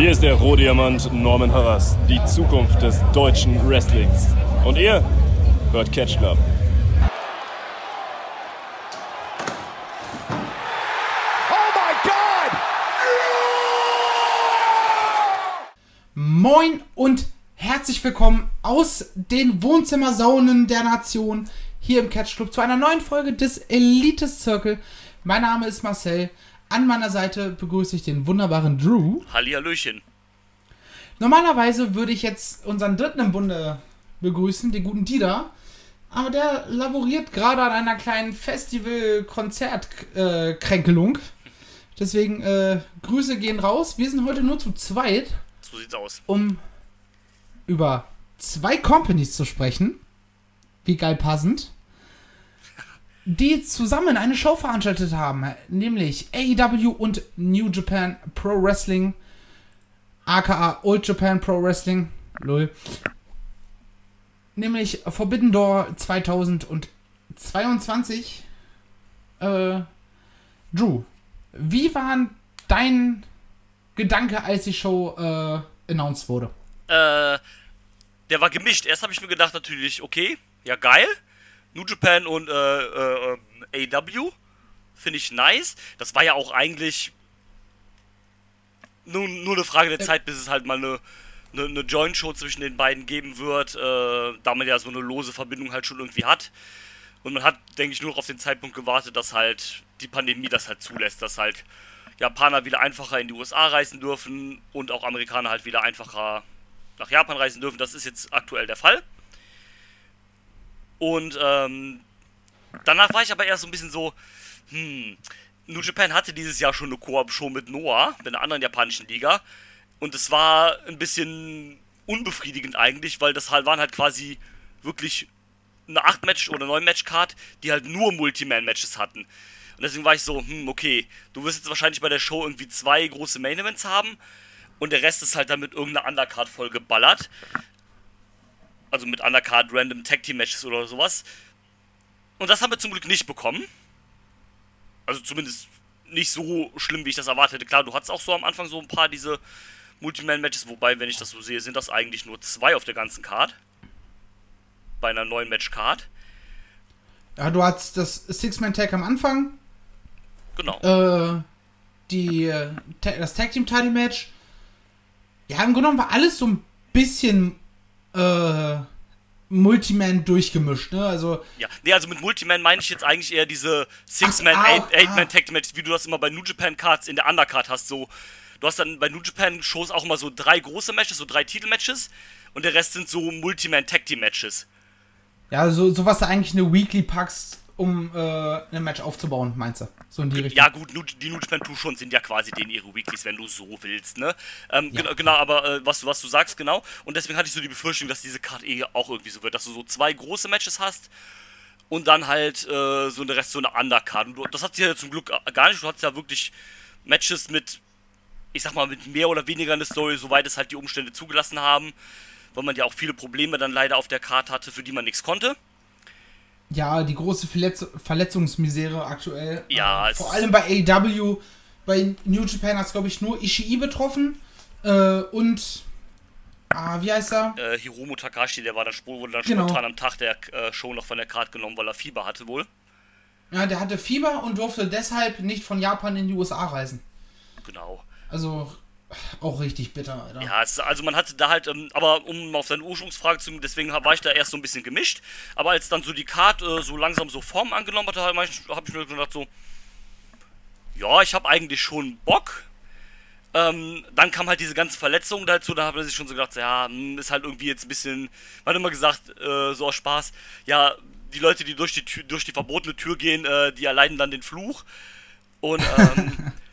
Hier ist der Rohdiamant Norman Harras, die Zukunft des deutschen Wrestlings. Und ihr hört Catch Club. Moin und herzlich willkommen aus den Wohnzimmersaunen der Nation hier im Catch Club zu einer neuen Folge des Elite Circle. Mein Name ist Marcel. An meiner Seite begrüße ich den wunderbaren Drew. Hallihallöchen. Normalerweise würde ich jetzt unseren dritten im Bunde begrüßen, den guten Dieter. Aber der laboriert gerade an einer kleinen Festival-Konzert-Kränkelung. Deswegen äh, Grüße gehen raus. Wir sind heute nur zu zweit. So sieht's aus. Um über zwei Companies zu sprechen. Wie geil passend. Die zusammen eine Show veranstaltet haben. Nämlich AEW und New Japan Pro Wrestling. aka Old Japan Pro Wrestling. Lol. Nämlich Forbidden Door 2022. Äh, Drew, wie war dein Gedanke, als die Show äh, announced wurde? Äh, der war gemischt. Erst habe ich mir gedacht, natürlich, okay, ja geil. New Japan und äh, äh, AW. Finde ich nice. Das war ja auch eigentlich nur, nur eine Frage der Zeit, bis es halt mal eine, eine, eine Joint-Show zwischen den beiden geben wird, äh, da man ja so eine lose Verbindung halt schon irgendwie hat. Und man hat, denke ich, nur noch auf den Zeitpunkt gewartet, dass halt die Pandemie das halt zulässt, dass halt Japaner wieder einfacher in die USA reisen dürfen und auch Amerikaner halt wieder einfacher nach Japan reisen dürfen. Das ist jetzt aktuell der Fall. Und ähm, danach war ich aber erst so ein bisschen so, hm, New Japan hatte dieses Jahr schon eine Koop-Show mit Noah, mit einer anderen japanischen Liga. Und es war ein bisschen unbefriedigend eigentlich, weil das halt waren halt quasi wirklich eine 8-Match- oder 9-Match-Card, die halt nur Multiman-Matches hatten. Und deswegen war ich so, hm, okay, du wirst jetzt wahrscheinlich bei der Show irgendwie zwei große Main-Events haben und der Rest ist halt dann mit irgendeiner Undercard voll geballert. Also mit Undercard, Random Tag Team Matches oder sowas. Und das haben wir zum Glück nicht bekommen. Also zumindest nicht so schlimm, wie ich das erwartet hätte. Klar, du hattest auch so am Anfang so ein paar diese Multiman-Matches, wobei, wenn ich das so sehe, sind das eigentlich nur zwei auf der ganzen Card. Bei einer neuen Match-Card. Ja, du hattest das Six-Man-Tag am Anfang. Genau. Äh, die, äh, das Tag Team Title Match. Ja, im Grunde genommen war alles so ein bisschen äh, Multiman durchgemischt, ne? Also. Ja, nee, also mit Multiman meine ich jetzt eigentlich eher diese Six-Man, ah, Eight-Man ah. Wie du das immer bei New Japan Cards in der Undercard hast. So, du hast dann bei New Japan Shows auch immer so drei große Matches, so drei Titelmatches und der Rest sind so Multiman Tag Team Matches. Ja, so, so was du eigentlich eine Weekly packst, um äh, ein Match aufzubauen, meinst du? So in die Richtung. Ja, gut, die New Japan Two schon sind ja quasi denen ihre Weeklies, wenn du so willst, ne? Ähm, Ja. genau, aber äh, was, du- was du sagst, genau. Und deswegen hatte ich so die Befürchtung, dass diese Card eh auch irgendwie so wird, dass du so zwei große Matches hast und dann halt äh, so eine Rest, so eine Undercard. Und du, das hat sich ja zum Glück gar nicht. Du hattest ja wirklich Matches mit, ich sag mal, mit mehr oder weniger eine Story, soweit es halt die Umstände zugelassen haben. Weil man ja auch viele Probleme dann leider auf der Card hatte, für die man nichts konnte. Ja, die große Verletz Verletzungsmisere aktuell. Ja, Äh, es vor allem bei AEW. Bei New Japan hat es, glaube ich, nur Ishii betroffen. Äh, und. Ah, wie heißt er? Äh, Hiromu Takashi, der war dann, wurde dann Genau. spontan am Tag der äh, Show noch von der Card genommen, weil er Fieber hatte wohl. Ja, der hatte Fieber und durfte deshalb nicht von Japan in die USA reisen. Genau. Also auch richtig bitter, Alter. Ja, es, also man hatte da halt, ähm, aber um auf seine Ursprungsfrage zu deswegen war ich da erst so ein bisschen gemischt. Aber als dann so die Card äh, so langsam so Form angenommen hatte, habe ich, mir gedacht so, ja, ich habe eigentlich schon Bock. Ähm, dann kam halt diese ganze Verletzung dazu, da habe ich sich schon so gedacht, so, ja, hm, ist halt irgendwie jetzt ein bisschen, man hat immer gesagt, äh, so aus Spaß, ja, die Leute, die durch die Tür, durch die verbotene Tür gehen, äh, die erleiden dann den Fluch. Und ähm,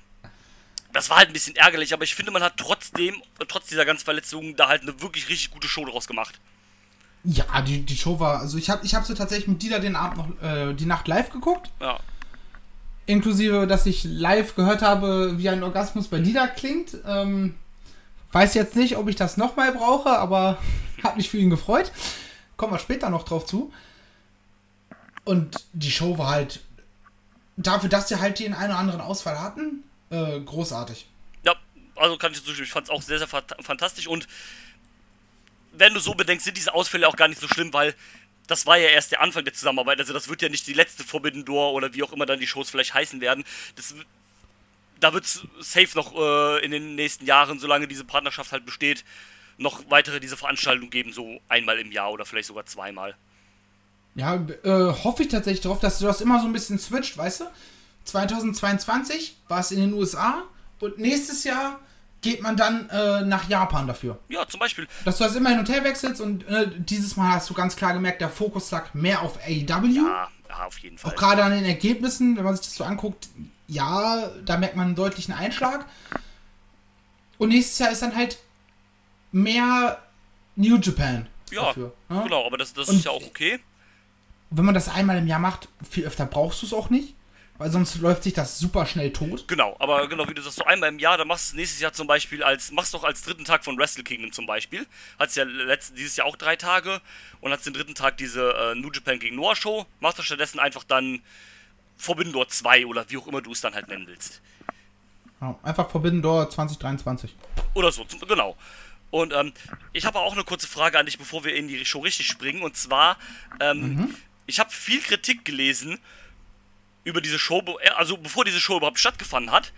das war halt ein bisschen ärgerlich, aber ich finde, man hat trotzdem, trotz dieser ganzen Verletzungen, da halt eine wirklich richtig gute Show draus gemacht. Ja, die, die Show war. Also ich habe ich hab sie tatsächlich mit Dieter den Abend noch, äh, die Nacht live geguckt. Ja. Inklusive, dass ich live gehört habe, wie ein Orgasmus bei Dieter klingt. Ähm, weiß jetzt nicht, ob ich das nochmal brauche, aber hat mich für ihn gefreut. Kommen wir später noch drauf zu. Und die Show war halt dafür, dass sie halt den einen oder anderen Ausfall hatten, äh, großartig. Ja, also kann ich zustimmen, ich fand es auch sehr, sehr fantastisch und wenn du so bedenkst, sind diese Ausfälle auch gar nicht so schlimm, weil das war ja erst der Anfang der Zusammenarbeit. Also das wird ja nicht die letzte Forbidden Door oder wie auch immer dann die Shows vielleicht heißen werden. Das, da wird es safe noch äh, in den nächsten Jahren, solange diese Partnerschaft halt besteht, noch weitere diese Veranstaltungen geben, so einmal im Jahr oder vielleicht sogar zweimal. Ja, äh, hoffe ich tatsächlich darauf, dass du das immer so ein bisschen switcht, weißt du? 2022 war es in den USA und nächstes Jahr geht man dann äh, nach Japan dafür. Ja, zum Beispiel. Dass du das immer hin und her wechselst und äh, dieses Mal hast du ganz klar gemerkt, der Fokus lag mehr auf AEW. Ja, ja auf jeden Fall. Auch gerade an den Ergebnissen, wenn man sich das so anguckt, ja, da merkt man einen deutlichen Einschlag. Und nächstes Jahr ist dann halt mehr New Japan. Ja, dafür, ne? genau, aber das, das ist ja auch okay. Wenn man das einmal im Jahr macht, viel öfter brauchst du es auch nicht. Weil sonst läuft sich das super schnell tot. Genau, aber genau, wie du sagst, so einmal im Jahr, dann machst du es nächstes Jahr zum Beispiel als, machst doch als dritten Tag von Wrestle Kingdom zum Beispiel. Hat es ja letztes, dieses Jahr auch drei Tage und hat den dritten Tag diese äh, New Japan gegen Noah Show. Machst du stattdessen einfach dann Forbidden Door 2 oder wie auch immer du es dann halt nennen willst. Ja, einfach Forbidden Door 2023. Oder so, zum, genau. Und ähm, ich habe auch eine kurze Frage an dich, bevor wir in die Show richtig springen. Und zwar, ähm, mhm. ich habe viel Kritik gelesen über diese Show, äh, also bevor diese Show überhaupt stattgefunden hat.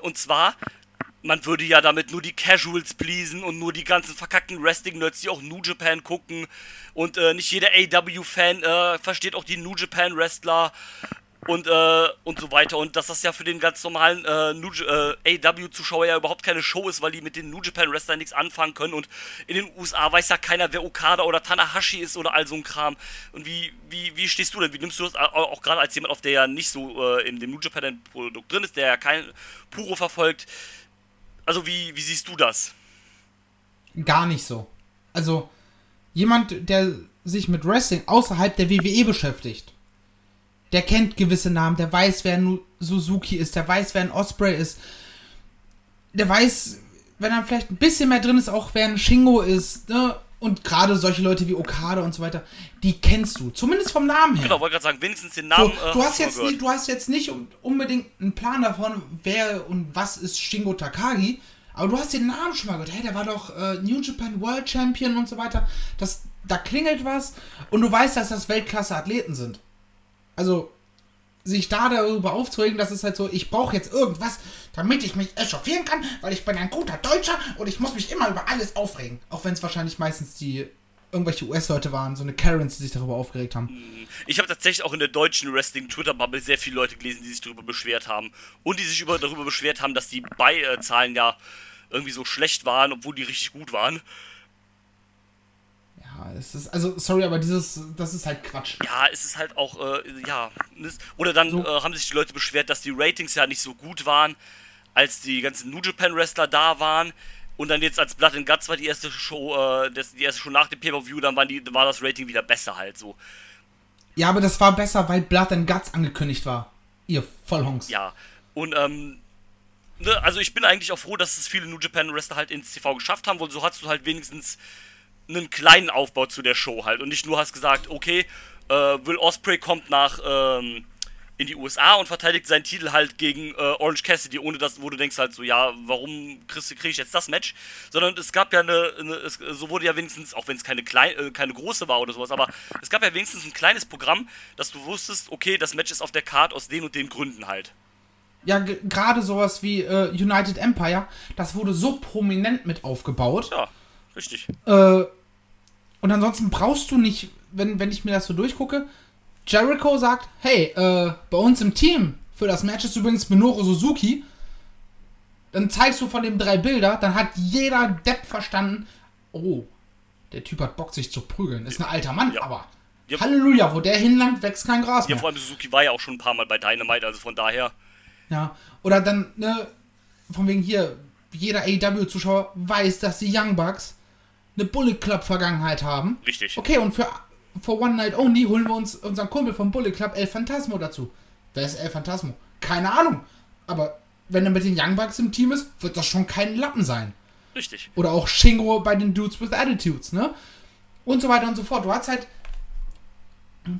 Und zwar, man würde ja damit nur die Casuals pleasen und nur die ganzen verkackten Wrestling-Nerds, die auch New Japan gucken. Und äh, nicht jeder AW-Fan äh, versteht auch die New Japan-Wrestler und, äh, und so weiter. Und dass das ja für den ganz normalen äh, äh, AW-Zuschauer ja überhaupt keine Show ist, weil die mit den New Japan Wrestlern nichts anfangen können. Und in den USA weiß ja keiner, wer Okada oder Tanahashi ist oder all so ein Kram. Und wie, wie, wie stehst du denn? Wie nimmst du das auch gerade als jemand, auf der ja nicht so äh, in dem New Japan-Produkt drin ist, der ja kein Puro verfolgt? Also, wie, wie siehst du das? Gar nicht so. Also, jemand, der sich mit Wrestling außerhalb der WWE beschäftigt der kennt gewisse Namen, der weiß, wer ein Suzuki ist, der weiß, wer ein Osprey ist. Der weiß, wenn er vielleicht ein bisschen mehr drin ist, auch wer ein Shingo ist, ne? Und gerade solche Leute wie Okada und so weiter, die kennst du. Zumindest vom Namen her. Genau, wollte gerade sagen, wenigstens den Namen. So, du, äh, hast jetzt nicht, du hast jetzt nicht unbedingt einen Plan davon, wer und was ist Shingo Takagi. Aber du hast den Namen schon mal gehört. Hey, der war doch äh, New Japan World Champion und so weiter. Das, da klingelt was. Und du weißt, dass das Weltklasse-Athleten sind also sich da darüber aufzuregen, dass es halt so, ich brauche jetzt irgendwas, damit ich mich echauffieren kann, weil ich bin ein guter Deutscher und ich muss mich immer über alles aufregen. Auch wenn es wahrscheinlich meistens die irgendwelche US-Leute waren, so eine Karens, die sich darüber aufgeregt haben. Hm. Ich habe tatsächlich auch in der deutschen Wrestling-Twitter-Bubble sehr viele Leute gelesen, die sich darüber beschwert haben. Und die sich über, darüber beschwert haben, dass die Beizahlen ja irgendwie so schlecht waren, obwohl die richtig gut waren es ist, also, sorry, aber dieses, das ist halt Quatsch. Ja, es ist halt auch, äh, ja. Oder dann so. äh, haben sich die Leute beschwert, dass die Ratings ja nicht so gut waren, als die ganzen New Japan Wrestler da waren. Und dann jetzt als Blood and Guts war die erste Show, äh, das, die erste Show nach dem Pay-Per-View, dann war, die, war das Rating wieder besser halt so. Ja, aber das war besser, weil Blood and Guts angekündigt war. Ihr Vollhongs. Ja, und ähm, ne, also ich bin eigentlich auch froh, dass es viele New Japan Wrestler halt ins TV geschafft haben, weil so hast du halt wenigstens einen kleinen Aufbau zu der Show halt und nicht nur hast gesagt, okay, äh, Will Osprey kommt nach ähm, in die USA und verteidigt seinen Titel halt gegen äh, Orange Cassidy, ohne dass, wo du denkst halt so, ja, warum kriege ich jetzt das Match? Sondern es gab ja eine, eine es, so wurde ja wenigstens, auch wenn es keine klein, äh, keine große war oder sowas, aber es gab ja wenigstens ein kleines Programm, dass du wusstest, okay, das Match ist auf der Card aus den und den Gründen halt. Ja, gerade sowas wie äh, United Empire, das wurde so prominent mit aufgebaut. Ja, richtig. Äh, und ansonsten brauchst du nicht, wenn, wenn ich mir das so durchgucke, Jericho sagt, hey, äh, bei uns im Team für das Match ist übrigens Minoru Suzuki. Dann zeigst du von dem drei Bilder, dann hat jeder Depp verstanden, oh, der Typ hat Bock, sich zu prügeln. Ist ein alter Mann, ja. aber ja. Halleluja, wo der hinlangt, wächst kein Gras mehr. Ja, vor allem Suzuki war ja auch schon ein paar Mal bei Dynamite, also von daher. Ja, oder dann, ne, von wegen hier, jeder AEW-Zuschauer weiß, dass die Young Bucks eine Bullet Club Vergangenheit haben. Richtig. Okay, und für for One Night Only holen wir uns unseren Kumpel vom Bullet Club El Phantasmo dazu. Wer ist El Phantasmo? Keine Ahnung. Aber wenn er mit den Young Bucks im Team ist, wird das schon kein Lappen sein. Richtig. Oder auch Shingo bei den Dudes with Attitudes, ne? Und so weiter und so fort. Du hast halt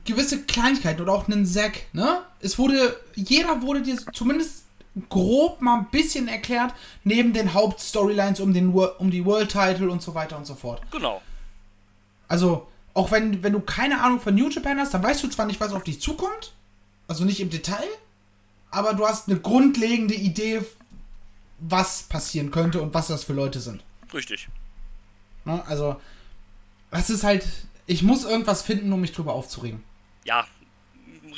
gewisse Kleinigkeiten oder auch einen Zack, ne? Es wurde, jeder wurde dir zumindest grob mal ein bisschen erklärt, neben den Hauptstorylines um, den, um die World Title und so weiter und so fort. Genau. Also, auch wenn, wenn du keine Ahnung von New Japan hast, dann weißt du zwar nicht, was auf dich zukommt, also nicht im Detail, aber du hast eine grundlegende Idee, was passieren könnte und was das für Leute sind. Richtig. Ne? Also, das ist halt, ich muss irgendwas finden, um mich drüber aufzuregen. Ja. Re-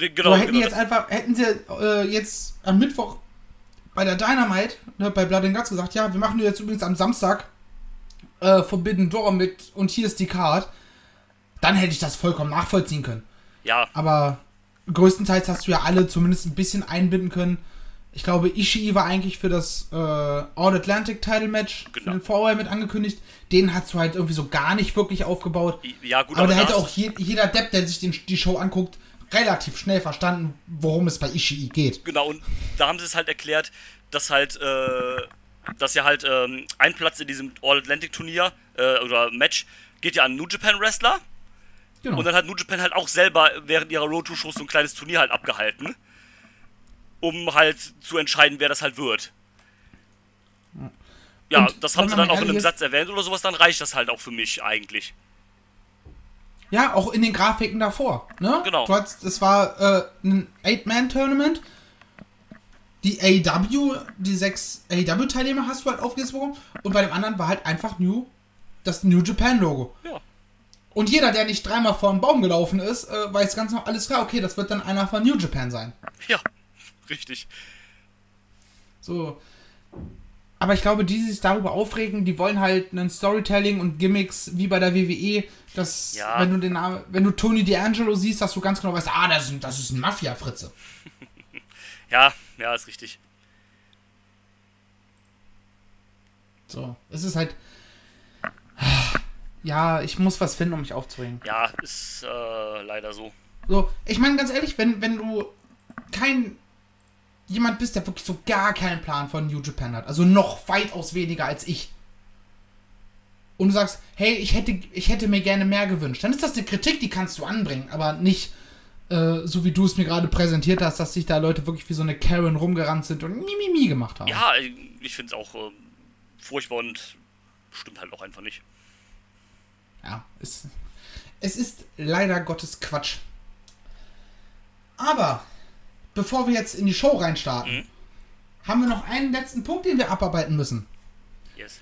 So, Genau, hätten genau. jetzt einfach, hätten sie äh, jetzt am Mittwoch bei der Dynamite, ne, bei Blood and Guts gesagt, ja, wir machen jetzt übrigens am Samstag äh, Forbidden Door mit und hier ist die Card, dann hätte ich das vollkommen nachvollziehen können. Ja, Aber größtenteils hast du ja alle zumindest ein bisschen einbinden können. Ich glaube, Ishii war eigentlich für das äh, All-Atlantic Title Match für Genau. den Vorwahl mit angekündigt. Den hast du halt irgendwie so gar nicht wirklich aufgebaut. ja gut, Aber da da hätte auch je, jeder Depp, der sich den, die Show anguckt, relativ schnell verstanden, worum es bei Ishii geht. Genau, und da haben sie es halt erklärt, dass halt, äh, dass ja halt ähm, ein Platz in diesem All-Atlantic-Turnier äh, oder Match geht ja an New Japan Wrestler. Genau. Und dann hat New Japan halt auch selber während ihrer Road to Shows so ein kleines Turnier halt abgehalten. Um halt zu entscheiden, wer das halt wird. Ja, Und das haben sie dann auch in einem Satz erwähnt oder sowas, dann reicht das halt auch für mich eigentlich. Ja, auch in den Grafiken davor. Ne? Genau. Du hattest, es war äh, ein Eight-Man-Tournament. Die AEW, die sechs AEW-Teilnehmer hast du halt bekommen. Und bei dem anderen war halt einfach New, das New Japan-Logo. Ja. Und jeder, der nicht dreimal vor den Baum gelaufen ist, äh, weiß ganz noch, alles klar, okay, das wird dann einer von New Japan sein. Ja, richtig. So. Aber ich glaube, die, sich darüber aufregen, die wollen halt einen Storytelling und Gimmicks wie bei der WWE, dass, Ja. wenn du den Namen, wenn du Tony D'Angelo siehst, dass du ganz genau weißt, ah, das ist, ein- das ist ein Mafia-Fritze. Ja, ja, ist richtig. So. Es ist halt. Ja, ich muss was finden, um mich aufzuregen. Ja, ist äh, leider so. So, ich meine ganz ehrlich, wenn, wenn du kein jemand bist, der wirklich so gar keinen Plan von New Japan hat, also noch weitaus weniger als ich, und du sagst, hey, ich hätte, ich hätte mir gerne mehr gewünscht, dann ist das eine Kritik, die kannst du anbringen, aber nicht äh, so wie du es mir gerade präsentiert hast, dass sich da Leute wirklich wie so eine Karen rumgerannt sind und Mimimi gemacht haben. Ja, ich finde es auch äh, furchtbar und stimmt halt auch einfach nicht. Ja, es, es ist leider Gottes Quatsch. Aber bevor wir jetzt in die Show reinstarten, Mhm. haben wir noch einen letzten Punkt, den wir abarbeiten müssen. Yes.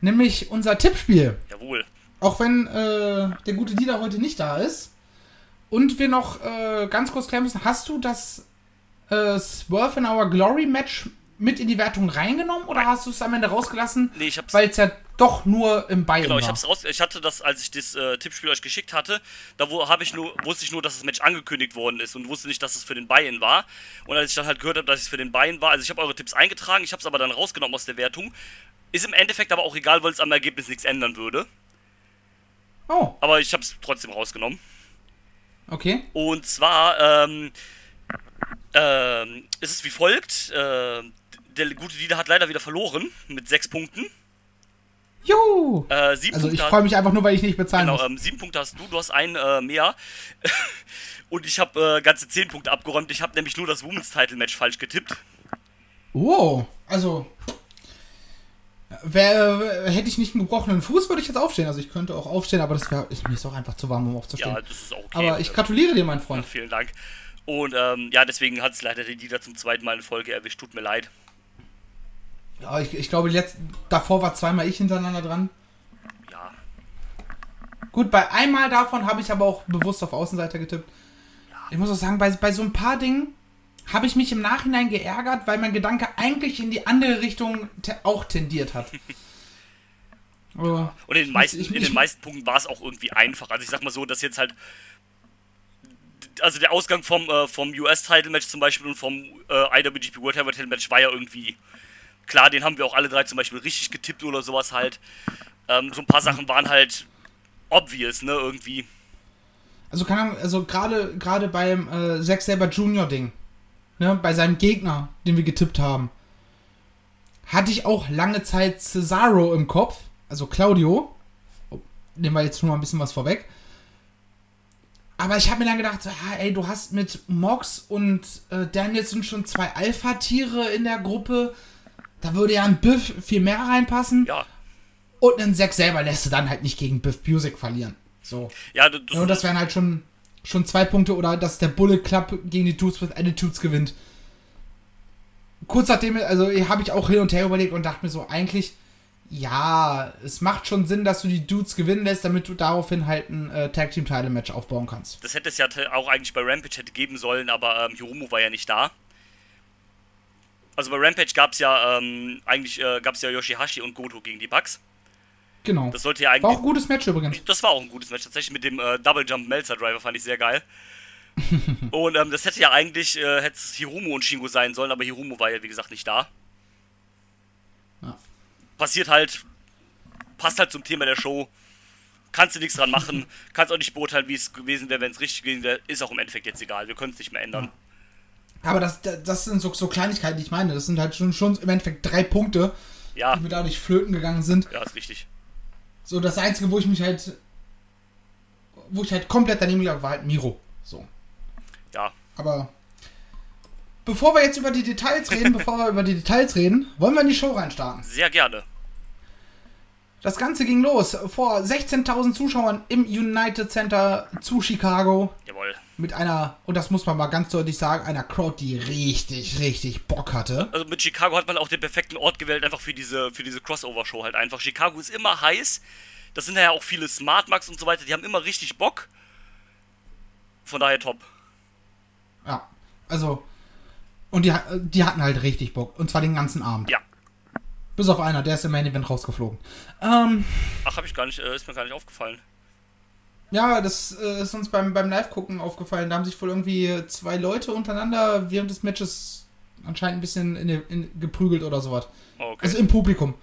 Nämlich unser Tippspiel. Jawohl. Auch wenn äh, der gute Dieter heute nicht da ist. Und wir noch äh, ganz kurz klären müssen, hast du das äh, Swerve in Our Glory Match mit in die Wertung reingenommen oder hast du es am Ende rausgelassen, Nee, ich hab's. weil es ja doch nur im Bayern Genau, ich war? hab's raus. Ich hatte das, als ich das äh, Tippspiel euch geschickt hatte, da wo, hab ich nur, wusste ich nur, dass das Match angekündigt worden ist und wusste nicht, dass es für den Bayern war. Und als ich dann halt gehört habe, dass es für den Bayern war, also ich habe eure Tipps eingetragen, ich habe es aber dann rausgenommen aus der Wertung. Ist im Endeffekt aber auch egal, weil es am Ergebnis nichts ändern würde. Oh, Aber ich habe es trotzdem rausgenommen. okay. Und zwar ähm, ähm, ist es wie folgt. Äh, der gute Dieter hat leider wieder verloren mit sechs Punkten. Juhu! Äh, Also ich Punkte hat- freue mich einfach nur, weil ich nicht bezahlen Genau, muss. ähm, sieben Punkte hast du, du hast einen äh, mehr. Und ich habe äh, ganze zehn Punkte abgeräumt. Ich habe nämlich nur das Women's Title Match falsch getippt. Wow, also wär, hätte ich nicht einen gebrochenen Fuß, würde ich jetzt aufstehen. Also ich könnte auch aufstehen, aber das wäre mir ist auch einfach zu warm, um aufzustehen. Ja, das ist auch okay. aber ich gratuliere dir, mein Freund. Vielen Dank. Und ähm, ja, deswegen hat es leider den Dieter zum zweiten Mal in Folge erwischt. Tut mir leid. Ja, ich, ich glaube, letzt, davor war zweimal ich hintereinander dran. Ja, Gut, bei einmal davon habe ich aber auch bewusst auf Außenseiter getippt. Ich muss auch sagen, bei, bei so ein paar Dingen habe ich mich im Nachhinein geärgert, weil mein Gedanke eigentlich in die andere Richtung te auch tendiert hat. Aber und in den meisten, ich- in den meisten Punkten war es auch irgendwie einfach. Also ich sag mal so, dass jetzt halt. Also der Ausgang vom, äh, vom US-Title-Match zum Beispiel und vom äh, IWGP World Heavyweight Title Match war ja irgendwie. Klar, den haben wir auch alle drei zum Beispiel richtig getippt oder sowas halt. Ähm, so ein paar Sachen waren halt obvious, ne, irgendwie. Also keine Ahnung, also gerade gerade beim äh, Zack Saber Junior Ding, ne, bei seinem Gegner, den wir getippt haben, hatte ich auch lange Zeit Cesaro im Kopf, also Claudio. Oh, Nehmen wir jetzt schon mal ein bisschen was vorweg. Aber ich habe mir dann gedacht, ah, ey, du hast mit Mox und äh, Danielson schon zwei Alpha-Tiere in der Gruppe. Da würde ja ein Biff viel mehr reinpassen. Ja. Und einen Zack selber lässt du dann halt nicht gegen Biff Music verlieren. So. Ja, du, Ja, und das wären halt schon, schon zwei Punkte oder dass der Bullet Club gegen die Dudes with Attitudes gewinnt. Kurz nachdem, also habe ich auch hin und her überlegt und dachte mir so, eigentlich, ja, es macht schon Sinn, dass du die Dudes gewinnen lässt, damit du daraufhin halt ein äh, Tag Team Title Match aufbauen kannst. das hätte es ja auch eigentlich bei Rampage hätte geben sollen, aber ähm, Hiromu war ja nicht da. Also bei Rampage gab es ja ähm, eigentlich äh, gab es ja Yoshihashi und Goto gegen die Bucks. Genau. Das sollte ja War eigentlich auch ein gutes Match übrigens. das war auch ein gutes Match. Tatsächlich mit dem äh, Double Jump Melzer Driver fand ich sehr geil. und ähm, das hätte ja eigentlich äh, hätte es Hiromu und Shingo sein sollen, aber Hiromu war ja wie gesagt nicht da. Ja. Passiert halt, passt halt zum Thema der Show. Kannst du nichts dran machen, kannst auch nicht beurteilen, wie es gewesen wäre, wenn es richtig gewesen wäre. Ist auch im Endeffekt jetzt egal, wir können es nicht mehr ändern. Aber das, das sind so, so Kleinigkeiten, die ich meine. Das sind halt schon, schon im Endeffekt drei Punkte, Ja, die mir dadurch flöten gegangen sind. ja, ist richtig. So, das Einzige, wo ich mich halt. Wo ich halt komplett daneben lag, war halt Miro. So. Ja, Aber. Bevor wir jetzt über die Details reden, bevor wir über die Details reden, wollen wir in die Show reinstarten. sehr gerne. Das Ganze ging los vor 16.000 Zuschauern im United Center zu Chicago. Jawohl. Mit einer, und das muss man mal ganz deutlich sagen, einer Crowd, die richtig, richtig Bock hatte. Also mit Chicago hat man auch den perfekten Ort gewählt, einfach für diese, für diese Crossover-Show halt einfach. Chicago ist immer heiß. Das sind ja auch viele Smart Max und so weiter, die haben immer richtig Bock. Von daher top. Ja, also. Und die, die hatten halt richtig Bock. Und zwar den ganzen Abend. Ja. Bis auf einer, der ist im Main Event rausgeflogen. Ähm, Ach, hab ich gar nicht, äh, ist mir gar nicht aufgefallen. Ja, das äh, ist uns beim, beim Live-Gucken aufgefallen. Da haben sich wohl irgendwie zwei Leute untereinander während des Matches anscheinend ein bisschen in, in, geprügelt oder sowas. Oh, okay. Also im Publikum.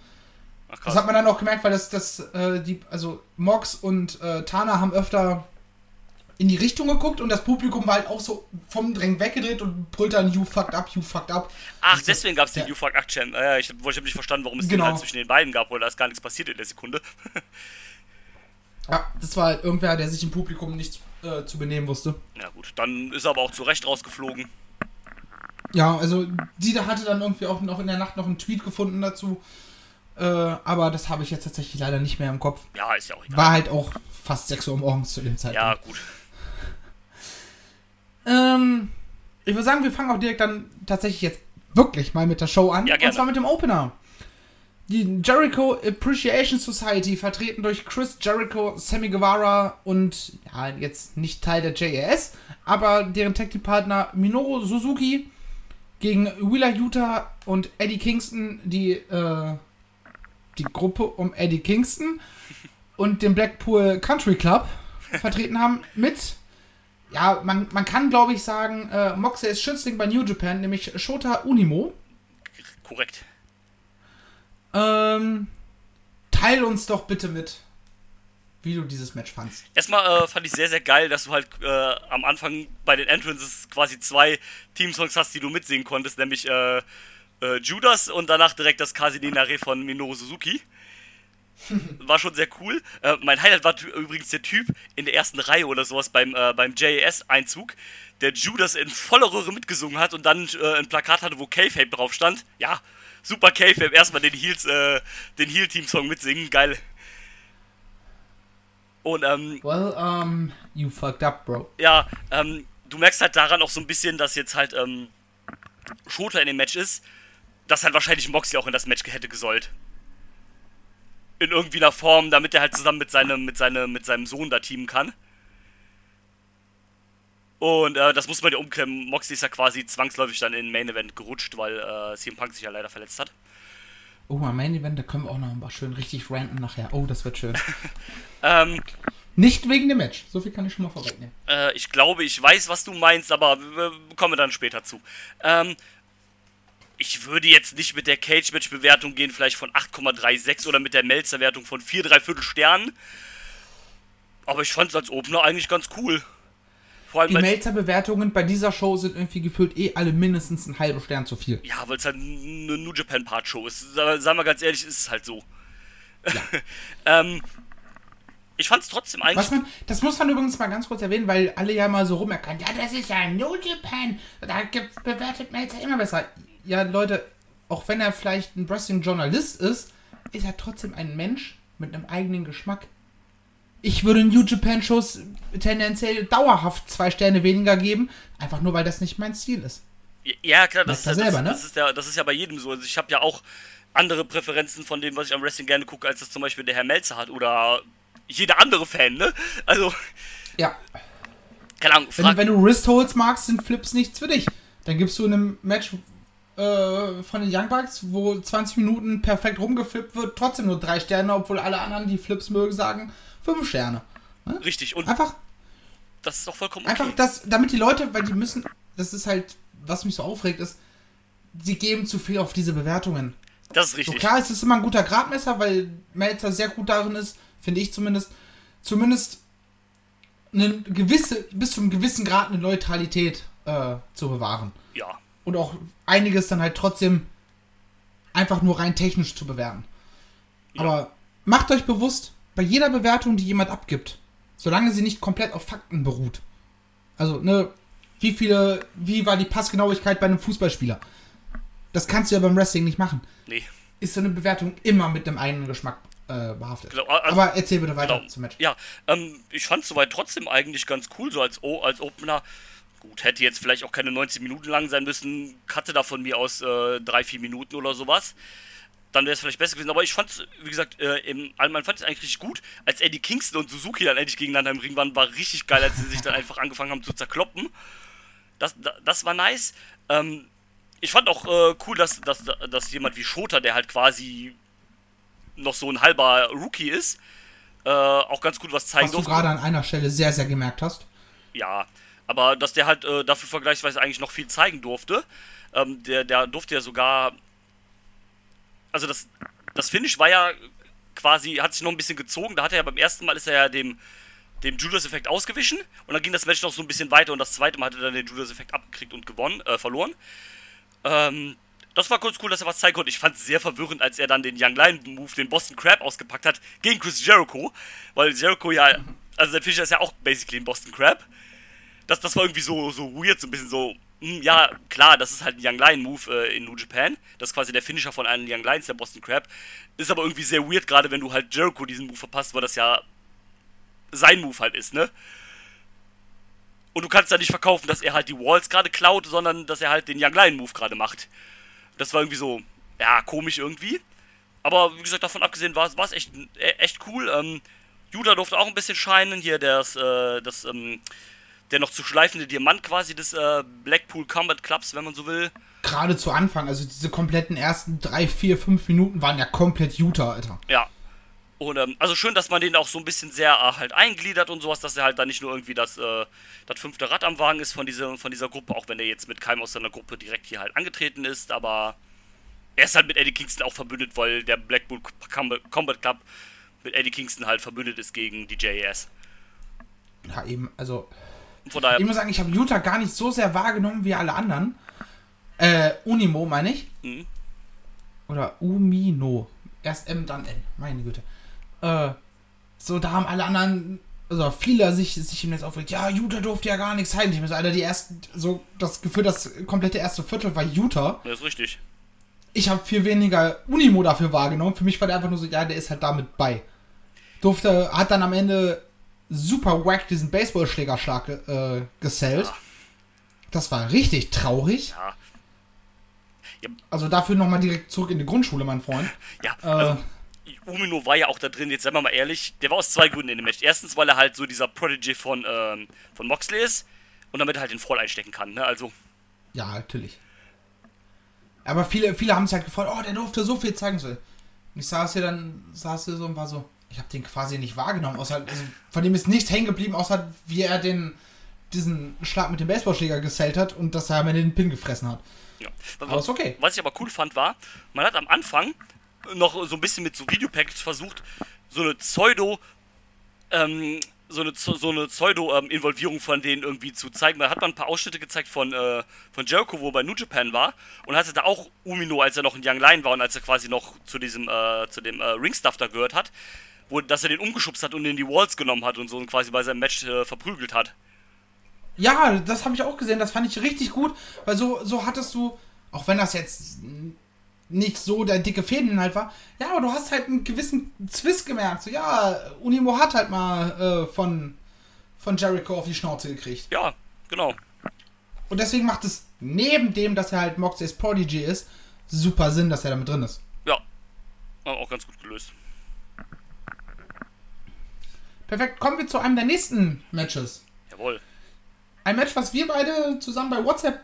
Ach, Das hat man dann auch gemerkt, weil das, das, äh, die, also Mox und äh, Tana haben öfter in die Richtung geguckt und das Publikum war halt auch so vom Drängen weggedreht und brüllt dann, you fucked up, you fucked up. Ach, Also, deswegen gab es den ja. You Fuck Act Champ. Äh, ich, hab- ich habe nicht verstanden, warum es Genau. den halt zwischen den beiden gab, oder da ist gar nichts passiert in der Sekunde. Ja, das war halt irgendwer, der sich im Publikum nicht äh, zu benehmen wusste. ja gut, dann ist er aber auch zu Recht rausgeflogen. Ja, also die da hatte dann irgendwie auch noch in der Nacht noch einen Tweet gefunden dazu. Äh, aber das habe ich jetzt tatsächlich leider nicht mehr im Kopf. Ja, ist ja auch egal. War halt auch fast 6 Uhr morgens zu dem ja, Zeitpunkt. gut. Ähm, ich würde sagen, wir fangen auch direkt dann tatsächlich jetzt wirklich mal mit der Show an. Ja, gerne. Und zwar mit dem Opener. Die Jericho Appreciation Society, vertreten durch Chris Jericho, Sammy Guevara und ja, jetzt nicht Teil der JAS, aber deren Tag Team Partner Minoru Suzuki gegen Wheeler Utah und Eddie Kingston, die äh, die Gruppe um Eddie Kingston und den Blackpool Country Club vertreten haben mit ja, man, man kann glaube ich sagen, äh, Moxley ist Schützling bei New Japan, nämlich Shota Unimo. Korrekt. Ähm, teil uns doch bitte mit, wie du dieses Match fandst. Erstmal äh, fand ich sehr, sehr geil, dass du halt äh, am Anfang bei den Entrances quasi zwei Teamsongs hast, die du mitsingen konntest, nämlich äh, äh, Judas und danach direkt das Kasinenare von Minoru Suzuki. War schon sehr cool. Äh, mein Highlight war übrigens der Typ in der ersten Reihe oder sowas beim, äh, beim JAS-Einzug, der Judas in voller Röhre mitgesungen hat und dann ein Plakat hatte, wo K-Fape drauf stand. Ja, super K-Fape. Erstmal den Heels, äh, den Heel-Team-Song mitsingen. Geil. Und ähm, Well, um, you fucked up, bro. ja, ähm, du merkst halt daran auch so ein bisschen, dass jetzt halt ähm, Shota in dem Match ist, dass halt wahrscheinlich Moxley auch in das Match hätte gesollt. In irgendwie einer Form, damit er halt zusammen mit seinem, mit seinem, mit seinem Sohn da teamen kann. Und äh, das muss man ja umklemmen. Moxley ist ja quasi zwangsläufig dann in den Main Event gerutscht, weil äh, CM Punk sich ja leider verletzt hat. Oh, mein Main Event, da können wir auch noch mal schön richtig ranten nachher. Oh, das wird schön. Ähm, Nicht wegen dem Match. So viel kann ich schon mal vorwegnehmen. Äh, ich glaube, ich weiß, was du meinst, aber wir kommen dann später zu. Ähm, ich würde jetzt nicht mit der Cage-Match-Bewertung gehen, vielleicht von 8,36 oder mit der Melzer-Wertung von 4, 3 Viertel Sternen. Aber ich fand es als Opener eigentlich ganz cool. Vor allem, Die Melzer-Bewertungen bei dieser Show sind irgendwie gefühlt eh alle mindestens einen halben Stern zu viel. ja, weil es halt eine New Japan Part Show ist. Sa- Sagen wir ganz ehrlich, ist es halt so. ähm, ich fand es trotzdem eigentlich. Man, das muss man übrigens mal ganz kurz erwähnen, weil alle ja mal so rumerkannt. Ja, das ist ja New Japan. Da bewertet Melzer immer besser. Ja, Leute, auch wenn er vielleicht ein Wrestling-Journalist ist, ist er trotzdem ein Mensch mit einem eigenen Geschmack. Ich würde New Japan Shows tendenziell dauerhaft zwei Sterne weniger geben, einfach nur weil das nicht mein Stil ist. Ja, klar, das, Merkt ist, er ja- das, selber, ne? das, ist ja, das ist ja bei jedem so. Also ich habe ja auch andere Präferenzen von dem, was ich am Wrestling gerne gucke, als das zum Beispiel der Herr Melzer hat oder jeder andere Fan, ne? Also, Ja, keine Ahnung, wenn, wenn du Wrist Holds magst, sind Flips nichts für dich. Dann gibst du in einem Match äh, von den Young Bucks, wo 20 Minuten perfekt rumgeflippt wird, trotzdem nur drei Sterne, obwohl alle anderen, die Flips mögen, sagen fünf Sterne. richtig. Und Einfach das ist doch vollkommen okay. Einfach das, damit die Leute, weil die müssen, das ist halt, was mich so aufregt, ist, sie geben zu viel auf diese Bewertungen. das ist So richtig. klar, es ist immer ein guter Gradmesser, weil Melzer sehr gut darin ist, finde ich zumindest, zumindest eine gewisse, bis zu einem gewissen Grad eine Neutralität äh, zu bewahren. Ja. Und auch einiges dann halt trotzdem einfach nur rein technisch zu bewerten. Ja. Aber macht euch bewusst, bei jeder Bewertung, die jemand abgibt, solange sie nicht komplett auf Fakten beruht, also, ne, wie viele, wie war die Passgenauigkeit bei einem Fußballspieler? Das kannst du ja beim Wrestling nicht machen. Nee. Ist so eine Bewertung immer mit dem eigenen Geschmack äh, behaftet. Genau, also- Aber erzähl bitte weiter Genau. zum Match. Ja, ähm, ich fand es soweit trotzdem eigentlich ganz cool, so als, o als Opener. Gut, hätte jetzt vielleicht auch keine 19 Minuten lang sein müssen, hatte da von mir aus äh, drei, vier Minuten oder sowas. Dann wäre es vielleicht besser gewesen. Aber ich fand es, wie gesagt, äh, im Allgemeinen fand ich es eigentlich richtig gut. Als Eddie Kingston und Suzuki dann endlich gegeneinander im Ring waren, war richtig geil, als sie sich dann einfach angefangen haben zu zerkloppen. Das, da- das war nice. Ähm, ich fand auch äh, cool, dass, dass, dass jemand wie Schota, der halt quasi noch so ein halber Rookie ist, äh, auch ganz gut was zeigen Was du durfte. gerade an einer Stelle sehr, sehr gemerkt hast. Ja, aber dass der halt äh, dafür vergleichsweise eigentlich noch viel zeigen durfte. Ähm, der, der durfte ja sogar. Also das, das Finish war ja quasi, hat sich noch ein bisschen gezogen. Da hat er ja beim ersten Mal ist er ja dem, dem Judas-Effekt ausgewichen und dann ging das Match noch so ein bisschen weiter und das zweite Mal hat er dann den Judas-Effekt abgekriegt und gewonnen, äh, verloren. Ähm, das war kurz cool, dass er was zeigen konnte. Ich fand es sehr verwirrend, als er dann den Young Lion Move, den Boston Crab, ausgepackt hat gegen Chris Jericho, weil Jericho ja, also sein Finisher ist ja auch basically ein Boston Crab das, das war irgendwie so, so weird, so ein bisschen so, ja, klar, das ist halt ein Young Lion Move äh, in New Japan. Das ist quasi der Finisher von einem Young Lions, der Boston Crab. Ist aber irgendwie sehr weird, gerade wenn du halt Jericho diesen Move verpasst, weil das ja sein Move halt ist, ne? Und du kannst da nicht verkaufen, dass er halt die Walls gerade klaut, sondern dass er halt den Young Lion Move gerade macht. Das war irgendwie so, ja, komisch irgendwie. Aber wie gesagt, davon abgesehen war es echt, äh, echt cool. Ähm, Judah durfte auch ein bisschen scheinen. Hier das, äh, das, ähm, der noch zu schleifende Diamant quasi des äh, Blackpool Combat Clubs, wenn man so will. Gerade zu Anfang, also diese kompletten ersten drei, vier, fünf Minuten waren ja komplett Utah, Alter. Ja. Und ähm, also schön, dass man den auch so ein bisschen sehr äh, halt eingliedert und sowas, dass er halt da nicht nur irgendwie das, äh, das fünfte Rad am Wagen ist von dieser, von dieser Gruppe, auch wenn er jetzt mit keinem aus seiner Gruppe direkt hier halt angetreten ist, aber er ist halt mit Eddie Kingston auch verbündet, weil der Blackpool Combat Combat Club mit Eddie Kingston halt verbündet ist gegen die JAS. Ja, eben, also. Von daher, Ich muss sagen, ich habe Utah gar nicht so sehr wahrgenommen wie alle anderen. Äh, Unimo meine ich. Mhm. Oder Umino. Erst M, dann N. Meine Güte. Äh, so, da haben alle anderen, also viele sich, sich im Netz aufgeregt, ja, Utah durfte ja gar nichts zeigen. Ich mir so, Alter, die ersten, so, das Gefühl, das komplette erste Viertel war Utah. das ist richtig. Ich habe viel weniger Unimo dafür wahrgenommen. Für mich war der einfach nur so, ja, der ist halt damit bei. Durfte, hat dann am Ende super wack diesen Baseballschlägerschlag äh, gesellt. Ja. Das war richtig traurig. Ja. Ja, Also dafür nochmal direkt zurück in die Grundschule, mein Freund. ja Äh, also, Umino war ja auch da drin, jetzt seien wir mal ehrlich, der war aus zwei Gründen in dem Match. Erstens, weil er halt so dieser Prodigy von, ähm, von Moxley ist und damit er halt den Voll einstecken kann, ne? Also, Ja, natürlich. Aber viele, viele haben es halt gefreut, oh, der durfte so viel zeigen. Und ich saß hier dann, saß hier so und war so, ich habe den quasi nicht wahrgenommen. Außer, also, von dem ist nichts hängen geblieben, außer wie er den, diesen Schlag mit dem Baseballschläger gesellt hat und dass er am Ende den Pin gefressen hat. ja. Aber ist okay. Was ich aber cool fand, war, man hat am Anfang noch so ein bisschen mit so Videopackages versucht, so eine Pseudo, ähm, so eine, so eine Pseudo-Involvierung von denen irgendwie zu zeigen. Da hat man ein paar Ausschnitte gezeigt von, äh, von Jericho, wo er bei New Japan war und hatte da auch Umino, als er noch ein Young Lion war und als er quasi noch zu diesem, äh, zu dem äh, Ring-Stuff da gehört hat. Wo, dass er den umgeschubst hat und in die Walls genommen hat und so und quasi bei seinem Match äh, verprügelt hat. Ja, das habe ich auch gesehen. Das fand ich richtig gut, weil so, so hattest du, auch wenn das jetzt nicht so der dicke Fädeninhalt war, ja, aber du hast halt einen gewissen Zwist gemerkt. So, ja, Unimo hat halt mal äh, von, von Jericho auf die Schnauze gekriegt. Ja, genau. Und deswegen macht es neben dem, dass er halt Moxley's Prodigy ist, super Sinn, dass er damit drin ist. Ja, auch ganz gut gelöst. Perfekt, kommen wir zu einem der nächsten Matches. Jawohl. Ein Match, was wir beide zusammen bei WhatsApp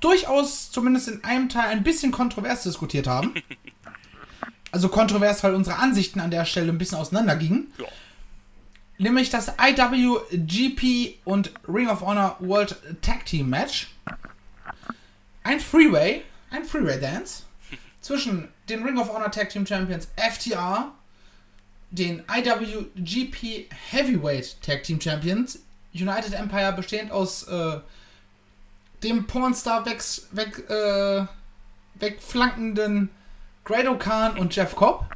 durchaus zumindest in einem Teil ein bisschen kontrovers diskutiert haben. Also kontrovers, weil unsere Ansichten an der Stelle ein bisschen auseinandergingen. Ja. Nämlich das IWGP und Ring of Honor World Tag Team Match. Ein Freeway, ein Freeway Dance zwischen den Ring of Honor Tag Team Champions FTR, den IWGP Heavyweight Tag Team Champions United Empire bestehend aus äh, dem Pornstar weg, weg, äh, wegflankenden Grado Khan und Jeff Cobb.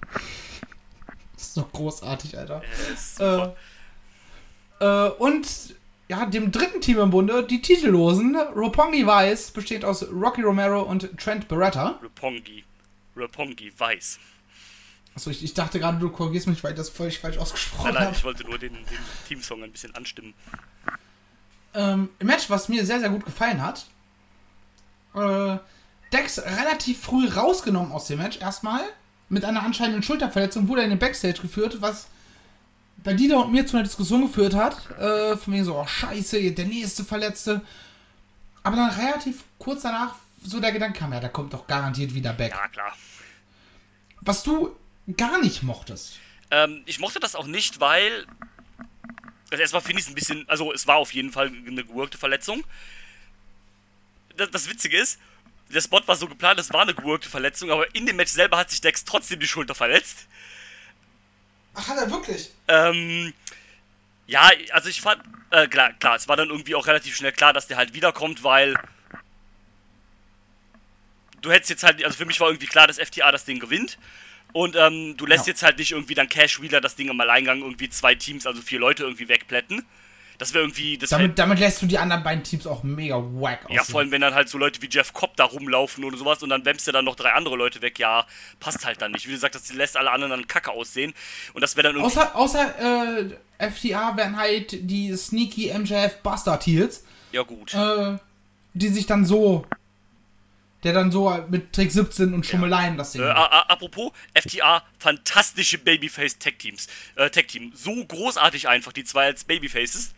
Das ist so großartig, Alter. Äh, äh, und ja, dem dritten Team im Bunde, die Titellosen, Roppongi Vice, bestehend aus Rocky Romero und Trent Beretta. Rapongi. Rapongi Weiß. Achso, ich, ich dachte gerade, du korrigierst mich, weil ich das völlig falsch ausgesprochen Nein, nein, habe. ich wollte nur den, den Teamsong ein bisschen anstimmen. Ähm, Im Match, was mir sehr, sehr gut gefallen hat, äh, Dex relativ früh rausgenommen aus dem Match, erstmal, mit einer anscheinenden Schulterverletzung, wurde er in den Backstage geführt, was bei Dieter und mir zu einer Diskussion geführt hat, äh, von wegen so, oh scheiße, der nächste Verletzte. Aber dann relativ kurz danach so der Gedanke kam, ja, der kommt doch garantiert wieder back. Ja, klar. Was du gar nicht mochtest. Ähm, ich mochte das auch nicht, weil. Also erstmal finde ich es ein bisschen. Also es war auf jeden Fall eine geworkte Verletzung. Das, das Witzige ist, der Spot war so geplant, es war eine geworkte Verletzung, aber in dem Match selber hat sich Dex trotzdem die Schulter verletzt. Ach, hat er wirklich? Ähm, ja, also ich fand, äh, klar, klar, es war dann irgendwie auch relativ schnell klar, dass der halt wiederkommt, weil du hättest jetzt halt, also für mich war irgendwie klar, dass FTA das Ding gewinnt. Und ähm, du lässt Ja. jetzt halt nicht irgendwie dann Cash Wheeler das Ding im Alleingang irgendwie zwei Teams, also vier Leute irgendwie wegplätten. Das wäre irgendwie, das Damit, damit lässt du die anderen beiden Teams auch mega wack aussehen. ja, vor allem wenn dann halt so Leute wie Jeff Cobb da rumlaufen oder sowas und dann wämmst du dann noch drei andere Leute weg, ja, passt halt dann nicht. Wie gesagt, das lässt alle anderen dann kacke aussehen. Und das wäre dann irgendwie. Außer, außer äh, FTA wären halt die sneaky MJF Bastard Heels, ja, gut. äh, die sich dann so. Der dann so mit Trick 17 und Schummeleien das Ding. Äh, apropos, FTA, fantastische Babyface-Tech-Teams. Äh, Tech-Team. So großartig einfach, die zwei als Babyfaces.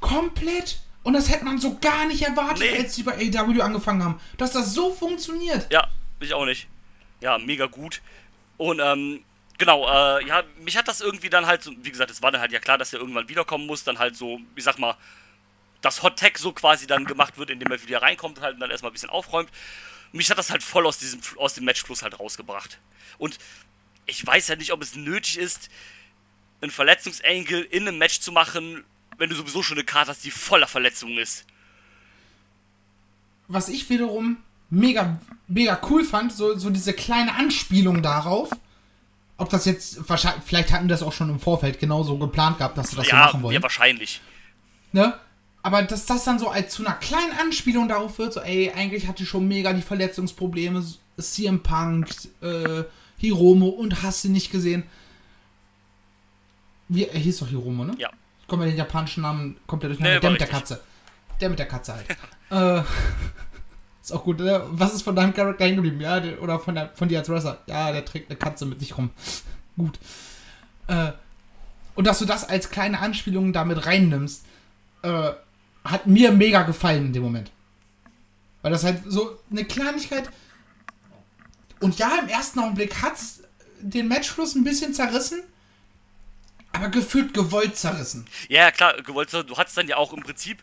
Komplett. Und das hätte man so gar nicht erwartet, Nee. als sie bei AW angefangen haben. Dass das so funktioniert. Ja, ich auch nicht. Ja, mega gut. Und, ähm, genau, äh, ja, mich hat das irgendwie dann halt so, wie gesagt, es war dann halt ja klar, dass er irgendwann wiederkommen muss, dann halt so, ich sag mal, das Hot Tech so quasi dann gemacht wird, indem er wieder reinkommt halt und dann erstmal ein bisschen aufräumt. Mich hat das halt voll aus diesem, aus dem Matchfluss halt rausgebracht. Und ich weiß ja nicht, ob es nötig ist, einen Verletzungsangel in einem Match zu machen, wenn du sowieso schon eine Karte hast, die voller Verletzungen ist. Was ich wiederum mega, mega cool fand, so, so diese kleine Anspielung darauf. Ob das jetzt, vielleicht hatten die das auch schon im Vorfeld genauso geplant gehabt, dass sie das so ja, machen wollen. ja, wahrscheinlich. Ne? Aber dass das dann so als zu einer kleinen Anspielung darauf wird, so, ey, eigentlich hatte ich schon mega die Verletzungsprobleme, CM Punk, äh, Hiromo und hast du nicht gesehen. Wie, er hieß doch Hiromo, ne? Ja. Ich komme mit den japanischen Namen komplett durcheinander. Nee, der mit der. Katze. Der mit der Katze halt. äh, ist auch gut, ne? Was ist von deinem Charakter hängen geblieben? Ja, der, oder von, der, von dir als Wrestler? Ja, der trägt eine Katze mit sich rum. gut. Äh, und dass du das als kleine Anspielung damit reinnimmst, äh, hat mir mega gefallen in dem Moment. Weil das halt so eine Kleinigkeit. Und ja, im ersten Augenblick hat es den Matchfluss ein bisschen zerrissen, aber gefühlt gewollt zerrissen. Ja, klar, gewollt, du hattest dann ja auch im Prinzip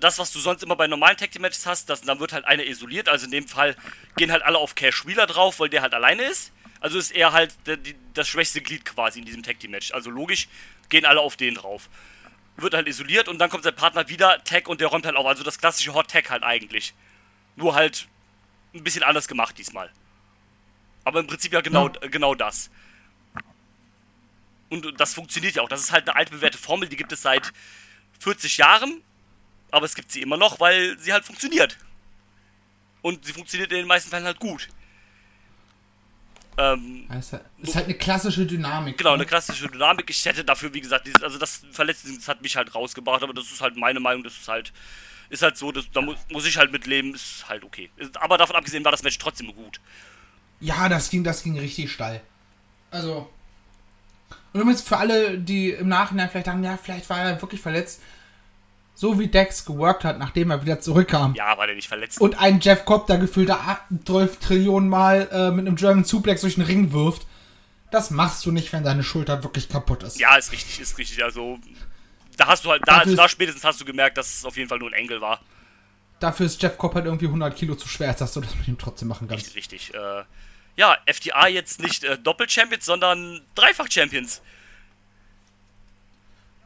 das, was du sonst immer bei normalen Tag Team Matches hast, das, dann wird halt einer isoliert, also in dem Fall gehen halt alle auf Cash Wheeler drauf, weil der halt alleine ist. Also ist er halt der, die, das schwächste Glied quasi in diesem Tag Team Match. Also logisch gehen alle auf den drauf. Wird halt isoliert und dann kommt sein Partner wieder, Tag und der räumt halt auf. Also das klassische Hot Tag halt eigentlich. Nur halt ein bisschen anders gemacht diesmal. Aber im Prinzip ja genau, Ja. genau das. Und das funktioniert ja auch. Das ist halt eine altbewährte Formel, die gibt es seit 40 Jahren. Aber es gibt sie immer noch, weil sie halt funktioniert. Und sie funktioniert in den meisten Fällen halt gut. Ähm, Ja, Ist halt, eine klassische Dynamik. genau, ne? eine klassische Dynamik. Ich hätte dafür, wie gesagt, dieses, also das Verletzte, das hat mich halt rausgebracht, aber das ist halt meine Meinung, das ist halt, ist halt so, das, da mu muss ich halt mitleben, ist halt okay. Aber davon abgesehen war das Match trotzdem gut. Ja, das ging, das ging richtig steil. Also. Und übrigens für alle, die im Nachhinein vielleicht dachten, ja, vielleicht war er wirklich verletzt. So wie Dex geworkt hat, nachdem er wieder zurückkam. Ja, war der nicht verletzt. Und einen Jeff Cobb, der gefühlte 12 Trillionen Mal äh, mit einem German Suplex durch den Ring wirft. Das machst du nicht, wenn deine Schulter wirklich kaputt ist. Ja, ist richtig, ist richtig. Also, da hast du halt, da, da spätestens hast du gemerkt, dass es auf jeden Fall nur ein Engel war. Dafür ist Jeff Cobb halt irgendwie 100 Kilo zu schwer, dass du das mit ihm trotzdem machen kannst. Richtig, richtig. Äh, ja, FTA jetzt nicht äh, Doppel-Champions, sondern Dreifach-Champions.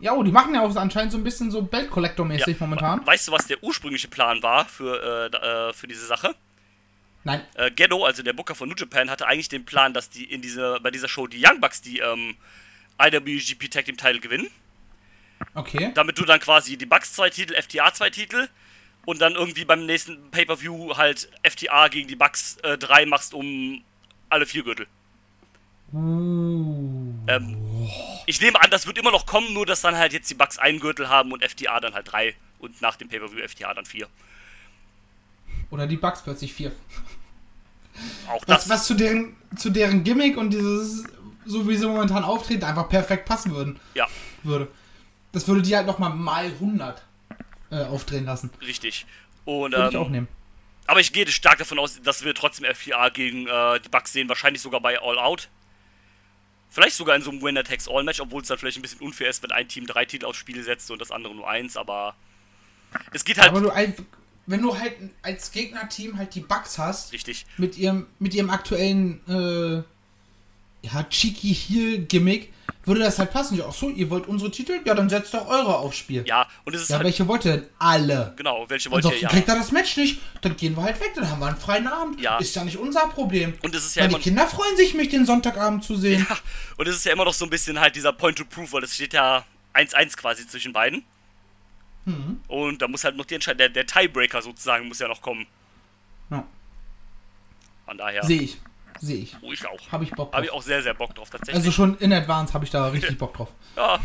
Ja, oh, die machen ja auch anscheinend so ein bisschen so Belt-Collector-mäßig momentan. Weißt du, was der ursprüngliche Plan war für, äh, äh, für diese Sache? Nein. Äh, Gedo, also der Booker von New Japan, hatte eigentlich den Plan, dass die in dieser, bei dieser Show die Young Bucks die ähm, IWGP Tag Team Title gewinnen. Okay. Damit du dann quasi die Bucks zwei Titel, FTA zwei Titel und dann irgendwie beim nächsten Pay-Per-View halt FTA gegen die Bucks äh, drei machst um alle vier Gürtel. Uh. Ähm, ich nehme an, das wird immer noch kommen, nur dass dann halt jetzt die Bucks einen Gürtel haben und FTA dann halt drei und nach dem Pay-Per-View FTA dann vier. Oder die Bugs plötzlich vier. Auch das. Was, was zu, deren, zu deren Gimmick und dieses, so wie sie momentan auftreten, einfach perfekt passen würden. Ja, Würde. Das würde die halt nochmal mal 100 äh, aufdrehen lassen. richtig. Und, Würde ich ähm, auch nehmen. Aber ich gehe stark davon aus, dass wir trotzdem FTA gegen äh, die Bucks sehen, wahrscheinlich sogar bei All Out. Vielleicht sogar in so einem Winner-Takes-All-Match, obwohl es dann vielleicht ein bisschen unfair ist, wenn ein Team drei Titel aufs Spiel setzt und das andere nur eins, aber es geht halt Aber du einfach, wenn du halt als Gegnerteam halt die Bugs hast, richtig. mit ihrem, mit ihrem aktuellen, äh, ja, cheeky Heel-Gimmick, würde das halt passen. Ja, ach so, ihr wollt unsere Titel? Ja, dann setzt doch eure aufs Spiel. Ja, und es ist Ja, halt, welche wollt ihr denn? Alle. genau, welche wollt ihr, Ansonsten ja. kriegt er das Match nicht, dann gehen wir halt weg, dann haben wir einen freien Abend. Ja. Ist ja nicht unser Problem. Und es ist ja Meine immer, Kinder freuen sich, mich den Sonntagabend zu sehen. ja, und es ist ja immer noch so ein bisschen halt dieser Point to Prove, weil es steht ja 1-1 quasi zwischen beiden. Mhm. Und da muss halt noch die Entscheidung, der, der Tiebreaker sozusagen muss ja noch kommen. Ja. Von daher, Sehe ich. Sehe ich. oh, ich auch. Habe ich Bock Habe drauf. ich auch sehr, sehr Bock drauf, tatsächlich. Also schon in Advance habe ich da richtig Bock drauf. ja,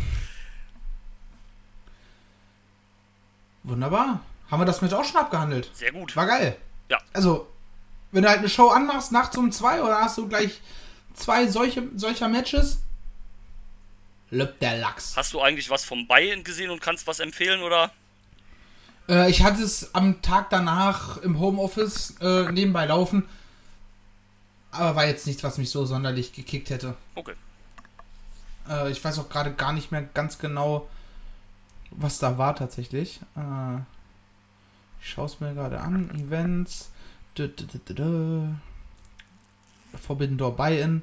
Wunderbar. Haben wir das Match auch schon abgehandelt? sehr gut. War geil. Ja. Also, wenn du halt eine Show anmachst, nachts um zwei, oder hast du gleich zwei solche, solcher Matches, löppt der Lachs. Hast du eigentlich was vom Bayern gesehen und kannst was empfehlen oder? Äh, ich hatte es am Tag danach im Homeoffice äh, nebenbei laufen, aber war jetzt nichts, was mich so sonderlich gekickt hätte. Okay. Äh, ich weiß auch gerade gar nicht mehr ganz genau, was da war tatsächlich. Äh, ich schaue es mir gerade an. Events. Dö, dö, dö, dö. Forbidden Door Buy-In.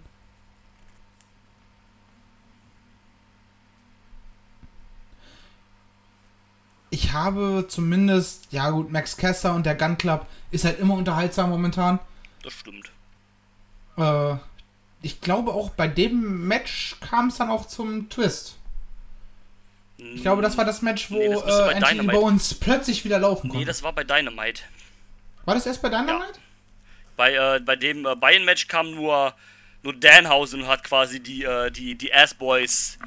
Ich habe zumindest, ja gut, Max Caster und der Gun Club ist halt immer unterhaltsam momentan. Das stimmt. Äh, ich glaube auch bei dem Match kam es dann auch zum Twist. Ich glaube, das war das Match, wo Nee, das äh, Anthony Dynamite- Bowens plötzlich wieder laufen konnte. Nee, das war bei Dynamite. war das erst bei Dynamite? Bei, äh, bei dem äh, Bayern-Match kam nur, nur Danhausen und hat quasi die, äh, die, die Ass-Boys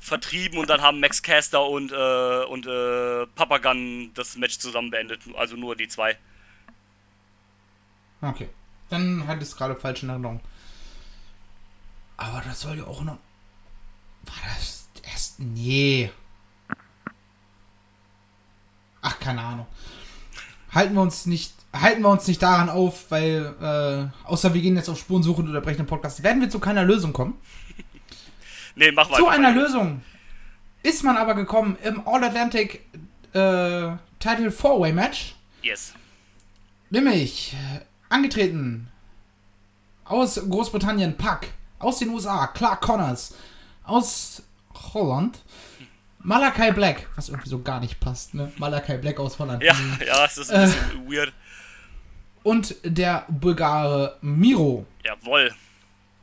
vertrieben und dann haben Max Caster und, äh, und äh, Papagun das Match zusammen beendet. Also nur die zwei. Okay. Dann ich es gerade falsch in Erinnerung. Aber das soll ja auch noch. War das erst. Nee. Ach, keine Ahnung. Halten wir uns nicht. Halten wir uns nicht daran auf, weil, äh, außer wir gehen jetzt auf Spurensuche und unterbrechen den Podcast, werden wir zu keiner Lösung kommen. Nee, mach weiter. Zu einer Mike. Lösung ist man aber gekommen im All-Atlantic äh, Title 4-Way Match. Yes. Nämlich angetreten aus Großbritannien Puck, aus den USA Clark Connors, aus Holland Malakai Black, was irgendwie so gar nicht passt, ne? Malakai Black aus Holland. Ja, ja, es ist ein bisschen weird. Und der Bulgare Miro. Jawohl.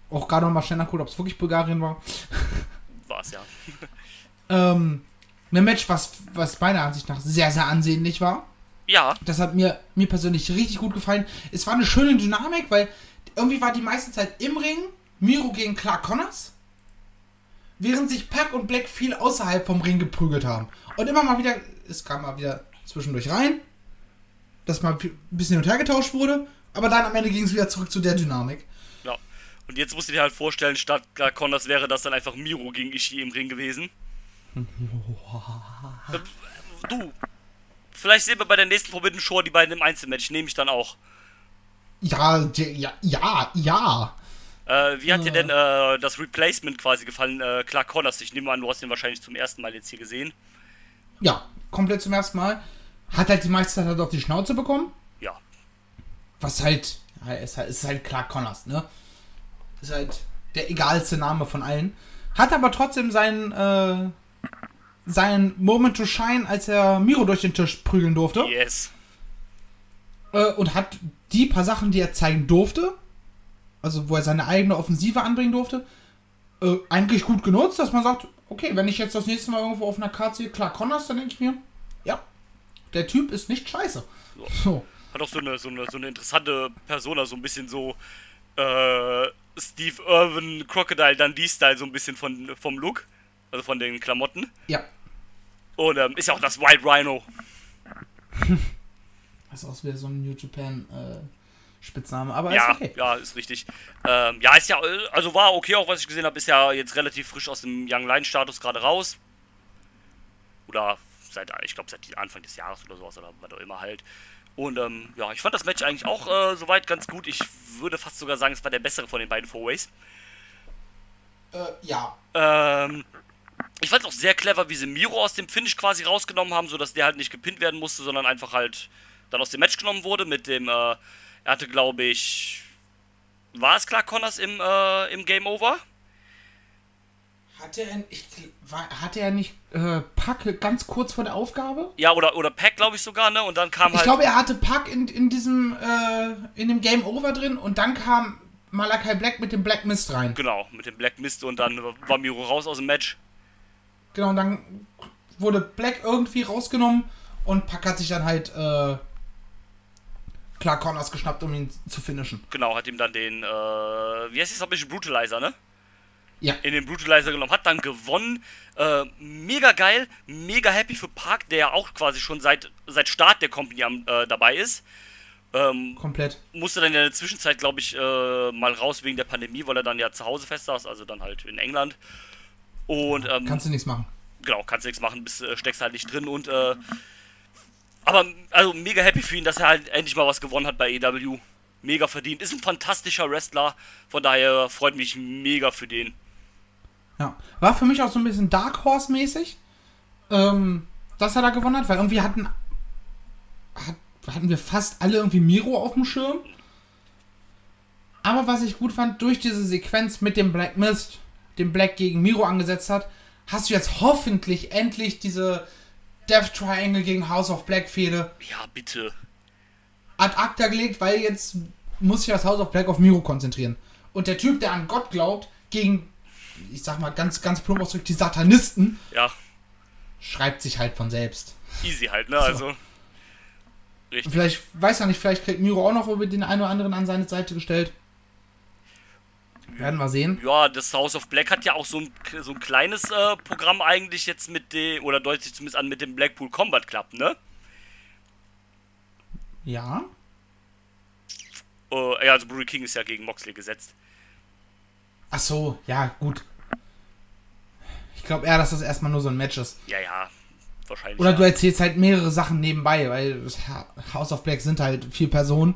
Auch gerade noch mal schnell nachgucken, ob es wirklich Bulgarien war. Connors, ja. Ähm, ein Match, was, was meiner Ansicht nach sehr, sehr ansehnlich war. Ja, Das hat mir, mir persönlich richtig gut gefallen. Es war eine schöne Dynamik, weil irgendwie war die meiste Zeit im Ring Miro gegen Clark Connors, während sich Pack und Black viel außerhalb vom Ring geprügelt haben. Und immer mal wieder, es kam mal wieder zwischendurch rein, dass mal ein bisschen hin und her getauscht wurde, aber dann am Ende ging es wieder zurück zu der Dynamik. ja. Und jetzt musst du dir halt vorstellen, statt Clark Connors wäre das dann einfach Miro gegen Ishii im Ring gewesen. Äh, du, vielleicht sehen wir bei der nächsten Forbidden Shore die beiden im Einzelmatch, nehme ich dann auch. Ja, ja, ja, ja. Äh, wie hat dir denn äh, das Replacement quasi gefallen, äh, Clark Connors? Ich nehme an, du hast ihn wahrscheinlich zum ersten Mal jetzt hier gesehen. Ja, komplett zum ersten Mal. Hat halt die meiste Zeit halt auf die Schnauze bekommen. Ja, Was halt, halt, ist halt Clark Connors, ne? Ist halt der egalste Name von allen. Hat aber trotzdem seinen, seinen Moment to shine, als er Miro durch den Tisch prügeln durfte. yes. Äh, und hat die paar Sachen, die er zeigen durfte, also wo er seine eigene Offensive anbringen durfte, äh, eigentlich gut genutzt, dass man sagt, okay, wenn ich jetzt das nächste Mal irgendwo auf einer Karte sehe, Clark Connors, dann denke ich mir, ja, der Typ ist nicht scheiße. So. Hat auch so eine, so eine, so eine interessante Persona, so ein bisschen so äh, Steve Irwin Crocodile Dundee-Style, so ein bisschen von, vom Look, also von den Klamotten. Ja. Und ähm, ist ja auch das White Rhino. Das ist auch wieder so ein New Japan äh, Spitzname, aber Ja, ist okay. ja, ist richtig. Ähm, ja, ist ja, also war okay, auch was ich gesehen habe, ist ja jetzt relativ frisch aus dem Young Lion Status gerade raus. Oder seit, ich glaube, seit Anfang des Jahres oder sowas, oder was auch immer halt. Und ähm, ja, ich fand das Match eigentlich auch äh, soweit ganz gut. Ich würde fast sogar sagen, es war der bessere von den beiden Four-Ways. Äh, ja. Ähm, ich fand es auch sehr clever, wie sie Miro aus dem Finish quasi rausgenommen haben, sodass der halt nicht gepinnt werden musste, sondern einfach halt dann aus dem Match genommen wurde mit dem, äh, er hatte glaube ich, war es Clark Connors im, äh, im Game Over? Hatte er, ich, war, hatte er nicht äh, Pack ganz kurz vor der Aufgabe? Ja, oder, oder Pack glaube ich sogar, ne? Und dann kam Ich halt, glaube, er hatte Pack in, in diesem äh, in dem Game Over drin und dann kam Malakai Black mit dem Black Mist rein. genau, mit dem Black Mist und dann war Miro raus aus dem Match. Genau, und dann wurde Black irgendwie rausgenommen und Pack hat sich dann halt äh, Clark Connors geschnappt, um ihn zu finishen. Genau, hat ihm dann den, äh, wie heißt das, ein bisschen Brutalizer, ne? Ja. in den Brutalizer genommen, hat dann gewonnen. Äh, mega geil, mega happy für Park, der ja auch quasi schon seit, seit Start der Company am, äh, dabei ist. Ähm, Komplett. musste dann in der Zwischenzeit, glaube ich, äh, mal raus wegen der Pandemie, weil er dann ja zu Hause fest saß, also dann halt in England. Und ähm, Kannst du nichts machen. genau, kannst nichts machen, bist, äh, steckst halt nicht drin und äh, aber also mega happy für ihn, dass er halt endlich mal was gewonnen hat bei EW. Mega verdient. Ist ein fantastischer Wrestler, von daher freut mich mega für den. Ja. War für mich auch so ein bisschen Dark Horse-mäßig, ähm, dass er da gewonnen hat, weil irgendwie hatten, hat, hatten wir fast alle irgendwie Miro auf dem Schirm. Aber was ich gut fand, durch diese Sequenz mit dem Black Mist, den Black gegen Miro angesetzt hat, hast du jetzt hoffentlich endlich diese Death Triangle gegen House of Black Fehde Ja, bitte. ad acta gelegt, weil jetzt muss sich das House of Black auf Miro konzentrieren. Und der Typ, der an Gott glaubt, gegen, ich sag mal ganz, ganz plump ausgedrückt, die Satanisten, Ja, schreibt sich halt von selbst. easy halt, ne? Also. Richtig. Vielleicht, weiß ja nicht, vielleicht kriegt Miro auch noch über den einen oder anderen an seine Seite gestellt. Werden wir sehen. Ja, das House of Black hat ja auch so ein, so ein kleines äh, Programm eigentlich jetzt mit dem, oder deutet sich zumindest an mit dem Blackpool Combat Club, ne? Ja. Äh, ja, also Brody King ist ja gegen Moxley gesetzt. Ach so, ja, gut. Ich glaube eher, dass das erstmal nur so ein Match ist. Ja, ja, wahrscheinlich. Oder ja. du erzählst halt mehrere Sachen nebenbei, weil das House of Black sind halt vier Personen.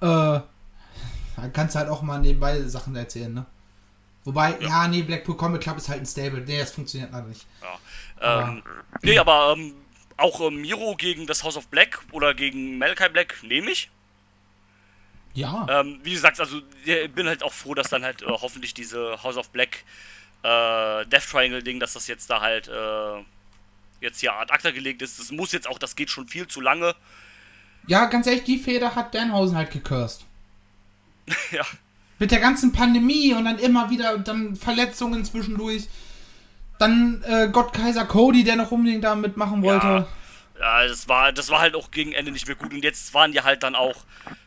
Äh, da kannst du halt auch mal nebenbei Sachen erzählen, ne? Wobei, ja, nee, Blackpool Combat Club ist halt ein Stable. Nee, das funktioniert leider nicht. Ja. Ähm, nee, aber ähm, auch ähm, Miro gegen das House of Black oder gegen Malachi Black nehme ich. Ja. Ähm, wie gesagt, also ich bin halt auch froh, dass dann halt äh, hoffentlich diese House of Black äh, Death Triangle Ding, dass das jetzt da halt äh, jetzt hier ad acta gelegt ist. Das muss jetzt auch, das geht schon viel zu lange. Ja, ganz ehrlich, die Feder hat Danhausen halt gecursed. ja, Mit der ganzen Pandemie und dann immer wieder dann Verletzungen zwischendurch. Dann äh, Gott Kaiser Cody, der noch unbedingt da mitmachen wollte. Ja, das war, das war halt auch gegen Ende nicht mehr gut. Und jetzt waren ja halt dann auch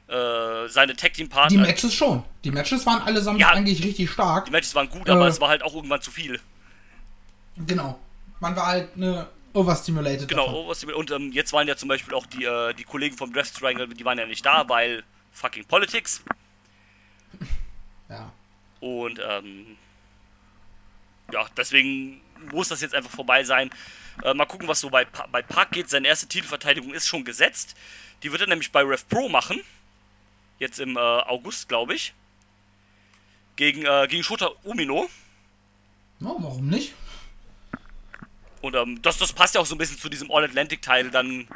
äh, seine Tag Team Die Partner. Matches schon. Die Matches waren allesamt Ja. eigentlich richtig stark. Die Matches waren gut, aber Äh. es war halt auch irgendwann zu viel. Genau. Man war halt ne overstimulated. Genau, davon. Overstream- und ähm, jetzt waren ja zum Beispiel auch die, äh, die Kollegen vom Draft Triangle, die waren ja nicht da, weil fucking Politics. Ja. Und ähm, ja, deswegen muss das jetzt einfach vorbei sein. Äh, mal gucken, was so bei, Pa- bei Park geht. Seine erste Titelverteidigung ist schon Gesetzt. Die wird er nämlich bei Rev Pro machen. Jetzt im äh, August, glaube ich. Gegen, äh, gegen Shota Umino. No, warum nicht? Und ähm, das, das passt ja auch so ein bisschen zu diesem All-Atlantic-Teil. Dann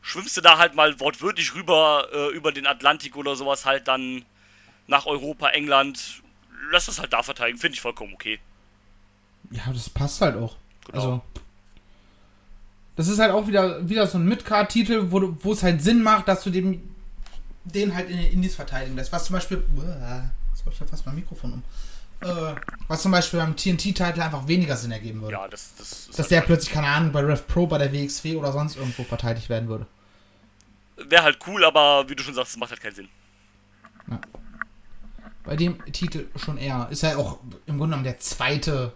schwimmst du da halt mal wortwörtlich rüber äh, über den Atlantik oder sowas halt dann nach Europa, England. Lass das halt da verteidigen. Finde ich vollkommen okay. Ja, das passt halt auch. Genau. Also. Das ist halt auch wieder, wieder so ein Mid-Card-Titel, wo, es halt Sinn macht, dass du dem, den halt in den Indies verteidigen lässt. Was zum Beispiel. Uah, Jetzt ich ja fast mein Mikrofon um. Äh, was zum Beispiel beim TNT-Titel einfach weniger Sinn ergeben würde. Ja, das, das ist Dass halt- der plötzlich, keine Ahnung, bei Rev Pro, bei der WXW oder sonst irgendwo verteidigt werden würde. wäre halt cool, aber wie du schon sagst, es macht halt keinen Sinn. Bei dem Titel schon eher. Ist ja auch im Grunde genommen der zweite.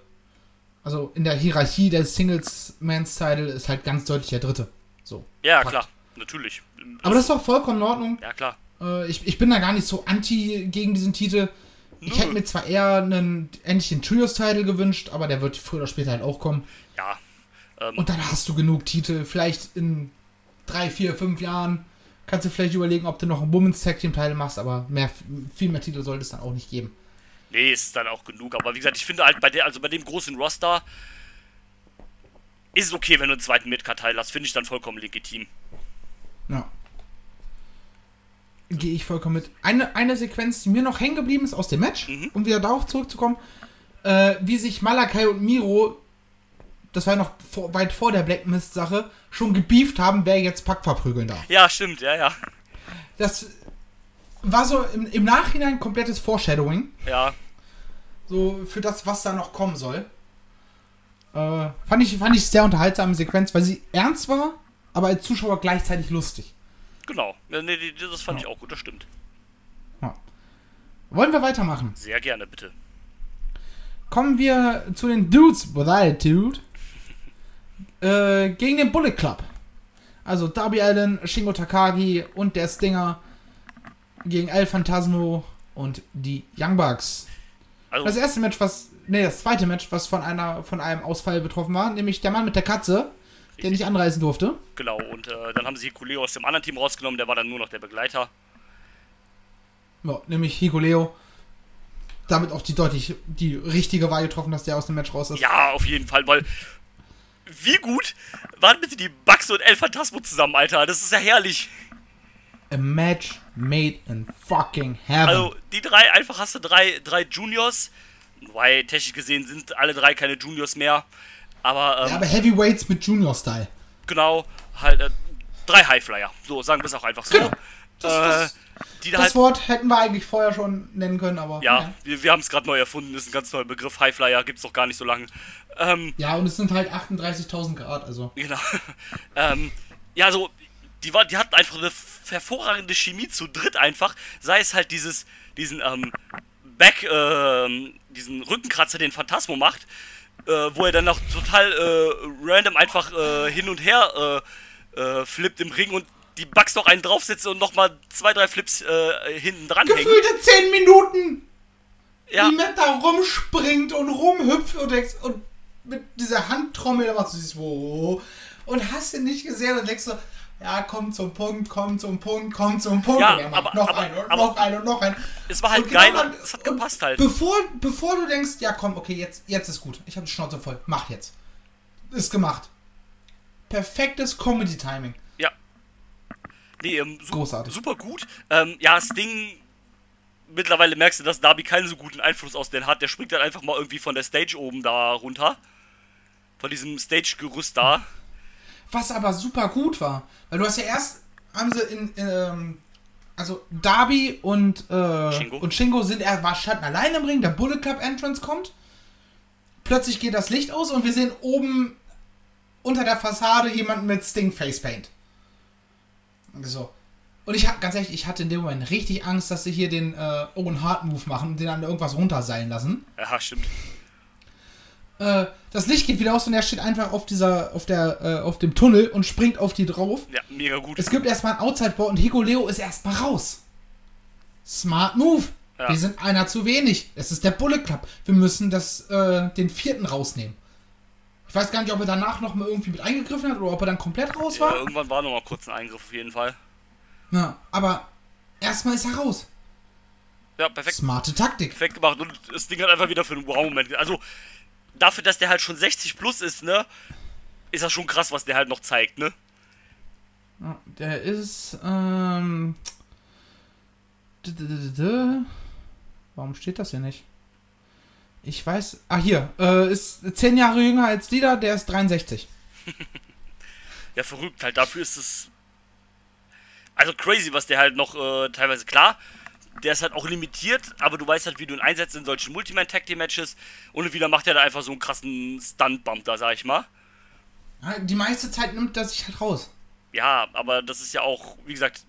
Also in der Hierarchie der Singles-Mans-Title ist halt ganz deutlich der dritte. So. Ja, Fakt. klar, natürlich. Aber das ist auch vollkommen in Ordnung. Ja, klar. Äh, ich, ich bin da gar nicht so anti gegen diesen Titel. Ich Nö. hätte mir zwar eher einen ähnlichen Trios-Title gewünscht, aber der wird früher oder später halt auch kommen. Ja. Ähm, Und dann hast du genug Titel. Vielleicht in drei, vier, fünf Jahren kannst du vielleicht überlegen, ob du noch einen Women's Tag Team Title machst, aber mehr, viel mehr Titel sollte es dann auch nicht geben. nee, ist dann auch genug. Aber wie gesagt, ich finde halt bei der, also bei dem großen Roster ist es okay, wenn du einen zweiten Midcard-Teil hast. Finde ich dann vollkommen legitim. Ja. Gehe ich vollkommen mit. Eine, eine Sequenz, die mir noch hängen geblieben ist aus dem Match, Mhm. um wieder darauf zurückzukommen, äh, wie sich Malakai und Miro, das war ja noch vor, weit vor der Black Mist-Sache, schon gebieft haben, wer jetzt Pack verprügeln darf. Ja, stimmt, ja, ja. Das war so im, im Nachhinein komplettes Foreshadowing, Ja, so für das, was da noch kommen soll. Äh, fand, ich, fand ich sehr unterhaltsame Sequenz, weil sie ernst war, aber als Zuschauer gleichzeitig lustig. genau. Ja, Nee, das fand ich auch gut, das stimmt. Ja. Wollen wir weitermachen? Sehr gerne, bitte. Kommen wir zu den Dudes with Attitude. Äh, gegen den Bullet Club. Also Darby Allen, Shingo Takagi und der Stinger gegen El Phantasmo und die Young Bucks. Das Also, erste Match, was. Ne, das zweite Match, was von einer von einem Ausfall betroffen war, nämlich der Mann mit der Katze, der nicht anreisen durfte. genau. Und äh, dann haben sie Hikuleo aus dem anderen Team rausgenommen, der war dann nur noch der Begleiter. Ja, nämlich Hikuleo. Damit auch die deutlich die richtige Wahl getroffen, dass der aus dem Match raus ist. Ja, auf jeden Fall, weil. Wie gut waren bitte die Bugs und El Phantasmo zusammen, Alter? Das ist ja herrlich. A match made in fucking heaven. Also, die drei, einfach hast du drei, drei Juniors. Wobei, technisch gesehen sind alle drei keine Juniors mehr. Aber, ähm, ja, aber Heavyweights mit Junior-Style. genau, halt äh, drei Highflyer. So, sagen wir es auch einfach so. Genau. Das- äh, das- die da Das halt. Wort hätten wir eigentlich vorher schon nennen können, aber. Ja, wir, wir haben es gerade neu erfunden, ist ein ganz neuer Begriff. Highflyer gibt's doch gar nicht so lange. Ähm, Ja, und es sind halt 38.000 Grad, also. Genau. ähm, ja, also, die, war, die hatten einfach eine hervorragende Chemie zu dritt einfach. Sei es halt dieses, diesen, ähm, Back, ähm, diesen Rückenkratzer, den Phantasmo macht, äh, wo er dann noch total äh, random einfach äh, hin und her äh, äh, flippt im Ring und die Bugs noch einen draufsetzen und nochmal zwei, drei Flips äh, hinten dran hängen. Gefühlte 10 Minuten! Ja, Wie Matt da rumspringt und rumhüpft und, denkst, und mit dieser Handtrommel, da machst du dieses Wo. Und hast du nicht gesehen und denkst so, ja, komm zum Punkt, komm zum Punkt, komm zum Punkt. Ja, und er macht aber- noch aber- einen und aber- noch einen und noch einen. es war halt Und geil genau und es hat gepasst halt. Bevor, bevor du denkst, ja komm, okay, jetzt, jetzt ist gut. Ich habe die Schnauze voll. Mach jetzt. Ist gemacht. Perfektes Comedy-Timing. Nee, ähm, su Großartig. super gut. Ähm, ja, Sting, mittlerweile merkst du, dass Darby keinen so guten Einfluss aus den hat. Der springt dann einfach mal irgendwie von der Stage oben da runter. Von diesem Stage-Gerüst da. Was aber super gut war. Weil du hast ja erst, haben sie in, ähm, also Darby und, äh, Shingo. und Shingo sind er war standen allein im Ring, der Bullet Club Entrance kommt. plötzlich geht das Licht aus und wir sehen oben unter der Fassade jemanden mit Sting Facepaint. So. Und ich hab, ganz ehrlich, ich hatte in dem Moment richtig Angst, dass sie hier den äh, Owen Hart Move machen und den dann irgendwas runterseilen lassen. Ja, stimmt. Äh, das Licht geht wieder aus und er steht einfach auf dieser, auf der, äh, auf dem Tunnel und springt auf die drauf. Ja, mega gut. Es gibt erstmal ein Outside-Board und Hikuleo ist erstmal raus. Smart Move. Ja. Wir sind einer zu wenig. Es ist der Bullet Club. Wir müssen das, äh, den vierten rausnehmen. Ich weiß gar nicht, ob er danach noch mal irgendwie mit eingegriffen hat oder ob er dann komplett raus ja, war. irgendwann war noch mal kurz ein Eingriff auf jeden Fall. Ja, aber erstmal ist er raus. Ja, perfekt, Smarte Taktik. perfekt gemacht. Und das Ding hat einfach wieder für einen Wow-Moment. Also, dafür, dass der halt schon 60 plus ist, ne? Ist das schon krass, was der halt noch zeigt, ne? Ja, Der ist, ähm. Warum steht das hier nicht? Ich weiß. Ah, hier. Äh, ist 10 Jahre jünger als Dieter, der ist 63. Ja, verrückt halt. Dafür ist es. Also crazy, was der halt noch äh, teilweise klar. Der ist halt auch limitiert, aber du weißt halt, wie du ihn einsetzt in solchen Multiman-Tag-Team-Matches. Und wieder macht er da einfach so einen krassen Stunt-Bump da, sag ich mal. Die meiste Zeit nimmt er sich halt raus. Ja, aber das ist ja auch, wie gesagt,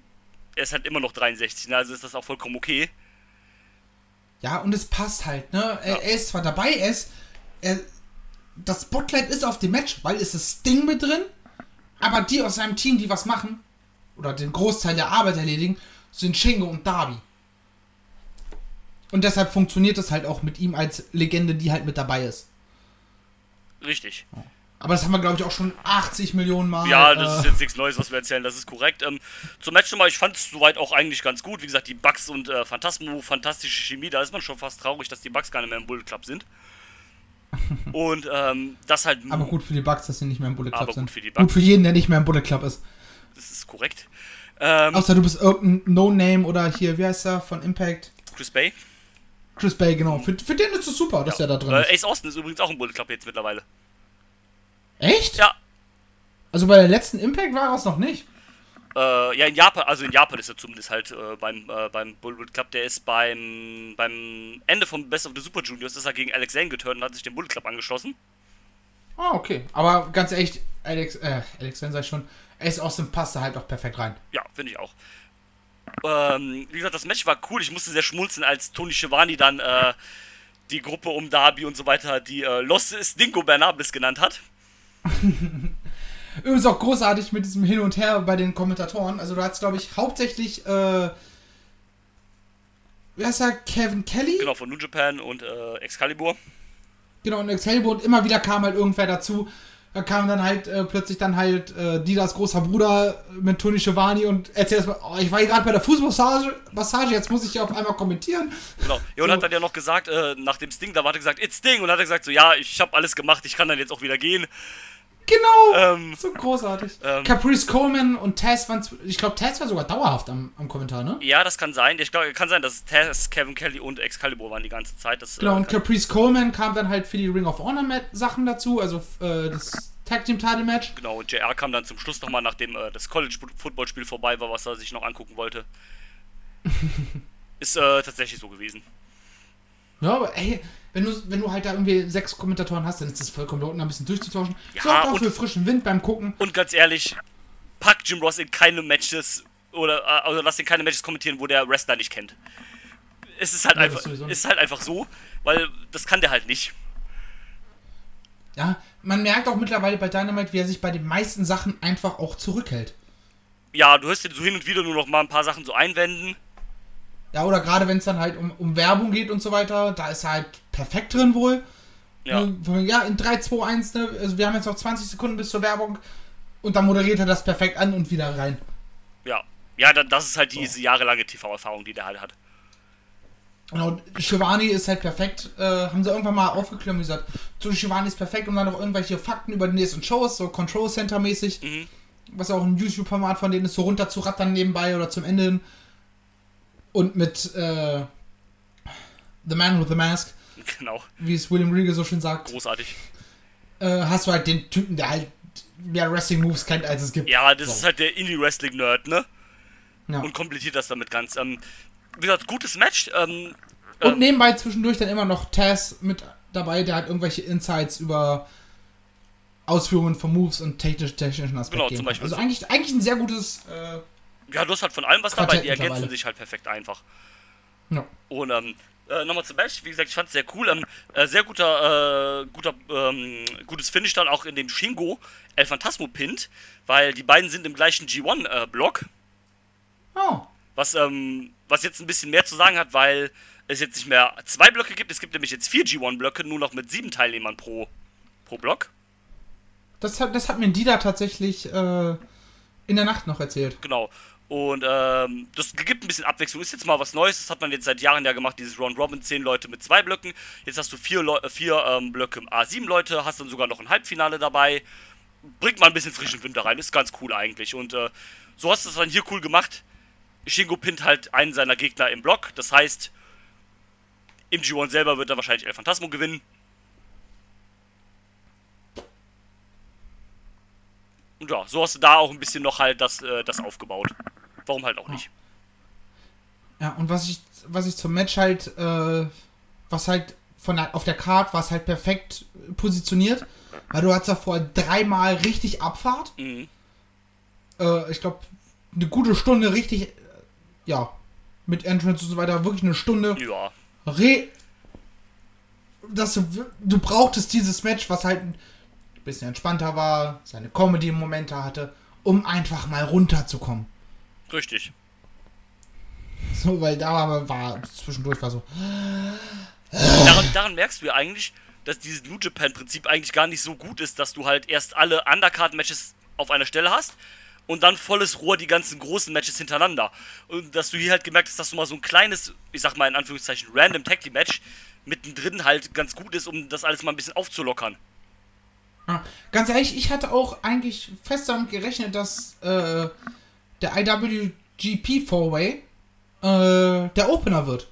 er ist halt immer noch 63, ne? also ist das auch vollkommen okay. Ja, und es passt halt, ne? Er, Ja. er ist zwar dabei, er ist. Er, das Spotlight ist auf dem Match, weil es ist Sting mit drin. Aber die aus seinem Team, die was machen, oder den Großteil der Arbeit erledigen, sind Shingo und Darby. Und deshalb funktioniert es halt auch mit ihm als Legende, die halt mit dabei ist. Richtig. Aber das haben wir, glaube ich, auch schon 80 Millionen Mal. Ja, das äh, ist jetzt nichts Neues, was wir erzählen, das ist korrekt. Ähm, zum Match nochmal, ich fand es soweit auch eigentlich ganz gut. Wie gesagt, die Bugs und äh, Phantasmo, fantastische Chemie, da ist man schon fast traurig, dass die Bugs gar nicht mehr im Bullet Club sind. Und ähm, das halt. Aber gut für die Bugs, dass sie nicht mehr im Bullet Club Aber gut sind. für die Bugs. gut für jeden, der nicht mehr im Bullet Club ist. Das ist korrekt. Ähm, Außer du bist irgendein No-Name oder hier, wie heißt er, von Impact? Chris Bay. Chris Bay, genau. Für, für den ist es super, dass er da drin Äh, ist. Ace Austin ist übrigens auch im Bullet Club jetzt mittlerweile. Echt? Ja. Also bei der letzten Impact war es noch nicht. Äh, ja, in Japan, also in Japan ist er zumindest halt äh, beim, äh, beim Bullet Club. Der ist beim, beim Ende vom Best of the Super Juniors ist er gegen Alex Zane geturnt und hat sich dem Bullet Club angeschlossen. Ah, okay. Aber ganz ehrlich, Alex, äh, Alex, wenn sei schon, Ace Austin passt da halt auch perfekt rein. Ja, finde ich auch. Ähm, wie gesagt, das Match war cool. Ich musste sehr schmunzeln, als Tony Schiavone dann äh, die Gruppe um Darby und so weiter, die äh, Los Stingo Bernables genannt hat. Übrigens auch großartig mit diesem Hin und Her bei den Kommentatoren. Also du hattest, glaube ich, hauptsächlich, äh, wie heißt er, Kevin Kelly? Genau, von New Japan und äh, Excalibur. Genau, und Excalibur und immer wieder kam halt irgendwer dazu. Da kam dann halt äh, plötzlich dann halt äh, Didas großer Bruder mit Tony Schiavone und erzählt erstmal, oh, ich war hier gerade bei der Fußmassage, Massage, jetzt muss ich hier auf einmal kommentieren. Genau. Ja, und So. hat dann ja noch gesagt, äh, nach dem Sting, da war er gesagt, it's Sting. Und hat er gesagt, so, ja, ich habe alles gemacht, ich kann dann jetzt auch wieder gehen. Genau! Ähm, so großartig. ähm, Caprice Coleman und Taz waren, ich glaube, Taz war sogar dauerhaft am, am Kommentar, ne? ja, das kann sein. Ich glaube, kann sein, dass Taz, Kevin Kelly und Excalibur waren die ganze Zeit. Das, Genau, äh, und Caprice Coleman kam dann halt für die Ring of Honor Sachen dazu, also äh, das Tag Team Title Match. genau, und JR kam dann zum Schluss nochmal, nachdem äh, das College-Football-Spiel vorbei war, was er sich noch angucken wollte. Ist äh, tatsächlich so gewesen. Ja, aber ey, wenn du, wenn du halt da irgendwie sechs Kommentatoren hast, dann ist das vollkommen da unten ein bisschen durchzutauschen. Ja, Sorgt auch für frischen Wind beim Gucken. Und ganz ehrlich, pack Jim Ross in keine Matches oder äh, also lass ihn keine Matches kommentieren, wo der Wrestler nicht kennt. Es ist halt Ja, einfach, ist halt einfach so, weil das kann der halt nicht. Ja, man merkt auch mittlerweile bei Dynamite, wie er sich bei den meisten Sachen einfach auch zurückhält. Ja, du hörst dir so hin und wieder nur noch mal ein paar Sachen so einwenden. Ja, oder gerade wenn es dann halt um, um Werbung geht und so weiter, da ist er halt perfekt drin wohl. Ja, Ja, ja in 3, 2, 1, ne? Also wir haben jetzt noch 20 Sekunden bis zur Werbung. Und dann moderiert er das perfekt an und wieder rein. ja. Ja, da- das ist halt diese jahrelange TV-Erfahrung, die der halt hat. Genau, Shivani ist halt perfekt. Äh, haben sie irgendwann mal aufgeklärt und gesagt, so Shivani ist perfekt und dann noch irgendwelche Fakten über die nächsten Shows, so Control Center mäßig. Mhm. Was auch ein YouTube-Format von denen ist, so runter zu rattern nebenbei oder zum Ende hin. Und mit äh, The Man with the Mask, Genau, wie es William Regal so schön sagt, großartig. äh, hast du halt den Typen, der halt mehr Wrestling-Moves kennt, als es gibt. Ja, das So. ist halt der Indie-Wrestling-Nerd, ne? Ja. Und komplettiert das damit ganz. Ähm, wie gesagt, gutes Match. Ähm, Und ähm, nebenbei zwischendurch dann immer noch Taz mit dabei, der halt irgendwelche Insights über Ausführungen von Moves und technisch, technischen Aspekten Genau, zum. Beispiel Also so. eigentlich, eigentlich ein sehr gutes. Äh, Ja, du hast halt von allem was Quartett dabei, die ergänzen sich halt perfekt einfach. ja. Und ähm, äh, nochmal zum Match, wie gesagt, ich fand es sehr cool. Ähm, äh, sehr guter, äh, guter, ähm, gutes Finish dann auch in dem Shingo El Phantasmo Pint, weil die beiden sind im gleichen G1-Block, Oh. was, ähm, was jetzt ein bisschen mehr zu sagen hat, weil es jetzt nicht mehr zwei Blöcke gibt. Es gibt nämlich jetzt vier G1-Blöcke, nur noch mit sieben Teilnehmern pro, pro Block. Das hat, das hat mir Dida tatsächlich äh, in der Nacht noch erzählt. Genau. Und ähm, das gibt ein bisschen Abwechslung. Ist jetzt mal was Neues. Das hat man jetzt seit Jahren ja gemacht, dieses Round Robin, 10 Leute mit zwei Blöcken. Jetzt hast du vier, Leu äh, vier ähm, Blöcke A7 Leute, hast dann sogar noch ein Halbfinale dabei. Bringt mal ein bisschen frischen Wind da rein. Ist ganz cool eigentlich. Und äh, so hast du es dann hier cool gemacht. Shingo pinnt halt einen seiner Gegner im Block. Das heißt, im G1 selber wird er wahrscheinlich El Phantasmo gewinnen. Und ja, so hast du da auch ein bisschen noch halt das, äh, das aufgebaut. Warum halt auch nicht? Ja, und was ich, was ich zum Match halt, äh, was halt von der, auf der Card war es halt perfekt positioniert, weil du hattest davor dreimal richtig Abfahrt. Mhm. Äh, ich glaube, eine gute Stunde richtig, äh, ja, mit Entrance und so weiter, wirklich eine Stunde. Ja, Re dass du, brauchtest dieses Match, was halt bisschen entspannter war, seine Comedy-Momente hatte, um einfach mal runterzukommen. richtig. So, weil da war, war zwischendurch war so, Daran, daran merkst du ja eigentlich, dass dieses New Japan-Prinzip eigentlich gar nicht so gut ist, dass du halt erst alle Undercard-Matches auf einer Stelle hast und dann volles Rohr die ganzen großen Matches hintereinander. Und dass du hier halt gemerkt hast, dass du mal so ein kleines, ich sag mal in Anführungszeichen, random Tag Team Match mittendrin halt ganz gut ist, um das alles mal ein bisschen aufzulockern. Ganz ehrlich, ich hatte auch eigentlich fest damit gerechnet, dass äh, der IWGP Four-Way äh, der Opener wird.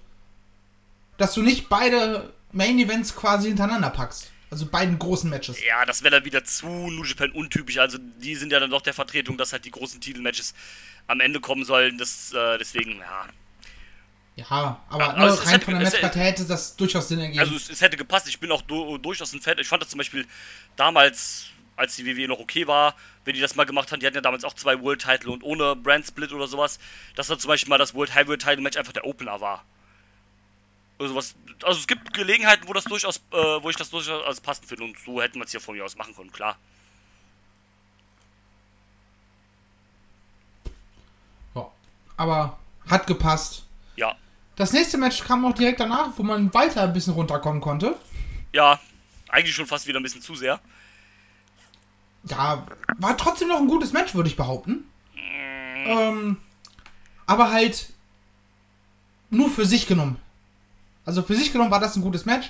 Dass du nicht beide Main Events quasi hintereinander packst. Also beiden großen Matches. Ja, das wäre dann wieder zu New Japan untypisch. Also die sind ja dann doch der Vertretung, dass halt die großen Titelmatches am Ende kommen sollen. Das, äh, deswegen, ja. Ja, aber Ja, aber nur es- rein hätte- von der es- Matchkarte hätte das durchaus Sinn ergeben. Also es, es hätte gepasst. Ich bin auch du, durchaus ein Fan. Ich fand das zum Beispiel damals, als die WWE noch okay war, wenn die das mal gemacht haben, die hatten ja damals auch zwei World Title und ohne Brand Split oder sowas, dass dann zum Beispiel mal das World Heavyweight Title Match einfach der Opener war. Also, was, also es gibt Gelegenheiten, wo das durchaus, äh, wo ich das durchaus als passend finde und so hätten wir es hier von mir aus machen können, klar. ja. Aber hat gepasst. Ja. Das nächste Match kam auch direkt danach, wo man weiter ein bisschen runterkommen konnte. Ja, eigentlich schon fast wieder ein bisschen zu sehr. Ja, war trotzdem noch ein gutes Match, würde ich behaupten. Ähm, aber halt nur für sich genommen. Also für sich genommen war das ein gutes Match.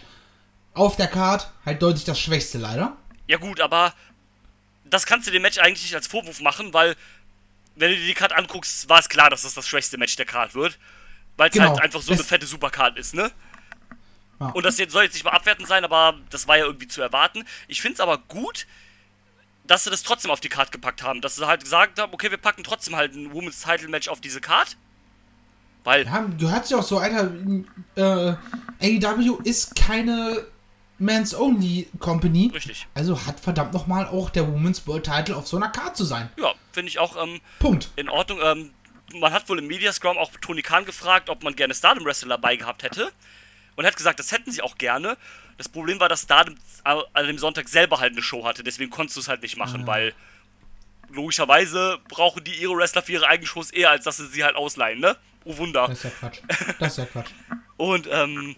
Auf der Card halt deutlich das Schwächste leider. Ja gut, aber das kannst du dem Match eigentlich nicht als Vorwurf machen, weil wenn du dir die Card anguckst, war es klar, dass das das schwächste Match der Card wird, weil es Genau. halt einfach so eine Das- fette Supercard ist, ne? Ja. Und das jetzt soll jetzt nicht mal abwertend sein, aber das war ja irgendwie zu erwarten. Ich finde es aber gut, dass sie das trotzdem auf die Card gepackt haben, dass sie halt gesagt haben, okay, wir packen trotzdem halt ein Women's Title Match auf diese Card, weil Ja, gehört sich auch so, Alter. Äh, AEW ist keine Men's Only Company. richtig. Also hat verdammt nochmal auch der Women's World Title auf so einer Card zu sein. Ja, finde ich auch ähm, Punkt. in Ordnung. Ähm, man hat wohl im Media Scrum auch Tony Khan gefragt, ob man gerne Stardom Wrestler dabei gehabt hätte. Und er hat gesagt, das hätten sie auch gerne. Das Problem war, dass Stardom an dem Sonntag selber halt eine Show hatte. Deswegen konntest du es halt nicht machen, weil logischerweise brauchen die ihre Wrestler für ihre eigenen Shows eher, als dass sie sie halt ausleihen, ne? Oh Wunder. Das ist ja Quatsch. Das ist ja Quatsch. Und, ähm.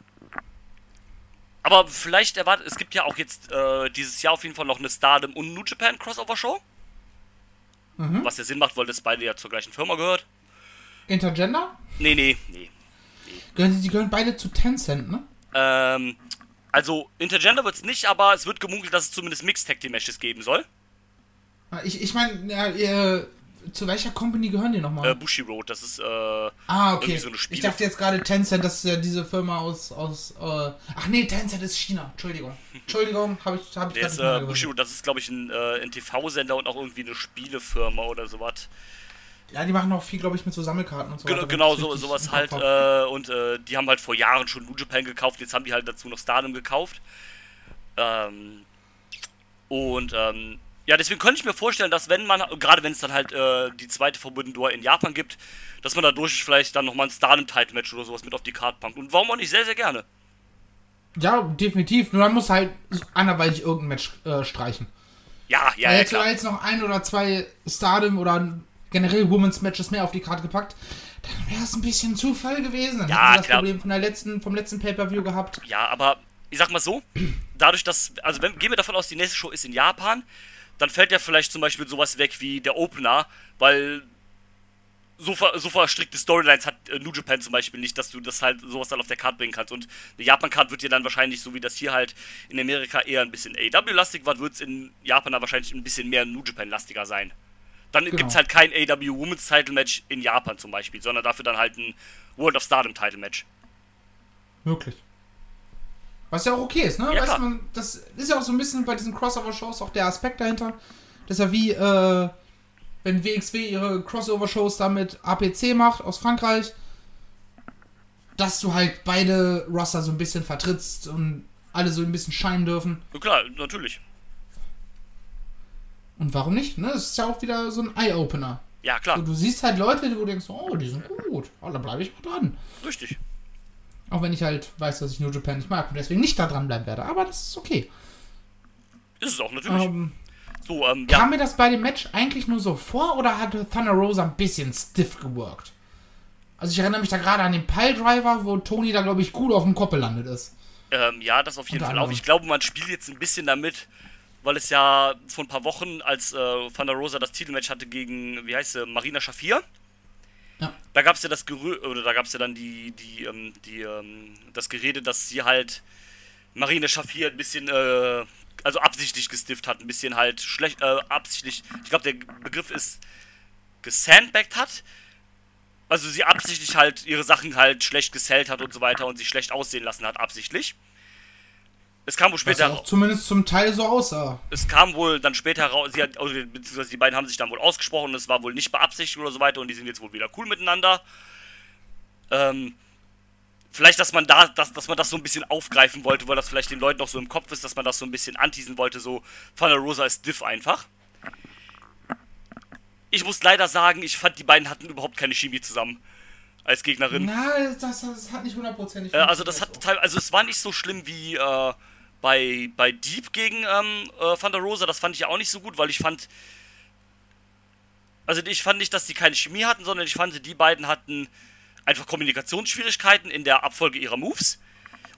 Aber vielleicht erwartet, es gibt ja auch jetzt äh, dieses Jahr auf jeden Fall noch eine Stardom und New Japan Crossover Show. Was ja Sinn macht, weil das beide ja zur gleichen Firma gehört. Intergender? Nee, nee, nee. Gehören, die gehören beide zu Tencent, ne? Ähm, also Intergender wird es nicht, aber es wird gemunkelt, dass es zumindest Mixed Tag Team Matches geben soll. Ich, ich meine, äh, zu welcher Company gehören die nochmal? Äh, Bushi Road, das ist, äh, ah, okay. so eine ich dachte jetzt gerade Tencent, das ist ja diese Firma aus. aus äh, ach nee, Tencent ist China. Entschuldigung. Entschuldigung, habe ich, hab ich grad ist, äh. Bushi Road, das ist, glaube ich, ein, äh, ein TV-Sender und auch irgendwie eine Spielefirma oder sowas. Ja, die machen auch viel, glaube ich, mit so Sammelkarten und so. Genau, genau so, sowas halt. Äh, und äh, die haben halt vor Jahren schon New Japan gekauft, jetzt haben die halt dazu noch Stardom gekauft. Ähm, und ähm, ja, deswegen könnte ich mir vorstellen, dass wenn man, gerade wenn es dann halt äh, die zweite Forbidden Door in Japan gibt, dass man dadurch vielleicht dann nochmal ein Stardom-Title-Match oder sowas mit auf die Karte packt. Und warum auch nicht sehr, sehr gerne. Ja, definitiv. Nur dann muss halt anderweitig irgendein Match äh, streichen. Ja, ja, ja, jetzt klar. jetzt noch ein oder zwei Stardom oder generell Women's Matches mehr auf die Karte gepackt, dann wäre es ein bisschen Zufall gewesen. Dann Ja, das klar. Problem von der letzten, vom letzten Pay-Per-View gehabt. Ja, aber ich sag mal so, dadurch, dass, also wenn, gehen wir davon aus, die nächste Show ist in Japan, dann fällt ja vielleicht zum Beispiel sowas weg wie der Opener, weil so, ver, so verstrickte Storylines hat äh, New Japan zum Beispiel nicht, dass du das halt sowas dann auf der Karte bringen kannst. Und eine Japan-Card wird dir dann wahrscheinlich, so wie das hier halt in Amerika eher ein bisschen AEW-lastig war, wird es in Japan dann wahrscheinlich ein bisschen mehr New Japan-lastiger sein. Dann Genau. gibt's halt kein AEW Women's Title Match in Japan zum Beispiel, sondern dafür dann halt ein World of Stardom Title Match. Möglich. Was ja auch okay ist, ne? Ja, weißt man, das ist ja auch so ein bisschen bei diesen Crossover-Shows auch der Aspekt dahinter. Das ist ja wie, äh, wenn WXW ihre Crossover-Shows da mit APC macht aus Frankreich, dass du halt beide Roster so ein bisschen vertrittst und alle so ein bisschen scheinen dürfen. Ja, klar, natürlich. Und warum nicht? Ne? Das ist ja auch wieder so ein Eye-Opener. Ja, klar, So, du siehst halt Leute, wo du denkst, oh, die sind gut. Oh, da bleibe ich mal dran. richtig. Auch wenn ich halt weiß, dass ich New Japan nicht mag und deswegen nicht da dran bleiben werde. Aber das ist okay. Ist es auch natürlich. Ähm, so, ähm, ja, Kam mir das bei dem Match eigentlich nur so vor oder hat Thunder Rosa ein bisschen stiff geworkt? Also ich erinnere mich da gerade an den Piledriver, wo Tony da glaube ich gut auf dem Kopf gelandet ist. ähm, ja, das auf jeden Unter Fall auch. Ich glaube, man spielt jetzt ein bisschen damit, weil es ja vor ein paar Wochen, als äh, Thunder Rosa das Titelmatch hatte gegen, wie heißt sie, Marina Shafir, Ja. da gab es ja das Gerü oder da gab es ja dann die, die, ähm, die, ähm, das Gerede, dass sie halt Marina Shafir ein bisschen, äh, also absichtlich gestifft hat, ein bisschen halt schlecht, äh, absichtlich, ich glaube, der Begriff ist gesandbagged hat. Also sie absichtlich halt ihre Sachen halt schlecht gesellt hat und so weiter und sie schlecht aussehen lassen hat, absichtlich. Es kam wohl später, auch zumindest zum Teil so aussah. es kam wohl dann später heraus, sie hat, also, beziehungsweise die beiden haben sich dann wohl ausgesprochen, es war wohl nicht beabsichtigt oder so weiter und die sind jetzt wohl wieder cool miteinander. Ähm, vielleicht, dass man da, dass, dass man das so ein bisschen aufgreifen wollte, weil das vielleicht den Leuten noch so im Kopf ist, dass man das so ein bisschen anteasen wollte, so Thunder Rosa ist diff einfach. Ich muss leider sagen, ich fand, die beiden hatten überhaupt keine Chemie zusammen als Gegnerin. Na, das, das hat nicht hundertprozentig. Äh, also das hat teil- also es war nicht so schlimm wie äh, bei, bei Deep gegen ähm, äh, Thunder Rosa, das fand ich ja auch nicht so gut, weil ich fand. Also ich fand nicht, dass die keine Chemie hatten, sondern ich fand, die beiden hatten einfach Kommunikationsschwierigkeiten in der Abfolge ihrer Moves.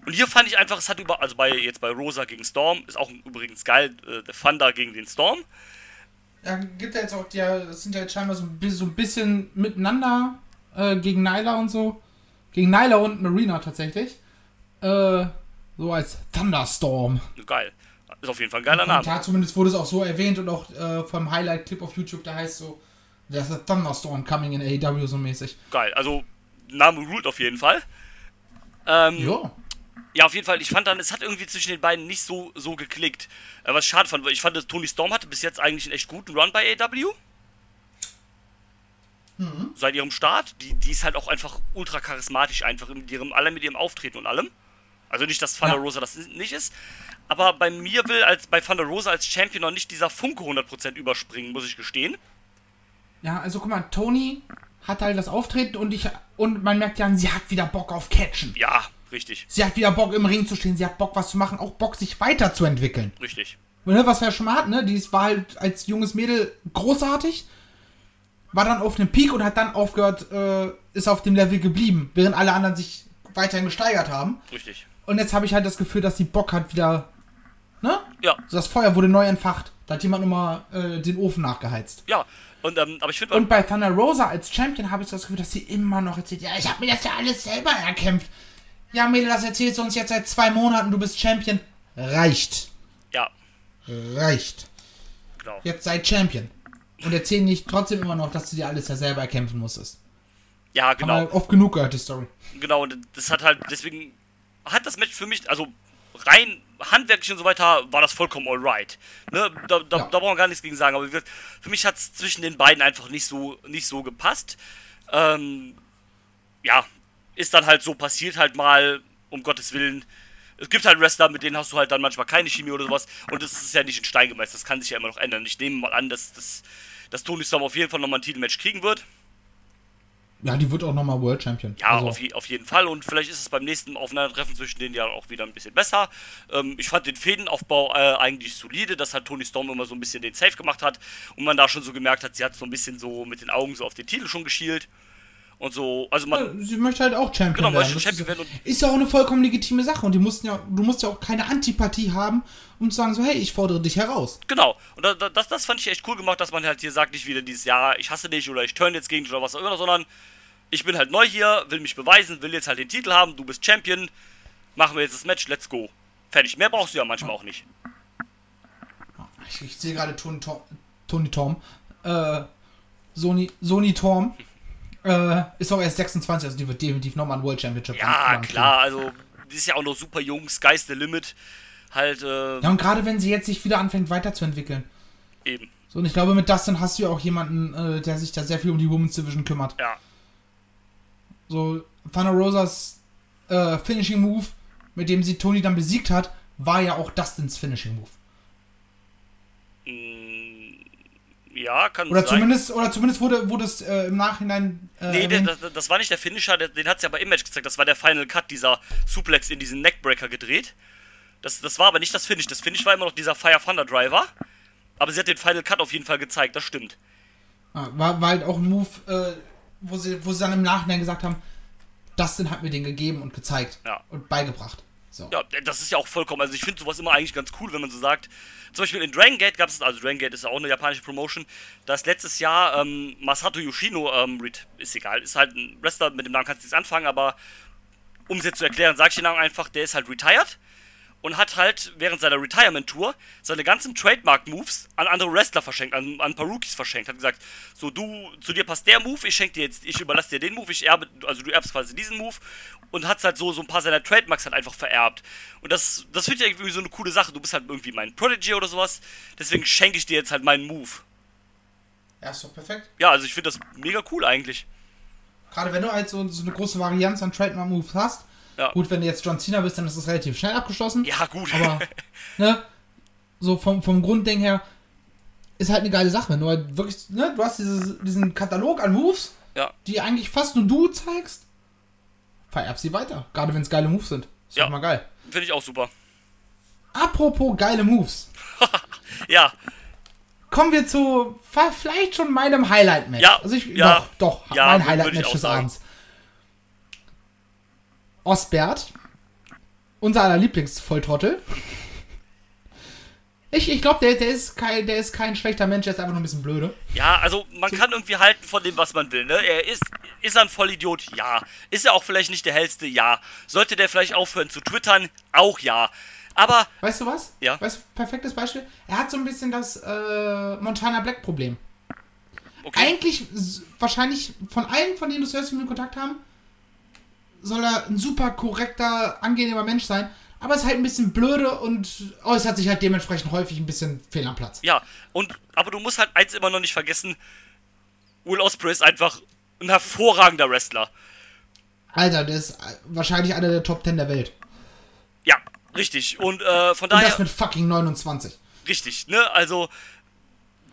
Und hier fand ich einfach, es hat über, also bei jetzt bei Rosa gegen Storm, ist auch übrigens geil, äh, der Thunder gegen den Storm. Ja, gibt ja jetzt auch, die das sind ja jetzt scheinbar so so ein bisschen miteinander äh, gegen Nyla und so. Gegen Nyla und Marina tatsächlich. Äh, so als Thunderstorm. Geil. Ist auf jeden Fall ein geiler Name. da zumindest wurde es auch so erwähnt und auch äh, vom Highlight-Clip auf YouTube, da heißt so, there's a Thunderstorm coming in AEW so mäßig. Geil. Also, Name ruled auf jeden Fall. Ähm, Ja. Ja, auf jeden Fall. Ich fand dann, es hat irgendwie zwischen den beiden nicht so, so geklickt. Äh, was ich schade fand, weil ich fand, dass Tony Storm hatte bis jetzt eigentlich einen echt guten Run bei AEW. Seit ihrem Start. Die, die ist halt auch einfach ultra charismatisch, einfach mit ihrem, alle mit ihrem Auftreten und allem. Also nicht, dass Thunder Ja. Rosa das nicht ist. Aber bei mir will als bei Thunder Rosa als Champion noch nicht dieser Funke 100% überspringen, muss ich gestehen. Ja, also guck mal, Tony hat halt das Auftreten und ich und man merkt ja, sie hat wieder Bock auf Catchen. Ja, richtig, Sie hat wieder Bock im Ring zu stehen, sie hat Bock was zu machen, auch Bock sich weiterzuentwickeln. richtig. Ne, was wir ja schon mal hatten, ne? Die war halt als junges Mädel großartig, war dann auf einem Peak und hat dann aufgehört, äh, ist auf dem Level geblieben, während alle anderen sich weiterhin gesteigert haben. Richtig. Und jetzt habe ich halt das Gefühl, dass die Bock hat wieder, ne? Ja, So, das Feuer wurde neu entfacht. Da hat jemand nochmal äh, den Ofen nachgeheizt. ja. Und, ähm, aber ich finde, Und bei Thunder Rosa als Champion habe ich das Gefühl, dass sie immer noch erzählt, ja, ich habe mir das ja alles selber erkämpft. Ja, Mädel, das erzählst du uns jetzt seit zwei Monaten, du bist Champion. Reicht. ja, Reicht. genau. Jetzt sei Champion. Und erzähl nicht trotzdem immer noch, dass du dir alles ja selber erkämpfen musstest. Ja, Haben genau. wir oft genug gehört, die Story. Genau, und das hat halt, deswegen hat das Match für mich, also rein handwerklich und so weiter, war das vollkommen alright. Ne? Da, da, Ja. da brauchen wir gar nichts gegen sagen, aber für mich hat es zwischen den beiden einfach nicht so, nicht so gepasst. Ähm, ja, ist dann halt so passiert halt mal, um Gottes Willen. Es gibt halt Wrestler, mit denen hast du halt dann manchmal keine Chemie oder sowas. Und das ist ja nicht in Stein gemeißelt. Das kann sich ja immer noch ändern. Ich nehme mal an, dass, dass, dass Tony Storm auf jeden Fall nochmal ein Titelmatch kriegen wird. Ja, die wird auch nochmal World Champion. Ja, Also, auf, je, auf jeden Fall. Und vielleicht ist es beim nächsten Aufeinandertreffen zwischen denen ja auch wieder ein bisschen besser. Ähm, ich fand den Fädenaufbau äh, eigentlich solide, dass halt Tony Storm immer so ein bisschen den Safe gemacht hat. Und man da schon so gemerkt hat, sie hat so ein bisschen so mit den Augen so auf den Titel schon geschielt. Und so, also man. sie möchte halt auch Champion Genau, werden. Das Champion ist, werden ist ja auch eine vollkommen legitime Sache. Und die mussten ja, du musst ja auch keine Antipathie haben, um zu sagen, so, hey, ich fordere dich heraus. Genau. Und da, da, das, das fand ich echt cool gemacht, dass man halt hier sagt, nicht wieder dieses Jahr, ich hasse dich oder ich turn jetzt gegen dich oder was auch immer, sondern ich bin halt neu hier, will mich beweisen, will jetzt halt den Titel haben, du bist Champion, machen wir jetzt das Match, let's go. Fertig. Mehr brauchst du ja manchmal auch nicht. Ich, ich sehe gerade Tony Tom, Tony Tom, äh, Sony, Sony Tom, äh, ist auch erst 26, also die wird definitiv nochmal ein World Championship Ja, klar, also die ist ja auch noch super jung, Sky's the Limit. Halt, äh. Ja, und gerade wenn sie jetzt sich wieder anfängt weiterzuentwickeln. eben. So, und ich glaube, mit Dustin hast du ja auch jemanden, äh, der sich da sehr viel um die Women's Division kümmert. Ja. So, Thunder Rosas äh, Finishing Move, mit dem sie Tony dann besiegt hat, war ja auch Dustins Finishing Move. Ja, kann Oder sein. zumindest, oder zumindest wurde, wurde es äh, im Nachhinein. Äh, Nee, der, das, das war nicht der Finisher, der, den hat sie aber im Match gezeigt. Das war der Final Cut, dieser Suplex in diesen Neckbreaker gedreht. Das, das war aber nicht das Finish. Das Finish war immer noch dieser Fire Thunder Driver. Aber sie hat den Final Cut auf jeden Fall gezeigt, das stimmt. Ah, war, war halt auch ein Move, äh, wo, sie, wo sie dann im Nachhinein gesagt haben, Dustin hat mir den gegeben und gezeigt Ja. und beigebracht. So. Ja, das ist ja auch vollkommen. Also ich finde sowas immer eigentlich ganz cool, wenn man so sagt. Zum Beispiel in Dragon Gate gab es, also Dragon Gate ist ja auch eine japanische Promotion, da ist letztes Jahr ähm, Masato Yoshino, ähm, ist egal, ist halt ein Wrestler, mit dem Namen kannst du nichts anfangen, aber um es jetzt zu erklären, sag ich den Namen einfach, der ist halt retired und hat halt während seiner Retirement-Tour seine ganzen Trademark-Moves an andere Wrestler verschenkt, an, an Rookies verschenkt. Hat gesagt, so du, zu dir passt der Move, ich schenke dir jetzt, ich überlasse dir den Move, ich erbe, also du erbst quasi diesen Move und hat halt so, so ein paar seiner Trademarks halt einfach vererbt. Und das, das finde ich irgendwie so eine coole Sache. Du bist halt irgendwie mein Prodigy oder sowas, deswegen schenke ich dir jetzt halt meinen Move. Ja, ist doch perfekt. Ja, also ich finde das mega cool eigentlich. Gerade wenn du halt so, so eine große Varianz an Trademark-Moves hast. Ja. Gut, wenn du jetzt John Cena bist, dann ist das relativ schnell abgeschlossen. Ja, gut. Aber, ne, so vom, vom Grundding her ist halt eine geile Sache. Du halt wirklich, ne, du hast dieses, diesen Katalog an Moves, ja. die eigentlich fast nur du zeigst, vererb sie weiter. Gerade wenn es geile Moves sind. Ist Ja. mal geil. Finde ich auch super. Apropos geile Moves. Ja, Kommen wir zu vielleicht schon meinem Highlight-Match. Ja, also ich, ja, doch, doch, ja, mein Highlight-Match des. Abends. Osbert, unser aller Lieblingsvolltrottel. Ich, ich glaube, der, der, ist kein, der ist kein schlechter Mensch, der ist einfach nur ein bisschen blöde. Ja, also man kann irgendwie halten von dem, was man will. Ne? Er ist, ist er ein Vollidiot? Ja. Ist er auch vielleicht nicht der hellste? Ja. Sollte der vielleicht aufhören zu twittern? Auch ja. Aber Weißt du was? Ja. Weißt du, perfektes Beispiel. Er hat so ein bisschen das äh, Montana Black Problem. okay, Eigentlich, wahrscheinlich von allen, von denen du zuerst mit Kontakt haben, soll er ein super korrekter, angenehmer Mensch sein. Aber ist halt ein bisschen blöde und äußert sich halt dementsprechend häufig ein bisschen fehl am Platz. ja. Und aber du musst halt eins immer noch nicht vergessen: Will Ospreay ist einfach ein hervorragender Wrestler. Alter, der ist wahrscheinlich einer der Top 10 der Welt. Ja, richtig. Und äh, von Und daher das mit fucking 29. richtig. Ne, also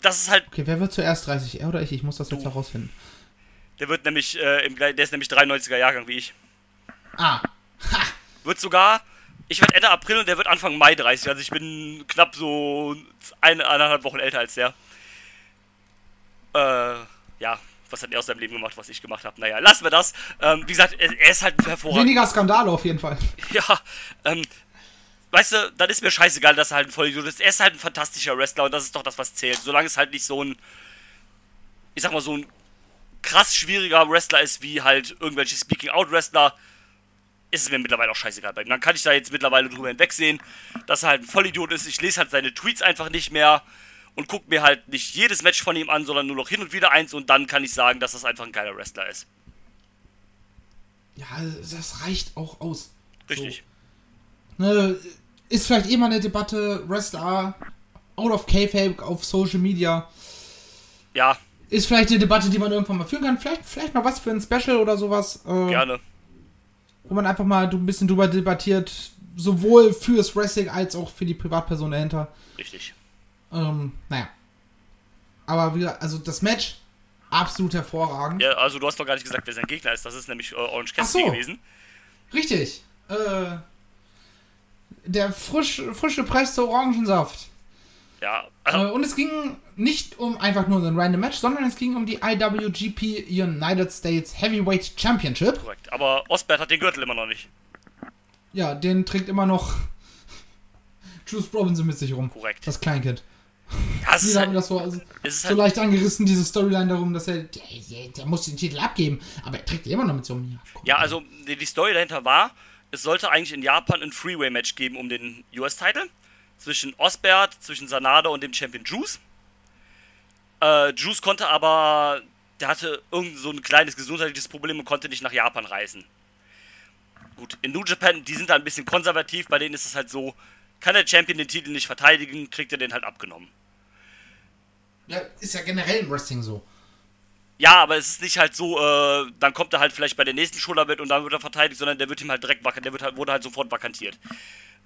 das ist halt. Okay, wer wird zuerst 30? Er oder ich? Ich muss das jetzt herausfinden. Der wird nämlich äh, im, der ist nämlich 93er Jahrgang wie ich. Ah, Wird sogar, ich werde Ende April und der wird Anfang Mai 30. Also ich bin knapp so eine, eineinhalb Wochen älter als der. Äh, ja, was hat er aus seinem Leben gemacht, was ich gemacht habe? Naja, lassen wir das. Ähm, wie gesagt, er, er ist halt ein hervorragender. weniger Skandale auf jeden Fall. Ja, ähm, weißt du, dann ist mir scheißegal, dass er halt ein Vollidiot ist. Er ist halt ein fantastischer Wrestler und das ist doch das, was zählt. Solange es halt nicht so ein, ich sag mal, so ein krass schwieriger Wrestler ist, wie halt irgendwelche Speaking-Out-Wrestler, ist es mir mittlerweile auch scheißegal bei ihm. Dann kann ich da jetzt mittlerweile drüber hinwegsehen, dass er halt ein Vollidiot ist. Ich lese halt seine Tweets einfach nicht mehr und gucke mir halt nicht jedes Match von ihm an, sondern nur noch hin und wieder eins und dann kann ich sagen, dass das einfach ein geiler Wrestler ist. Ja, das reicht auch aus. Richtig. Ne, ist vielleicht eh mal eine Debatte, Wrestler out of K-Fape auf Social Media. Ja, Ist vielleicht eine Debatte, die man irgendwann mal führen kann. Vielleicht, vielleicht mal was für ein Special oder sowas. Äh, gerne. Wo man einfach mal ein bisschen drüber debattiert, sowohl fürs Wrestling als auch für die Privatperson dahinter. Richtig. Ähm, naja. Aber wie gesagt, also das Match, absolut hervorragend. Ja, also du hast noch gar nicht gesagt, wer sein Gegner ist. Das ist nämlich äh, Orange Ach Cassidy so. gewesen. Richtig. Äh, der frisch, frische presste Orangensaft. Ja, Äh, also, und es ging nicht um einfach nur ein random Match, sondern es ging um die IWGP United States Heavyweight Championship. korrekt. Aber Osbert hat den Gürtel immer noch nicht. Ja, den trägt immer noch Juice Robinson mit sich rum. Korrekt. Das Kleinkind. Ja, es ist halt, das so, also, so halt leicht angerissen, diese Storyline darum, dass er, der, der, muss den Titel abgeben, aber er trägt die immer noch mit so einem. komm. Ja, also die, die Story dahinter war, es sollte eigentlich in Japan ein Freeway-Match geben um den US-Title zwischen Osbert, zwischen Sanada und dem Champion Juice. Äh, Juice konnte aber, der hatte irgend so ein kleines gesundheitliches Problem und konnte nicht nach Japan reisen. Gut, in New Japan, die sind da ein bisschen konservativ, bei denen ist es halt so, kann der Champion den Titel nicht verteidigen, kriegt er den halt abgenommen. Ja, ist ja generell im Wrestling so. Ja, aber es ist nicht halt so, äh, dann kommt er halt vielleicht bei der nächsten Shoulder mit und dann wird er verteidigt, sondern der wird ihm halt direkt vakant, der wird halt, wurde halt sofort vakantiert.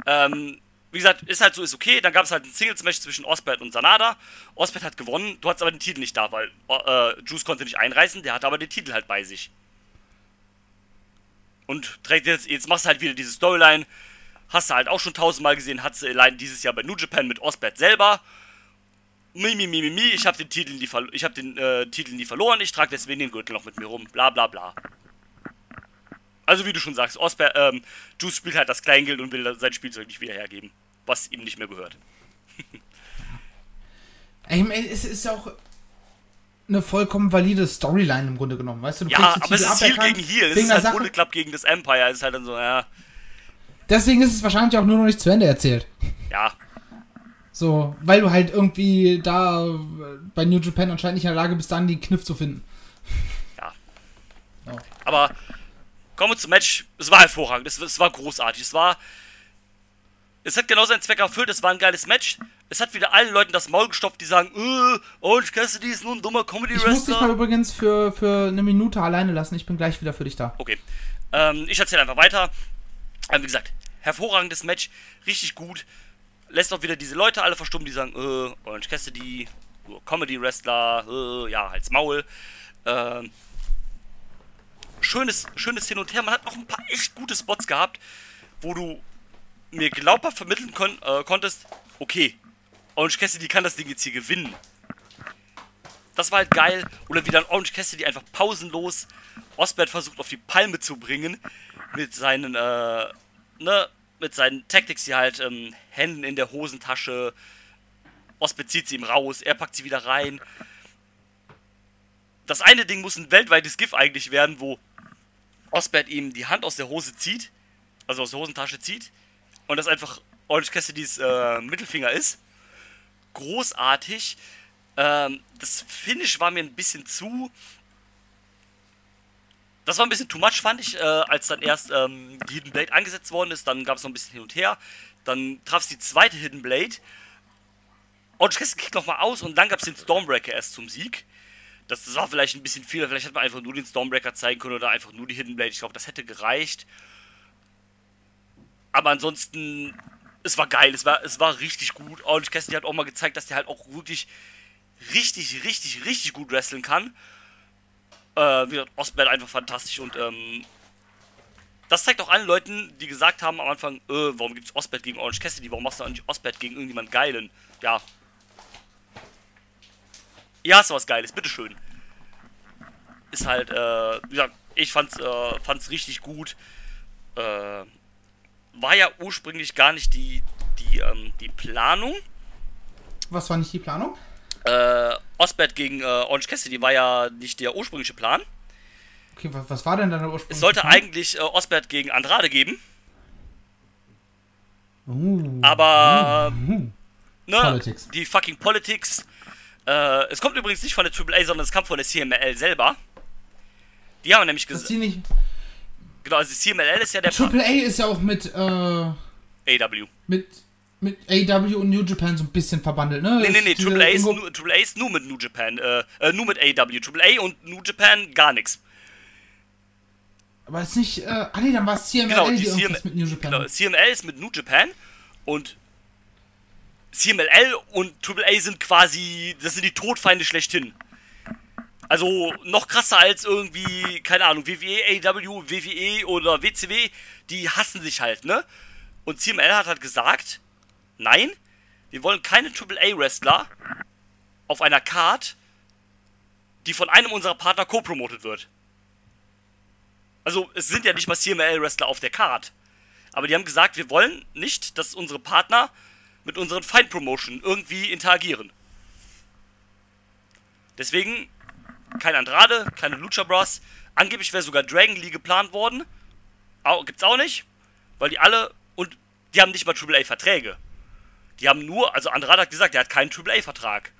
Ähm, wie gesagt, ist halt so, ist okay. Dann gab es halt ein Singles-Match zwischen Osbert und Sanada. Osbert hat gewonnen, du hattest aber den Titel nicht da, weil äh, Juice konnte nicht einreißen, der hatte aber den Titel halt bei sich. Und trägt jetzt, jetzt machst du halt wieder diese Storyline. Hast du halt auch schon tausendmal gesehen, hat sie allein dieses Jahr bei New Japan mit Osbert selber. Mi, mi, mi, mi, ich habe den Titel nie, verlo- ich hab den äh, Titel nie verloren, ich trage deswegen den Gürtel noch mit mir rum, bla bla bla. Also wie du schon sagst, Osber, ähm, Juice spielt halt das Kleingeld und will sein Spielzeug nicht wieder hergeben, was ihm nicht mehr gehört. Ich meine, es ist ja auch eine vollkommen valide Storyline im Grunde genommen, weißt du? du Ja, aber es ist aberkannt gegen Heel, es ist halt. Bullet Club gegen das Empire, es ist halt dann so, ja, Deswegen ist es wahrscheinlich auch nur noch nicht zu Ende erzählt. ja, So, weil du halt irgendwie da bei New Japan anscheinend nicht in der Lage bist, dann den Kniff zu finden. ja. Ja. Aber kommen wir zum Match, es war hervorragend, es, es war großartig, es war, es hat genau seinen Zweck erfüllt, es war ein geiles Match. Es hat wieder allen Leuten das Maul gestopft, die sagen, äh, Orange Cassidy ist nur ein dummer Ich muss dich mal Comedy-Wrestler. übrigens für, für eine Minute alleine lassen. Ich bin gleich wieder für dich da. Okay. Ähm, ich erzähle einfach weiter. Ähm, wie gesagt, hervorragendes Match, richtig gut. Lässt auch wieder diese Leute alle verstummen, die sagen, äh, Orange Cassidy, nur Comedy-Wrestler, äh, ja, halt's Maul. Ähm, schönes, schönes Hin und Her. Man hat auch ein paar echt gute Spots gehabt, wo du mir glaubhaft vermitteln kon äh, konntest, okay, Orange Cassidy kann das Ding jetzt hier gewinnen. Das war halt geil. Oder wie dann Orange Cassidy einfach pausenlos Osbert versucht auf die Palme zu bringen. Mit seinen, äh, ne, mit seinen Tactics, die halt ähm, Händen in der Hosentasche. Osbert zieht sie ihm raus, er packt sie wieder rein. Das eine Ding muss ein weltweites GIF eigentlich werden, wo Osbert ihm die Hand aus der Hose zieht, also aus der Hosentasche zieht, und das einfach Orange Cassidys äh, Mittelfinger ist. Großartig. Ähm, das Finish war mir ein bisschen zu. Das war ein bisschen too much, fand ich, äh, als dann erst ähm, die Hidden Blade eingesetzt worden ist. Dann gab es noch ein bisschen hin und her. Dann traf es die zweite Hidden Blade. Orange Cassidy kriegt nochmal aus und dann gab es den Stormbreaker erst zum Sieg. Das, das war vielleicht ein bisschen viel. Vielleicht hätte man einfach nur den Stormbreaker zeigen können oder einfach nur die Hidden Blade. Ich glaube, das hätte gereicht. Aber ansonsten, es war geil. Es war, es war richtig gut. Orange Cassidy hat auch mal gezeigt, dass der halt auch wirklich richtig, richtig, richtig gut wresteln kann. Äh, wie gesagt, Osbert einfach fantastisch und ähm, das zeigt auch allen Leuten, die gesagt haben am Anfang, äh, warum gibt's Osbert gegen Orange Cassidy, warum machst du nicht Osbert gegen irgendjemand Geilen? Ja. Ja, ist was Geiles, bitteschön. Ist halt, äh, wie gesagt, ich fand's, äh, fand's richtig gut. Äh, war ja ursprünglich gar nicht die, die, ähm, die Planung. Was war nicht die Planung? Äh, Osbert gegen äh, Orange Cassidy war ja nicht der ursprüngliche Plan. Okay, was, was war denn deine Ursprung? Es sollte eigentlich äh, Osbert gegen Andrade geben, Uh, aber uh. ne, Politics. die fucking Politics. Äh, es kommt übrigens nicht von der AAA, sondern es kam von der CMLL selber. Die haben nämlich gesagt. Genau, also CMLL ist ja der Triple A ist ja auch mit, äh, AW. mit, mit AW und New Japan so ein bisschen verbandelt, ne? Nee, nee, nee, Diese AAA ist, nur, ist nur mit New Japan, äh, äh, nur mit AW. AAA und New Japan gar nichts. Aber ist nicht, äh, ah nee, dann war es CML, Genau, die, die CM mit New Japan. genau, CML ist mit New Japan und CMLL und AAA sind quasi, das sind die Todfeinde schlechthin. Also noch krasser als irgendwie, keine Ahnung, WWE, AEW, WWE oder WCW, die hassen sich halt, ne? Und CML hat halt gesagt, nein, wir wollen keine AAA-Wrestler auf einer Card, die von einem unserer Partner co-promotet wird. Also es sind ja nicht mal CML-Wrestler auf der Card. Aber die haben gesagt, wir wollen nicht, dass unsere Partner mit unseren Feind-Promotion irgendwie interagieren. Deswegen kein Andrade, keine Lucha Bros. Angeblich wäre sogar Dragon League geplant worden. Au, gibt's auch nicht. Weil die alle. Und die haben nicht mal AAA-Verträge. Die haben nur. Also Andrade hat gesagt, der hat keinen AAA-Vertrag.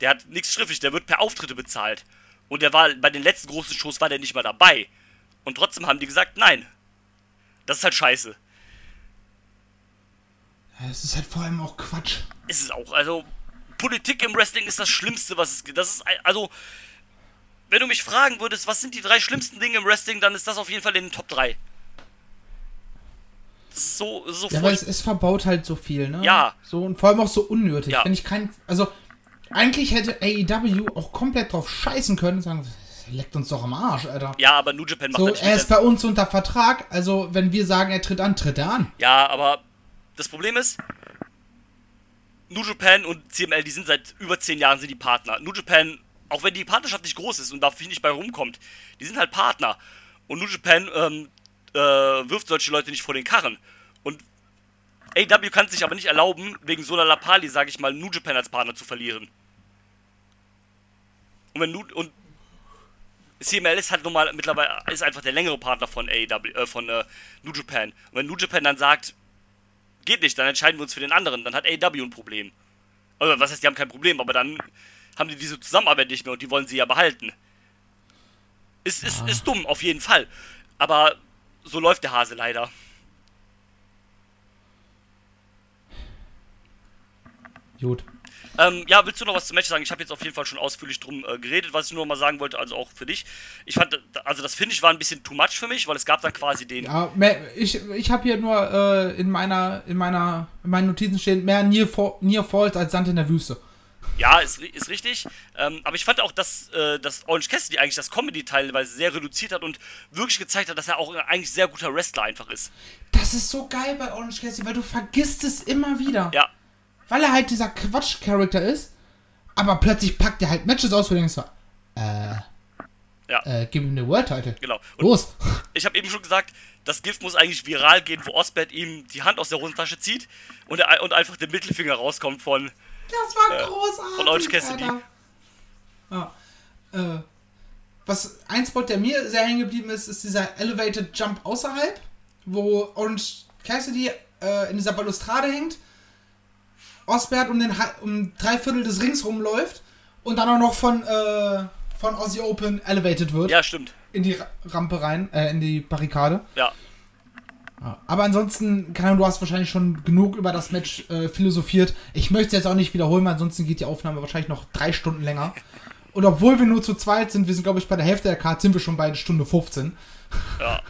Der hat nichts schriftlich, der wird per Auftritte bezahlt. Und der war bei den letzten großen Shows war der nicht mal dabei. Und trotzdem haben die gesagt, nein. Das ist halt scheiße. Es ist halt vor allem auch Quatsch. Ist es auch. Also, Politik im Wrestling ist das Schlimmste, was es gibt. Das ist, also, wenn du mich fragen würdest, was sind die drei schlimmsten Dinge im Wrestling, dann ist das auf jeden Fall in den Top 3. Das ist so, so Ja, weil es, es verbaut halt so viel, ne? Ja. So und vor allem auch so unnötig. Ja. Wenn ich kein. Also, eigentlich hätte AEW auch komplett drauf scheißen können und sagen, leckt uns doch am Arsch, Alter. Ja, aber New Japan macht So, er ist bei uns unter Vertrag, also wenn wir sagen, er tritt an, tritt er an. Ja, aber das Problem ist, New Japan und CML, die sind seit über 10 Jahren sind die Partner. New Japan, auch wenn die Partnerschaft nicht groß ist und da viel nicht bei rumkommt, die sind halt Partner. Und New Japan ähm, äh, wirft solche Leute nicht vor den Karren. Und AW kann es sich aber nicht erlauben, wegen so einer Lappali, sage ich mal, New Japan als Partner zu verlieren. Und wenn New, und CML ist halt normal mittlerweile ist einfach der längere Partner von AEW, äh, von äh, New Japan. Und wenn New Japan dann sagt, geht nicht, dann entscheiden wir uns für den anderen, dann hat AEW ein Problem. Also, was heißt, die haben kein Problem, aber dann haben die diese Zusammenarbeit nicht mehr und die wollen sie ja behalten. Ist, ist, ist dumm, auf jeden Fall. Aber so läuft der Hase leider. Gut. Ähm, ja, willst du noch was zum Match sagen? Ich habe jetzt auf jeden Fall schon ausführlich drum äh, geredet, was ich nur noch mal sagen wollte, also auch für dich. Ich fand, also das Finish war ein bisschen too much für mich, weil es gab dann quasi den. Ja, mehr, ich, ich habe hier nur äh, in meiner, in meiner, in meinen Notizen stehen, mehr Near, Fall, Near Falls als Sand in der Wüste. Ja, ist, ist richtig. Ähm, aber ich fand auch, dass, äh, dass Orange Cassidy eigentlich das Comedy teilweise sehr reduziert hat und wirklich gezeigt hat, dass er auch eigentlich sehr guter Wrestler einfach ist. Das ist so geil bei Orange Cassidy, weil du vergisst es immer wieder. Ja, Weil er halt dieser Quatsch-Charakter ist, aber plötzlich packt er halt Matches aus, wo du denkst, äh, Ja. äh, gib ihm den World Title. genau. Und Los. ich habe eben schon gesagt, das Gift muss eigentlich viral gehen, wo Osbert ihm die Hand aus der Hosentasche zieht und, er, und einfach der Mittelfinger rauskommt von. Das war großartig. von Orange Cassidy. Ja. Äh, was ein Spot, der mir sehr hängen geblieben ist, ist dieser Elevated Jump außerhalb, wo Orange Cassidy äh, in dieser Balustrade hängt, Osbert um, den, um drei Viertel des Rings rumläuft und dann auch noch von, äh, von Aussie Open elevated wird Ja, stimmt. in die Ra- Rampe rein, äh, in die Barrikade. Ja. Aber ansonsten, keine Ahnung, du hast wahrscheinlich schon genug über das Match äh, philosophiert. Ich möchte es jetzt auch nicht wiederholen, weil ansonsten geht die Aufnahme wahrscheinlich noch drei Stunden länger. Und obwohl wir nur zu zweit sind, wir sind, glaube ich, bei der Hälfte der Card, sind wir schon bei einer Stunde 15. Ja,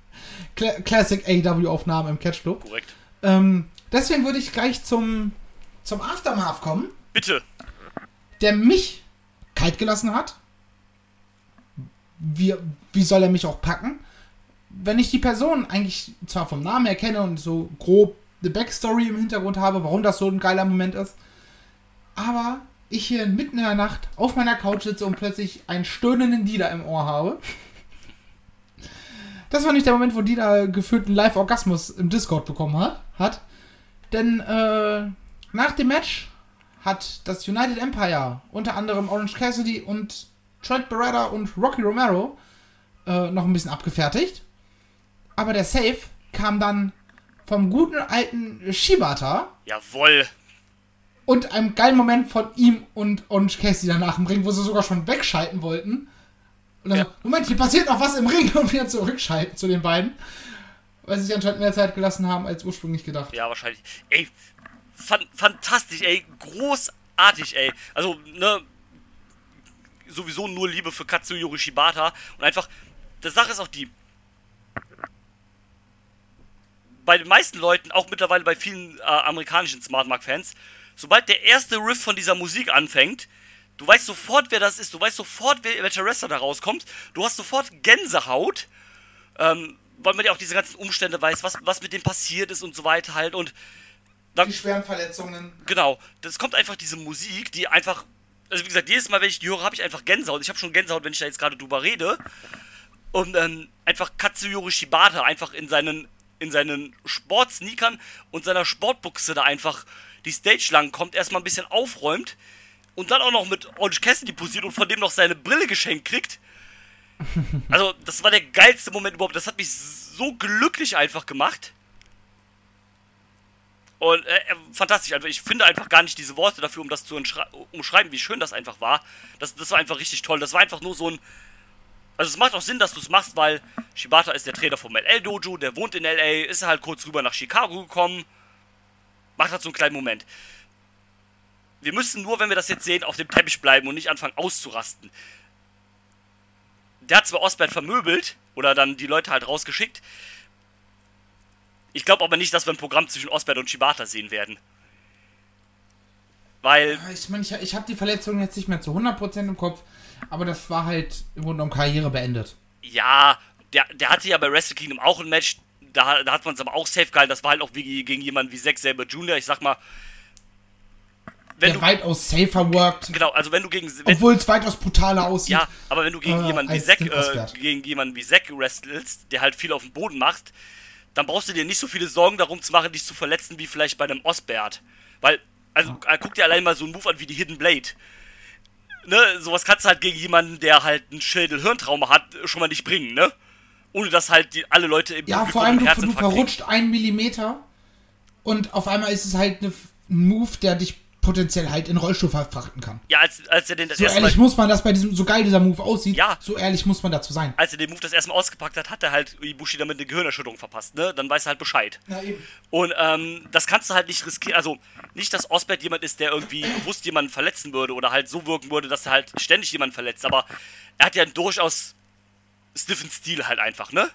Cla Classic AEW-Aufnahmen im Catch Club. korrekt. Ähm, deswegen würde ich gleich zum, zum Aftermath kommen, Bitte. der mich kalt gelassen hat. Wie, wie soll er mich auch packen? Wenn ich die Person eigentlich zwar vom Namen her kenne und so grob eine Backstory im Hintergrund habe, warum das so ein geiler Moment ist, aber ich hier mitten in der Nacht auf meiner Couch sitze und plötzlich einen stöhnenden Dieter im Ohr habe. Das war nicht der Moment, wo Dieter gefühlt einen Live-Orgasmus im Discord bekommen hat. hat. Denn äh, nach dem Match hat das United Empire unter anderem Orange Cassidy und Trent Beretta und Rocky Romero äh, noch ein bisschen abgefertigt. Aber der Save kam dann vom guten alten Shibata Jawoll. und einem geilen Moment von ihm und Orange Cassidy danach im Ring, wo sie sogar schon wegschalten wollten. Und dann Ja. so, Moment, hier passiert noch was im Ring und wieder zurückschalten zu den beiden. Weil sie sich anscheinend mehr Zeit gelassen haben als ursprünglich gedacht. Ja, wahrscheinlich. Ey, fan fantastisch, ey. Großartig, ey. Also, ne. Sowieso nur Liebe für Katsuyori Shibata. Und einfach, die Sache ist auch die. Bei den meisten Leuten, auch mittlerweile bei vielen äh, amerikanischen Smart Mark-Fans, sobald der erste Riff von dieser Musik anfängt, du weißt sofort, wer das ist, du weißt sofort, wer, welcher Wrestler da rauskommt, du hast sofort Gänsehaut, ähm, weil man ja auch diese ganzen Umstände weiß, was, was mit dem passiert ist und so weiter halt und die schweren Verletzungen. Genau, das kommt einfach diese Musik, die einfach, also wie gesagt, jedes Mal, wenn ich die höre, habe ich einfach Gänsehaut. Ich habe schon Gänsehaut, wenn ich da jetzt gerade drüber rede. Und ähm, einfach Katsuyori Shibata einfach in seinen, in seinen Sportsneakern und seiner Sportbuchse da einfach die Stage lang kommt, erstmal ein bisschen aufräumt und dann auch noch mit Orange Cassidy posiert und von dem noch seine Brille geschenkt kriegt. Also, das war der geilste Moment überhaupt. Das hat mich so glücklich einfach gemacht. Und äh, äh, fantastisch, einfach. Ich finde einfach gar nicht diese Worte dafür, um das zu umschreiben, wie schön das einfach war. Das, das war einfach richtig toll. Das war einfach nur so ein. Also es macht auch Sinn, dass du es machst, weil Shibata ist der Trainer vom LL Dojo, der wohnt in LA, ist halt kurz rüber nach Chicago gekommen. Macht halt so einen kleinen Moment. Wir müssen nur, wenn wir das jetzt sehen, auf dem Teppich bleiben und nicht anfangen auszurasten. Der hat zwar Osbert vermöbelt oder dann die Leute halt rausgeschickt, ich glaube aber nicht, dass wir ein Programm zwischen Osbert und Shibata sehen werden. Weil. Ich meine, ich, ich habe die Verletzung jetzt nicht mehr zu 100% im Kopf, aber das war halt im Grunde genommen Karriere beendet. Ja, der, der hatte ja bei Wrestle Kingdom auch ein Match, da, da hat man es aber auch safe gehalten. Das war halt auch wie gegen jemanden wie Zack selber Jr. Ich sag mal. Wenn der du, weitaus safer worked. Genau, also wenn du gegen. Obwohl es weitaus brutaler aussieht. Ja, aber wenn du gegen äh, jemanden wie Zack, äh, gegen jemanden wie Zack wrestelst, der halt viel auf dem Boden macht, dann brauchst du dir nicht so viele Sorgen darum zu machen, dich zu verletzen, wie vielleicht bei einem Osbert. Weil, also, ja. guck dir allein mal so einen Move an wie die Hidden Blade. Ne, sowas kannst du halt gegen jemanden, der halt einen Schädel-Hirntrauma hat, schon mal nicht bringen, ne? Ohne dass halt die, alle Leute im Ja, vor allem du, du verrutscht einen Millimeter und auf einmal ist es halt ein Move, der dich potenziell halt in Rollstuhl verfrachten kann. Ja, als, als er den das So ehrlich Mal, muss man das bei diesem, so geil dieser Move aussieht, ja. so ehrlich muss man dazu sein. Als er den Move das erste Mal ausgepackt hat, hat er halt Ibushi damit eine Gehirnerschütterung verpasst, ne? Dann weiß er halt Bescheid. Ja, eben. Und ähm, das kannst du halt nicht riskieren. Also, nicht, dass Osbert jemand ist, der irgendwie bewusst jemanden verletzen würde oder halt so wirken würde, dass er halt ständig jemanden verletzt, aber er hat ja einen durchaus stiffen Stil halt einfach, ne?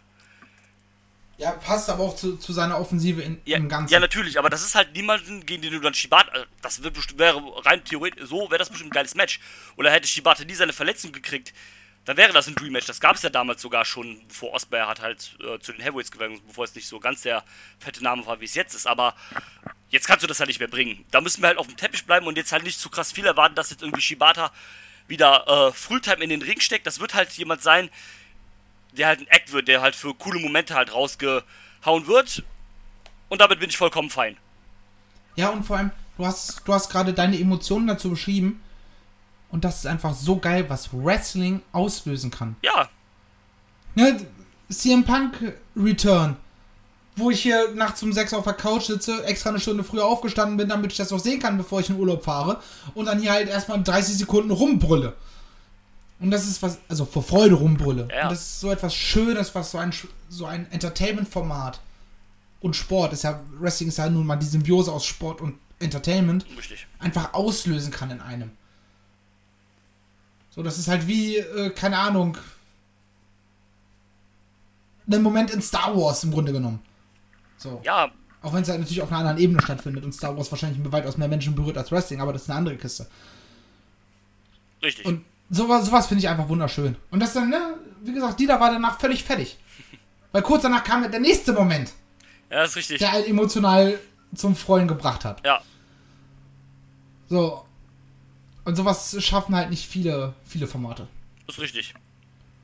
Ja, passt aber auch zu, zu seiner Offensive in, ja, im Ganzen. Ja, natürlich, aber das ist halt niemanden, gegen den du dann Shibata. Äh, das wäre rein theoretisch, so wäre das bestimmt ein geiles Match. Oder hätte Shibata nie seine Verletzung gekriegt, dann wäre das ein Dream Match. Das gab es ja damals sogar schon, bevor Osprey hat halt äh, zu den Heavyweights gegangen, bevor es nicht so ganz der fette Name war, wie es jetzt ist. Aber jetzt kannst du das halt nicht mehr bringen. Da müssen wir halt auf dem Teppich bleiben und jetzt halt nicht zu krass viel erwarten, dass jetzt irgendwie Shibata wieder äh, Fulltime in den Ring steckt. Das wird halt jemand sein, der halt ein Act wird, der halt für coole Momente halt rausgehauen wird. Und damit bin ich vollkommen fein. Ja, und vor allem, du hast, du hast gerade deine Emotionen dazu beschrieben. Und das ist einfach so geil, was Wrestling auslösen kann. Ja. Ne, CM Punk Return. Wo ich hier nachts um 6 auf der Couch sitze, extra eine Stunde früher aufgestanden bin, damit ich das auch sehen kann, bevor ich in Urlaub fahre. Und dann hier halt erstmal 30 Sekunden rumbrülle. Und das ist was, also vor Freude rumbrülle. Ja. Und das ist so etwas Schönes, was so ein, so ein Entertainment-Format und Sport ist ja, Wrestling ist ja nun mal die Symbiose aus Sport und Entertainment, Richtig. einfach auslösen kann in einem. So, das ist halt wie, äh, keine Ahnung, ein Moment in Star Wars im Grunde genommen. So. Ja. Auch wenn es halt natürlich auf einer anderen Ebene stattfindet und Star Wars wahrscheinlich weitaus mehr Menschen berührt als Wrestling, aber das ist eine andere Kiste. Richtig. Und sowas, sowas finde ich einfach wunderschön. Und das dann, ne, wie gesagt, Dieter war danach völlig fertig. Weil kurz danach kam der nächste Moment. Ja, das ist richtig. Der einen emotional zum Freuen gebracht hat. Ja. So. Und sowas schaffen halt nicht viele, viele Formate. Das ist richtig.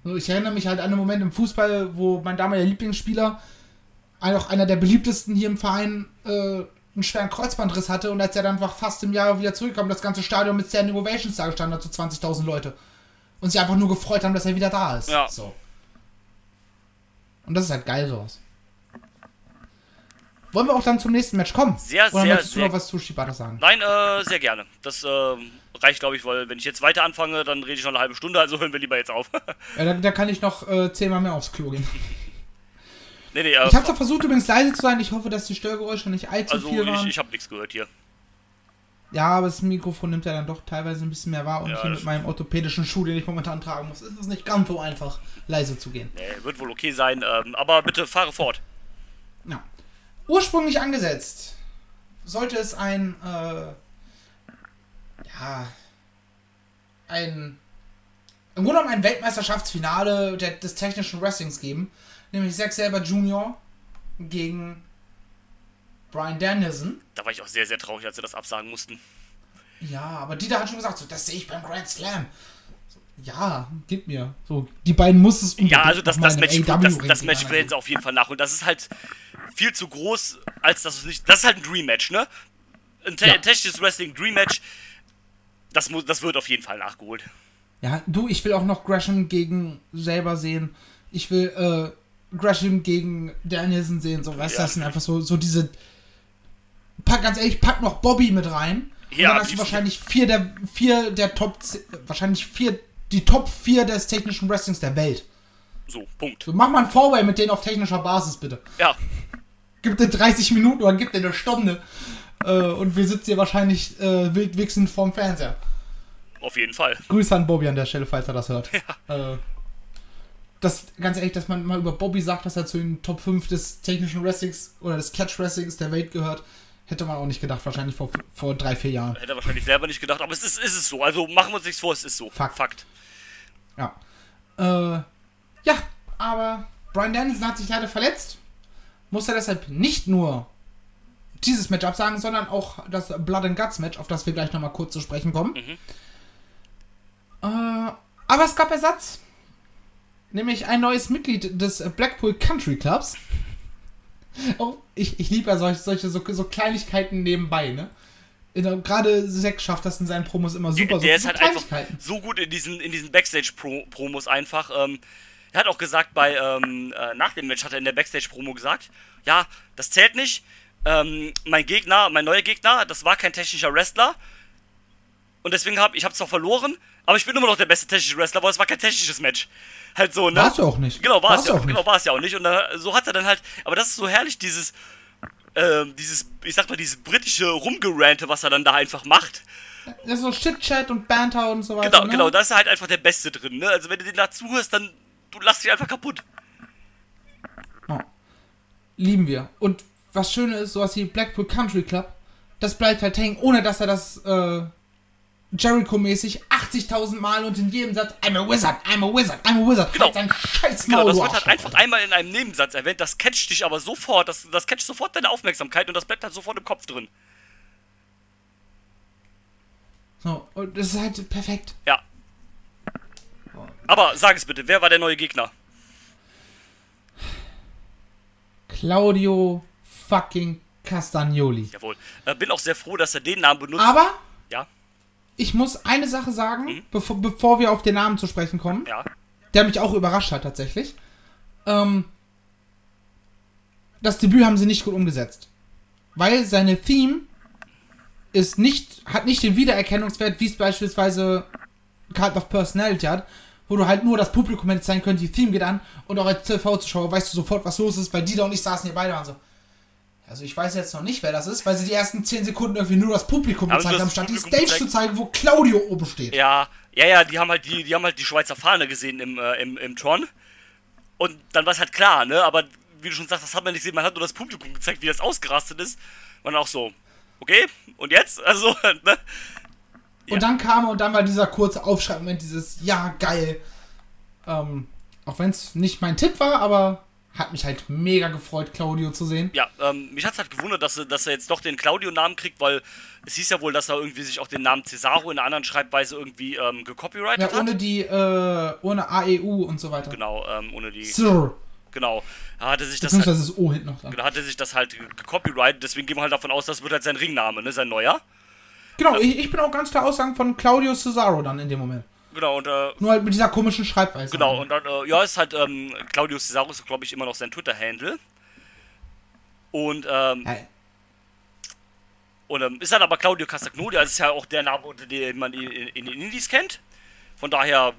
So, ich erinnere mich halt an einen Moment im Fußball, wo mein damaliger Lieblingsspieler, auch einer der beliebtesten hier im Verein, äh, einen schweren Kreuzbandriss hatte und als er dann einfach fast im Jahr wieder zurückkam, das ganze Stadion mit Standing Ovations da gestanden hat, so 20.000 Leute. Und sich einfach nur gefreut haben, dass er wieder da ist. Ja. So. Und das ist halt geil, sowas. Wollen wir auch dann zum nächsten Match kommen? Sehr, Oder sehr, möchtest sehr. du noch was zu Shibata sagen? Nein, äh, sehr gerne. Das äh, reicht, glaube ich, weil wenn ich jetzt weiter anfange, dann rede ich noch eine halbe Stunde, also hören wir lieber jetzt auf. ja, da, da, kann ich noch äh, zehnmal mehr aufs Klo gehen. Nee, nee, äh, ich habe zwar versucht, übrigens leise zu sein. Ich hoffe, dass die Störgeräusche nicht allzu also viel waren. Also, ich, ich habe nichts gehört hier. Ja, aber das Mikrofon nimmt ja dann doch teilweise ein bisschen mehr wahr. Und ja, hier mit meinem orthopädischen Schuh, den ich momentan tragen muss, ist es nicht ganz so einfach, leise zu gehen. Nee, wird wohl okay sein. Ähm, aber bitte fahre fort. Ja. ursprünglich angesetzt sollte es ein, äh, ja, ein, im Grunde genommen ein Weltmeisterschaftsfinale der, des technischen Wrestlings geben, nämlich Zack Saber Jr. gegen Brian Danielson. Da war ich auch sehr, sehr traurig, als sie das absagen mussten. Ja, aber Dieter hat schon gesagt, so, das sehe ich beim Grand Slam. So, ja, gib mir. So, die beiden muss es Ja, also das, das Match, das, das Match werden sie auf jeden Fall nach. Und das ist halt viel zu groß, als dass es nicht. Das ist halt ein Dream Match, ne? Ein, te Ja. technisches Wrestling Dream Match. Das, muss, das wird auf jeden Fall nachgeholt. Ja, du, ich will auch noch Gresham gegen selber sehen. Ich will äh, Gresham gegen Danielson sehen. So, weißt du, Ja. das sind einfach so, so diese. Pack, ganz ehrlich, pack noch Bobby mit rein. Und Ja, dann hast du wahrscheinlich vier der vier der Top wahrscheinlich vier die Top 4 des technischen Wrestlings der Welt. So, Punkt. So, mach mal ein Fourway mit denen auf technischer Basis, bitte. Ja, Gib dir 30 Minuten oder gib dir eine Stunde. Äh, und wir sitzen hier wahrscheinlich äh, wild wichsend vorm Fernseher. auf jeden Fall. Grüße an Bobby an der Stelle, falls er das hört. Äh, das, ganz ehrlich, dass man mal über Bobby sagt, dass er zu den Top 5 des technischen Wrestlings oder des Catch Wrestlings der Welt gehört, hätte man auch nicht gedacht, wahrscheinlich vor, vor drei, vier Jahren. Hätte er wahrscheinlich selber nicht gedacht, aber es ist, ist es so. Also machen wir uns nichts vor, es ist so. Fakt. Fakt. Ja. Äh, ja, aber Brian Danielson hat sich leider verletzt. Muss er deshalb nicht nur dieses Match absagen, sondern auch das Blood and Guts Match, auf das wir gleich nochmal kurz zu sprechen kommen. Mhm. Äh, aber es gab Ersatz. Nämlich ein neues Mitglied des Blackpool Country Clubs. Oh, ich, ich liebe ja solche, solche so, so Kleinigkeiten nebenbei, ne? Der- Gerade Zack schafft das in seinen Promos immer super. der so, ist halt einfach so gut in diesen, in diesen Backstage-Promos einfach. Ähm, er hat auch gesagt, bei, ähm, äh, nach dem Match hat er in der Backstage-Promo gesagt, ja, das zählt nicht. Ähm, mein Gegner, mein neuer Gegner, das war kein technischer Wrestler. Und deswegen habe ich habe zwar verloren, aber ich bin immer noch der beste technische Wrestler, aber es war kein technisches Match. Halt so, ne? War's ja auch nicht. Genau, war War's es ja auch nicht. genau, war es ja auch nicht. Und dann, so hat er dann halt, aber das ist so herrlich, dieses, ähm, dieses, ich sag mal, dieses britische Rumgerante, was er dann da einfach macht. Ja, so Chit-Chat und Banter und so weiter. Genau, ne? genau, da ist er halt einfach der Beste drin, ne? Also wenn du den da zuhörst, dann du lachst dich einfach kaputt. Ja. Lieben wir. Und was Schöne ist, sowas wie Blackpool Country Club, das bleibt halt hängen, ohne dass er das äh, Jericho-mäßig 80.000 Mal und in jedem Satz I'm a Wizard, I'm a Wizard, I'm a Wizard. Genau. Halt scheiß Genau, das wird halt einfach einmal in einem Nebensatz erwähnt, das catcht dich aber sofort, das, das catcht sofort deine Aufmerksamkeit und das bleibt halt sofort im Kopf drin. So, und das ist halt perfekt. Ja. Aber sag es bitte, wer war der neue Gegner? Claudio fucking Castagnoli. Jawohl. Äh, bin auch sehr froh, dass er den Namen benutzt. Aber ich muss eine Sache sagen, Mhm. bevor, bevor wir auf den Namen zu sprechen kommen. ja. der mich auch überrascht hat tatsächlich. Ähm, das Debüt haben sie nicht gut umgesetzt. Weil seine Theme ist nicht, hat nicht den Wiedererkennungswert, wie es beispielsweise Card of Personality hat, wo du halt nur das Publikum hätte sein können, die Theme geht an und auch als TV-Zuschauer weißt du sofort, was los ist, weil Dieter und ich saßen hier beide und waren so. Also ich weiß jetzt noch nicht, wer das ist, weil sie die ersten 10 Sekunden irgendwie nur das Publikum Aber gezeigt haben, statt die Publikum Stage gezeigt- zu zeigen, wo Claudio oben steht. Ja, ja, ja, die haben halt die, die haben halt die Schweizer Fahne gesehen im, äh, im, im Tron. Und dann war es halt klar, ne? Aber wie du schon sagst, das hat man nicht gesehen, man hat nur das Publikum gezeigt, wie das ausgerastet ist. Und auch so, okay, und jetzt? Also, ne? Und dann kam und dann war dieser kurze Aufschreibmoment, dieses Ja, geil. Ähm, auch wenn es nicht mein Tipp war, aber hat mich halt mega gefreut, Claudio zu sehen. Ja, ähm, mich hat's halt gewundert, dass er, dass er jetzt doch den Claudio-Namen kriegt, weil es hieß ja wohl, dass er irgendwie sich auch den Namen Cesaro in einer anderen Schreibweise irgendwie ähm, gecopyrightet Ja, ohne hat. die, äh, ohne AEU und so weiter. Genau, ähm, ohne die. Sir. Genau. Da hatte sich das halt, das O hinten noch dran. da hatte sich das halt gecopyrightet, deswegen gehen wir halt davon aus, das wird halt sein Ringname, ne? Sein neuer. Genau, ich, ich bin auch ganz klar Aussagen von Claudio Cesaro dann in dem Moment. Genau, und äh, Nur halt mit dieser komischen Schreibweise. Genau, und dann, äh, ja, ist halt, ähm, Claudio Cesaro ist, glaube ich, immer noch sein Twitter-Handle. Und, ähm, Ja, und ähm, ist dann aber Claudio Castagnoli, also ist ja auch der Name, unter dem man ihn in, in den Indies kennt. Von daher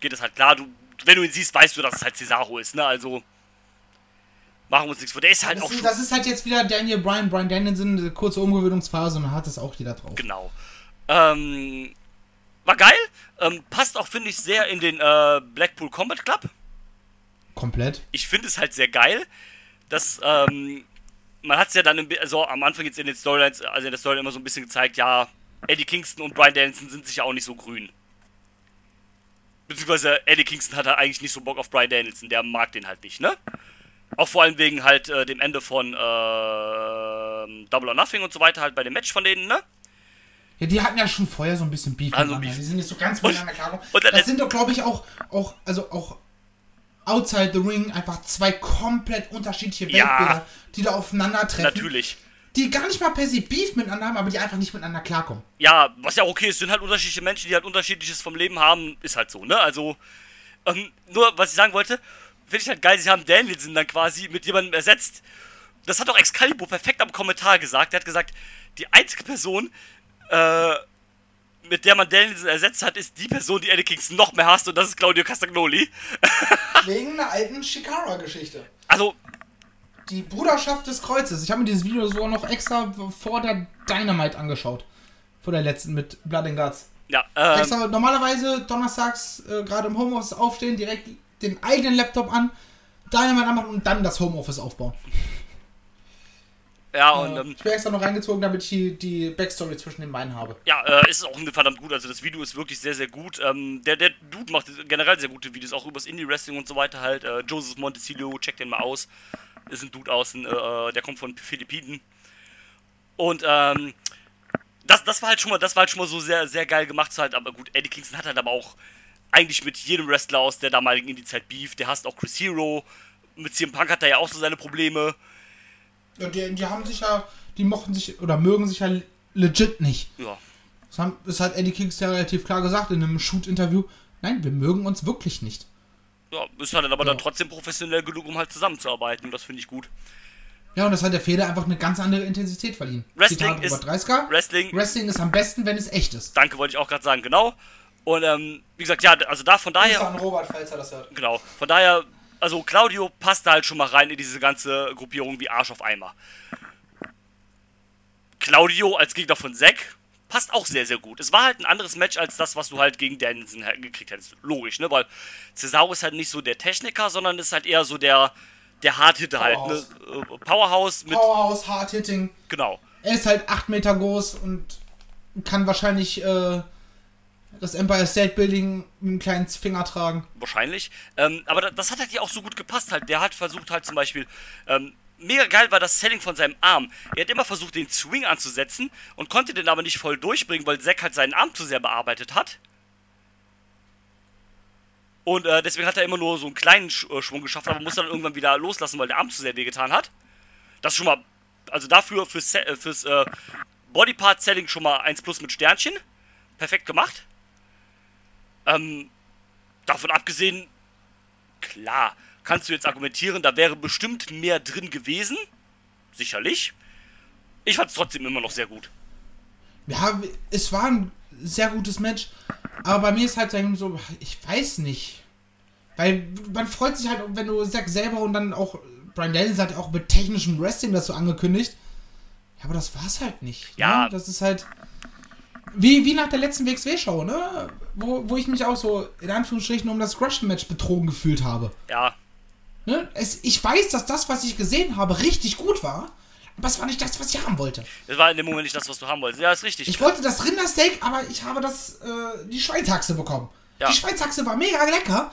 geht es halt klar, du, wenn du ihn siehst, weißt du, dass es halt Cesaro ist, ne? Also, machen wir uns nichts vor. Der ist halt das, auch ist, schon. das ist halt jetzt wieder Daniel Bryan, Bryan Danielson, eine kurze Umgewöhnungsphase und dann hat es auch jeder drauf. Genau. Ähm, war geil. Ähm, passt auch, finde ich, sehr in den äh, Blackpool Combat Club. Komplett. ich finde es halt sehr geil, dass ähm, man hat es ja dann, im, also am Anfang jetzt in den Storylines, also in der Story immer so ein bisschen gezeigt, ja, Eddie Kingston und Brian Danielson sind sich ja auch nicht so grün. Beziehungsweise Eddie Kingston hat halt eigentlich nicht so Bock auf Brian Danielson, der mag den halt nicht, ne? Auch vor allem wegen halt äh, dem Ende von äh, Double or Nothing und so weiter, halt bei dem Match von denen, ne? Ja, die hatten ja schon vorher so ein bisschen Beef Also. Beef. Die sind nicht so ganz miteinander klar. und dann- Das sind doch, glaube ich, auch, auch, also auch outside the ring einfach zwei komplett unterschiedliche Ja. Weltbilder, die da aufeinandertreffen. Natürlich. Die gar nicht mal per se Beef miteinander haben, aber die einfach nicht miteinander klarkommen. Ja, was ja auch okay ist, sind halt unterschiedliche Menschen, die halt unterschiedliches vom Leben haben, ist halt so, ne? Also, ähm, nur was ich sagen wollte, finde ich halt geil, sie haben Danielson dann quasi mit jemandem ersetzt. Das hat doch Excalibur perfekt am Kommentar gesagt. Er hat gesagt, die einzige Person, äh, mit der man Danielson ersetzt hat, ist die Person, die Eddie Kingston noch mehr hasst und das ist Claudio Castagnoli. Wegen einer alten Shikara-Geschichte. Also, Die Bruderschaft des Kreuzes. Ich habe mir dieses Video so noch extra vor der Dynamite angeschaut. Vor der letzten mit Blood and Guts. ja, ähm, Extra normalerweise donnerstags äh, gerade im Homeoffice aufstehen, direkt den eigenen Laptop an, Dynamite anmachen und dann das Homeoffice aufbauen. Ja, und, Äh, ähm, ich bin extra noch reingezogen, damit ich die, die Backstory zwischen den beiden habe. Ja, äh, ist auch verdammt gut. Also das Video ist wirklich sehr, sehr gut. Ähm, der, der Dude macht generell sehr gute Videos, auch übers Indie-Wrestling und so weiter halt. Äh, Joseph Montecillo, checkt den mal aus. Ist ein Dude aus, den, äh, der kommt von Philippinen. Und ähm, das, das war halt schon mal, das war halt schon mal so sehr, sehr geil gemacht halt. Aber gut, Eddie Kingston hat halt aber auch eigentlich mit jedem Wrestler aus der damaligen Indie-Zeit Beef. Der hasst auch Chris Hero. Mit CM Punk hat er ja auch so seine Probleme. Und die, die haben sich ja, die mochten sich oder mögen sich ja legit nicht. Ja, Das, haben, das hat Eddie Kingston ja relativ klar gesagt in einem Shoot-Interview. Nein, wir mögen uns wirklich nicht. ja ist halt aber Ja. dann trotzdem professionell genug, um halt zusammenzuarbeiten. Und das finde ich gut. Ja, und das hat der Fehler einfach eine ganz andere Intensität verliehen. Wrestling Zitat ist-. Wrestling Wrestling ist am besten, wenn es echt ist. Danke, wollte ich auch gerade sagen, genau. Und ähm, wie gesagt, ja, also da von daher, an Robert, falls er das hört. genau, von daher, also Claudio passt da halt schon mal rein in diese ganze Gruppierung wie Arsch auf Eimer. Claudio als Gegner von Zack passt auch sehr, sehr gut. Es war halt ein anderes Match als das, was du halt gegen Danielson halt gekriegt hättest. Logisch, ne? Weil Cesaro ist halt nicht so der Techniker, sondern ist halt eher so der, der Hardhitter halt, ne? Äh, Powerhouse mit, Powerhouse, Hard-Hitting. genau. Er ist halt 8 Meter groß und kann wahrscheinlich äh, das Empire State Building mit einem kleinen Finger tragen. wahrscheinlich. Ähm, aber da- das hat halt hier auch so gut gepasst halt. Der hat versucht halt zum Beispiel, ähm, mega geil war das Selling von seinem Arm. Er hat immer versucht, den Swing anzusetzen und konnte den aber nicht voll durchbringen, weil Zack halt seinen Arm zu sehr bearbeitet hat. Und äh, deswegen hat er immer nur so einen kleinen Sch äh, Schwung geschafft, aber musste dann irgendwann wieder loslassen, weil der Arm zu sehr wehgetan hat. Das ist schon mal, also dafür fürs, äh, fürs äh, Bodypart-Selling schon mal 1 plus mit Sternchen. Perfekt gemacht. Ähm, davon abgesehen, klar, kannst du jetzt argumentieren, da wäre bestimmt mehr drin gewesen. Sicherlich. Ich fand es trotzdem immer noch sehr gut. Ja, es war ein sehr gutes Match. Aber bei mir ist halt so, ich weiß nicht. Weil man freut sich halt, wenn du Zack selber und dann auch Brian Daniels hat ja auch mit technischem Wrestling das so angekündigt. Ja, aber das war's halt nicht. Ja. Ne? Das ist halt. Wie, wie nach der letzten WXW-Show, ne? Wo, wo ich mich auch so in Anführungsstrichen um das Crush-Match betrogen gefühlt habe. Ja, Ne? Es, ich weiß, dass das, was ich gesehen habe, richtig gut war. Aber es war nicht das, was ich haben wollte. das war in dem Moment nicht das, was du haben wolltest. Ja, ist richtig. Ich wollte das Rindersteak, aber ich habe das, äh, die Schweinshaxe bekommen. Ja. Die Schweinshaxe war mega lecker,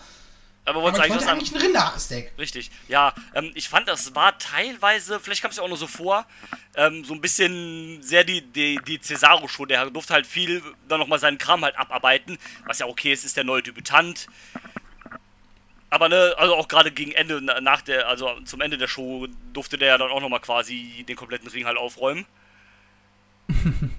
aber aber ich eigentlich wollte eigentlich ein Rindersteak. Richtig. Ja, ähm, ich fand, das war teilweise, vielleicht kam es ja auch nur so vor, ähm, so ein bisschen sehr die, die, die Cesaro-Show. Der durfte halt viel dann nochmal seinen Kram halt abarbeiten, was ja okay ist, ist der neue Debütant. Aber ne, also auch gerade gegen Ende, na- nach der, also zum Ende der Show durfte der ja dann auch nochmal quasi den kompletten Ring halt aufräumen.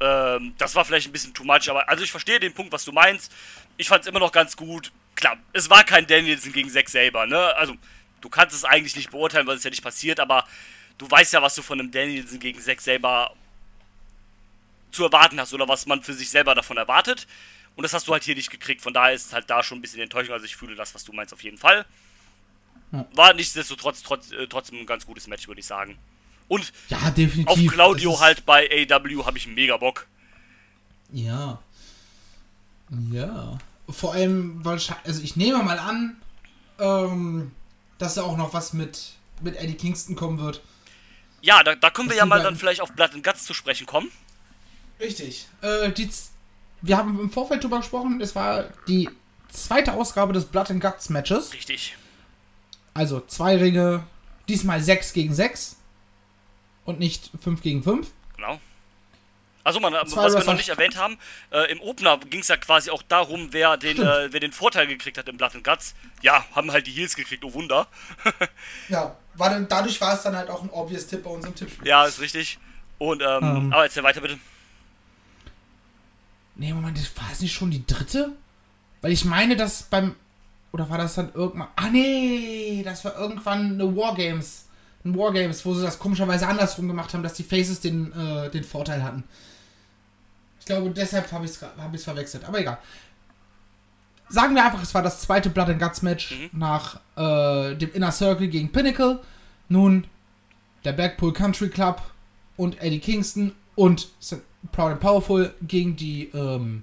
ähm, das war vielleicht ein bisschen too much, aber also ich verstehe den Punkt, was du meinst. Ich fand es immer noch ganz gut. Klar, es war kein Danielson gegen Zack selber, ne? Also, du kannst es eigentlich nicht beurteilen, weil es ja nicht passiert, aber du weißt ja, was du von einem Danielson gegen Zack selber zu erwarten hast oder was man für sich selber davon erwartet. Und das hast du halt hier nicht gekriegt. Von daher ist es halt da schon ein bisschen enttäuschend. Also ich fühle das, was du meinst, auf jeden Fall. War nichtsdestotrotz trotz, äh, trotzdem ein ganz gutes Match, würde ich sagen. Und Ja, definitiv. auf Claudio halt bei AW habe ich mega Bock. Ja. Ja. Vor allem, wahrscheinlich, also ich nehme mal an, ähm, dass da auch noch was mit, mit Eddie Kingston kommen wird. Ja, da, da können wir Das ja sind mal wir dann vielleicht auf Blood and Guts zu sprechen kommen. Richtig. Äh, die, wir haben im Vorfeld drüber gesprochen, es war die zweite Ausgabe des Blood and Guts Matches. Richtig. Also zwei Ringe, diesmal 6 gegen 6 und nicht 5 gegen 5. Also, man, was wir noch nicht erwähnt haben, äh, im Opener ging es ja quasi auch darum, wer den, äh, wer den Vorteil gekriegt hat im Blood and Guts. Ja, haben halt die Heels gekriegt, oh Wunder. Ja, war dann, dadurch war es dann halt auch ein obvious Tipp bei unserem Tippspiel. Ja, ist richtig. Und, ähm, Ähm. aber erzähl weiter bitte. Nee, Moment, das war es nicht schon die dritte? Weil ich meine, dass beim. Oder war das dann irgendwann. Ah, nee, das war irgendwann eine Wargames. Ein Wargames, wo sie das komischerweise andersrum gemacht haben, dass die Faces den, äh, den Vorteil hatten. Ich glaube, deshalb habe ich es hab ich's verwechselt. Aber egal. Sagen wir einfach, es war das zweite Blood and Guts Match nach äh, dem Inner Circle gegen Pinnacle. Nun der Blackpool Country Club und Eddie Kingston und. Proud and Powerful gegen die ähm,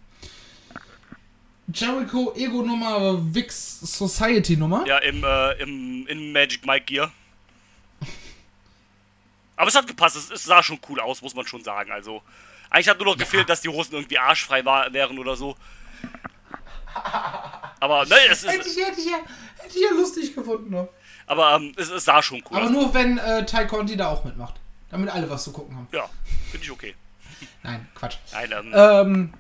Jericho Ego Nummer Vix Society Nummer. Ja, im, äh, im, in Magic Mike Gear. Aber es hat gepasst, es, es sah schon cool aus, muss man schon sagen. Also, eigentlich hat nur noch gefehlt, dass die Hosen irgendwie arschfrei war, wären oder so. Aber, ne, es Hätte ist, ich, hätte ich, ja, hätte ich ja lustig gefunden. Ne? aber ähm, es, es sah schon cool Aber aus. nur wenn äh, Ty Conti da auch mitmacht. Damit alle was zu gucken haben. Ja, finde ich okay. Nein, Quatsch. Nein, ähm, Ähm,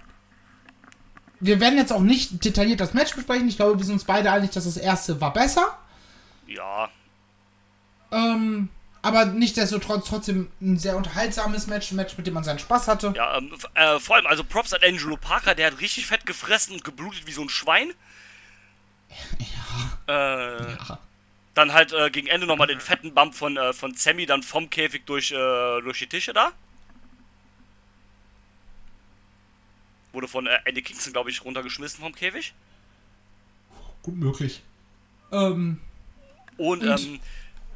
wir werden jetzt auch nicht detailliert das Match besprechen. Ich glaube, wir sind uns beide einig, dass das erste war besser. ja, Ähm, aber nichtsdestotrotz trotzdem ein sehr unterhaltsames Match. Ein Match, mit dem man seinen Spaß hatte. ja, ähm, äh, vor allem, also Props an Angelo Parker, der hat richtig fett gefressen und geblutet wie so ein Schwein. Ja. Äh, Ja. Dann halt äh, gegen Ende nochmal den fetten Bump von, äh, von Sammy dann vom Käfig durch, äh, durch die Tische da. Wurde von äh, Eddie Kingston, glaube ich, runtergeschmissen vom Käfig. Gut möglich. Ähm, Und, Und- ähm,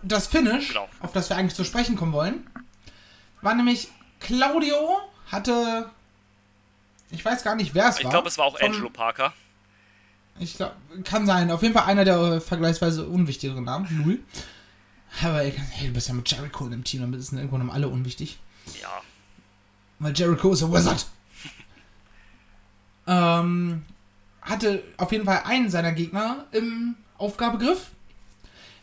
das Finish, Genau. auf das wir eigentlich zu sprechen kommen wollen, war nämlich Claudio hatte. Ich weiß gar nicht, wer es ich war. glaube, es war auch Von- Angelo Parker. Ich glaube, kann sein. Auf jeden Fall einer der äh, vergleichsweise unwichtigeren Namen. Lul. Aber ey, hey, du bist ja mit Jericho in dem Team, damit sind irgendwann alle unwichtig. Ja. Weil Jericho ist ein Wizard. ähm, hatte auf jeden Fall einen seiner Gegner im Aufgabegriff.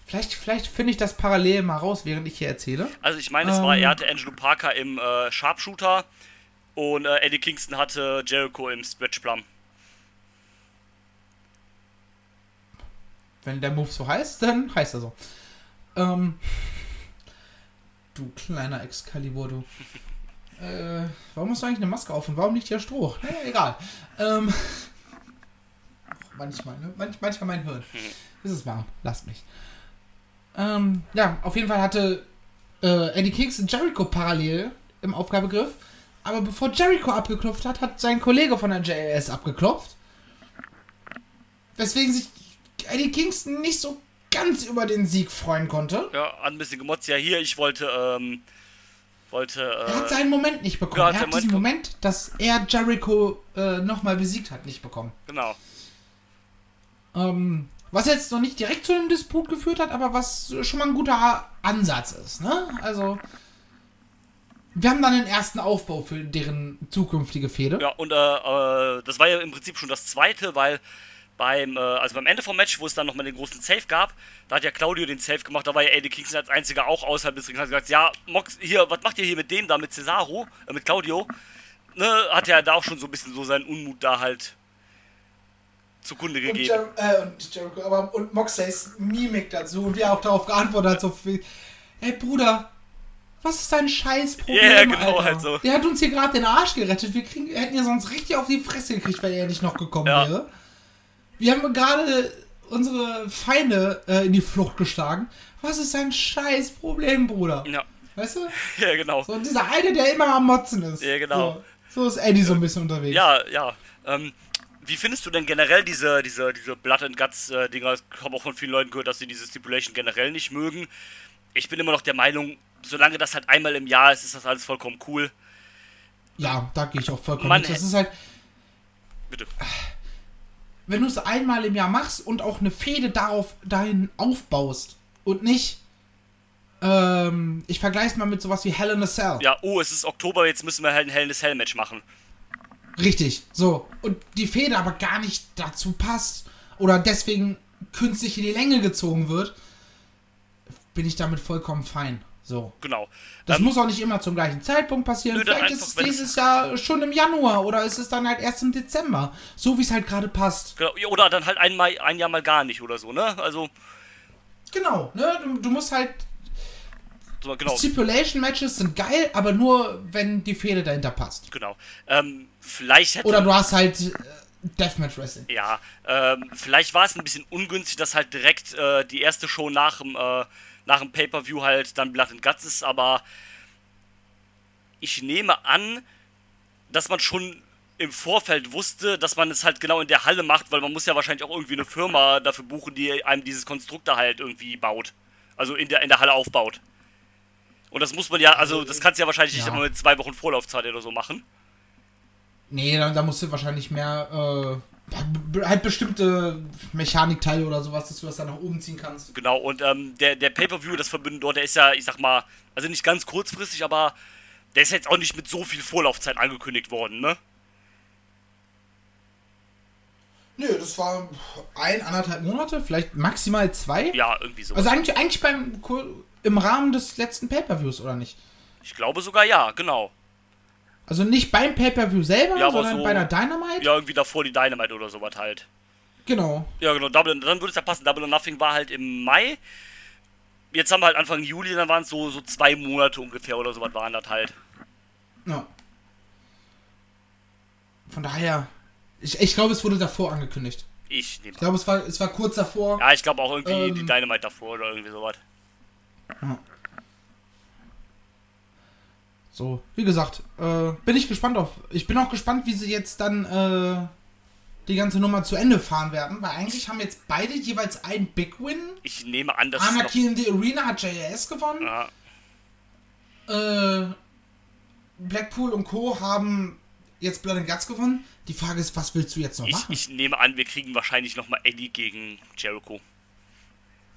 Vielleicht, vielleicht finde ich das parallel mal raus, während ich hier erzähle. Also ich meine, es war, Ähm. er hatte Angelo Parker im äh, Sharpshooter und äh, Eddie Kingston hatte Jericho im Stretch Plum. Wenn der Move so heißt, dann heißt er so. Ähm, du kleiner Excalibur, du. Äh, warum hast du eigentlich eine Maske auf und warum nicht hier Stroh? Naja, egal. Ähm, manchmal, ne? Manch, manchmal mein Hirn. Ist es warm? Lasst mich. Ähm, ja, auf jeden Fall hatte äh, Eddie Kingston Jericho parallel im Aufgabegriff. Aber bevor Jericho abgeklopft hat, hat sein Kollege von der JLS abgeklopft. Weswegen sich Eddie Kingston nicht so ganz über den Sieg freuen konnte. Ja, ein bisschen gemotzt. Ja, hier, ich wollte, ähm, wollte, Er hat äh, seinen Moment nicht bekommen. ja, er hat diesen Moment Moment, dass er Jericho äh, nochmal besiegt hat, nicht bekommen. genau. Ähm, was jetzt noch nicht direkt zu einem Disput geführt hat, aber was schon mal ein guter Ansatz ist, ne? Also, wir haben dann den ersten Aufbau für deren zukünftige Fehde. Ja, und äh, äh, das war ja im Prinzip schon das zweite, weil beim, äh, also beim Ende vom Match, wo es dann nochmal den großen Save gab, da hat ja Claudio den Save gemacht, da war ja Eddie Kingston als einziger auch außerhalb des Rings, hat gesagt, ja, Mox, hier, was macht ihr hier mit dem da, mit Cesaro, äh, mit Claudio? Ne, hat ja da auch schon so ein bisschen so seinen Unmut da halt zugrunde Und, gegeben. Jer äh, und Jericho, aber und Moxleys Mimik dazu und wie er auch darauf geantwortet hat, so viel. Ey Bruder, was ist dein Scheißproblem? Ja, genau, Alter? halt so. Der hat uns hier gerade den Arsch gerettet. Wir kriegen, hätten ja sonst richtig auf die Fresse gekriegt, wenn er nicht noch gekommen Ja. wäre. Wir haben gerade unsere Feinde äh, in die Flucht geschlagen. Was ist dein Scheißproblem, Bruder? Ja, Weißt du? ja, genau. So dieser eine, der immer am Motzen ist. Ja, genau. So, so ist Eddie so ein bisschen unterwegs. Ja, ja. Ähm, wie findest du denn generell diese, diese, diese Blood and Guts äh, Dinger? Ich habe auch von vielen Leuten gehört, dass sie diese Stipulation generell nicht mögen. Ich bin immer noch der Meinung, solange das halt einmal im Jahr ist, ist das alles vollkommen cool. Ja, da gehe ich auch vollkommen Mann, mit. Das ist halt, Bitte. wenn du es einmal im Jahr machst und auch eine Fehde darauf dahin aufbaust und nicht, äh, Ähm, ich vergleiche es mal mit sowas wie Hell in a Cell. Ja, oh, es ist Oktober, jetzt müssen wir halt ein Hell in a Cell Match machen. Richtig, so. Und die Feder aber gar nicht dazu passt oder deswegen künstlich in die Länge gezogen wird, bin ich damit vollkommen fein. So. Genau. Das Ähm, muss auch nicht immer zum gleichen Zeitpunkt passieren. Nö, Vielleicht ist es dieses Jahr schon im Januar oder ist es dann halt erst im Dezember. So wie es halt gerade passt. genau, Oder dann halt einmal, ein Jahr mal gar nicht oder so, ne? Also, Genau, ne? Du, du musst halt. So, genau. Stipulation-Matches sind geil, aber nur, wenn die Fehde dahinter passt. Genau. Ähm, vielleicht hätte. Oder du hast halt äh, Deathmatch-Wrestling. Ja, ähm, vielleicht war es ein bisschen ungünstig, dass halt direkt äh, die erste Show nach dem, äh, nach dem Pay-Per-View halt dann Blood and Guts ist, aber ich nehme an, dass man schon im Vorfeld wusste, dass man es halt genau in der Halle macht, weil man muss ja wahrscheinlich auch irgendwie eine Firma dafür buchen, die einem dieses Konstrukt da halt irgendwie baut. Also in der, in der Halle aufbaut. Und das muss man ja, also das kannst du ja wahrscheinlich nicht Ja. immer mit zwei Wochen Vorlaufzeit oder so machen. Nee, da, da musst du wahrscheinlich mehr. Äh, halt bestimmte Mechanikteile oder sowas, dass du das dann nach oben ziehen kannst. Genau, und ähm, der, der Pay-Per-View, das Verbünden dort, der ist ja, ich sag mal, also nicht ganz kurzfristig, aber der ist jetzt auch nicht mit so viel Vorlaufzeit angekündigt worden, ne? Nö, das war ein, anderthalb Monate, vielleicht maximal zwei. Ja, irgendwie so. Also eigentlich, eigentlich beim im Rahmen des letzten Pay-Per-Views, oder nicht? ich glaube sogar ja, genau. Also nicht beim Pay-Per-View selber, Ja, sondern so- bei der Dynamite? Ja, irgendwie davor die Dynamite oder sowas halt. Genau. Ja, genau, Double, dann würde es ja passen. Double or Nothing war halt im Mai. Jetzt haben wir halt Anfang Juli, dann waren es so, so zwei Monate ungefähr oder sowas waren das halt. Ja. Von daher, ich, ich glaube, es wurde davor angekündigt. Ich nehme Ich glaube, es war, es war kurz davor. Ja, ich glaube auch irgendwie Ähm. die Dynamite davor oder irgendwie sowas. So, wie gesagt, äh, bin ich gespannt auf. Ich bin auch gespannt, wie sie jetzt dann äh, die ganze Nummer zu Ende fahren werden, weil eigentlich haben jetzt beide jeweils einen Big Win. Ich nehme an, dass. Anarchy in the Arena hat JS gewonnen. Ja, Äh, Blackpool und Co. haben jetzt Blood and Guts gewonnen. Die Frage ist, was willst du jetzt noch ich, machen? ich nehme an, wir kriegen wahrscheinlich nochmal Eddie gegen Jericho.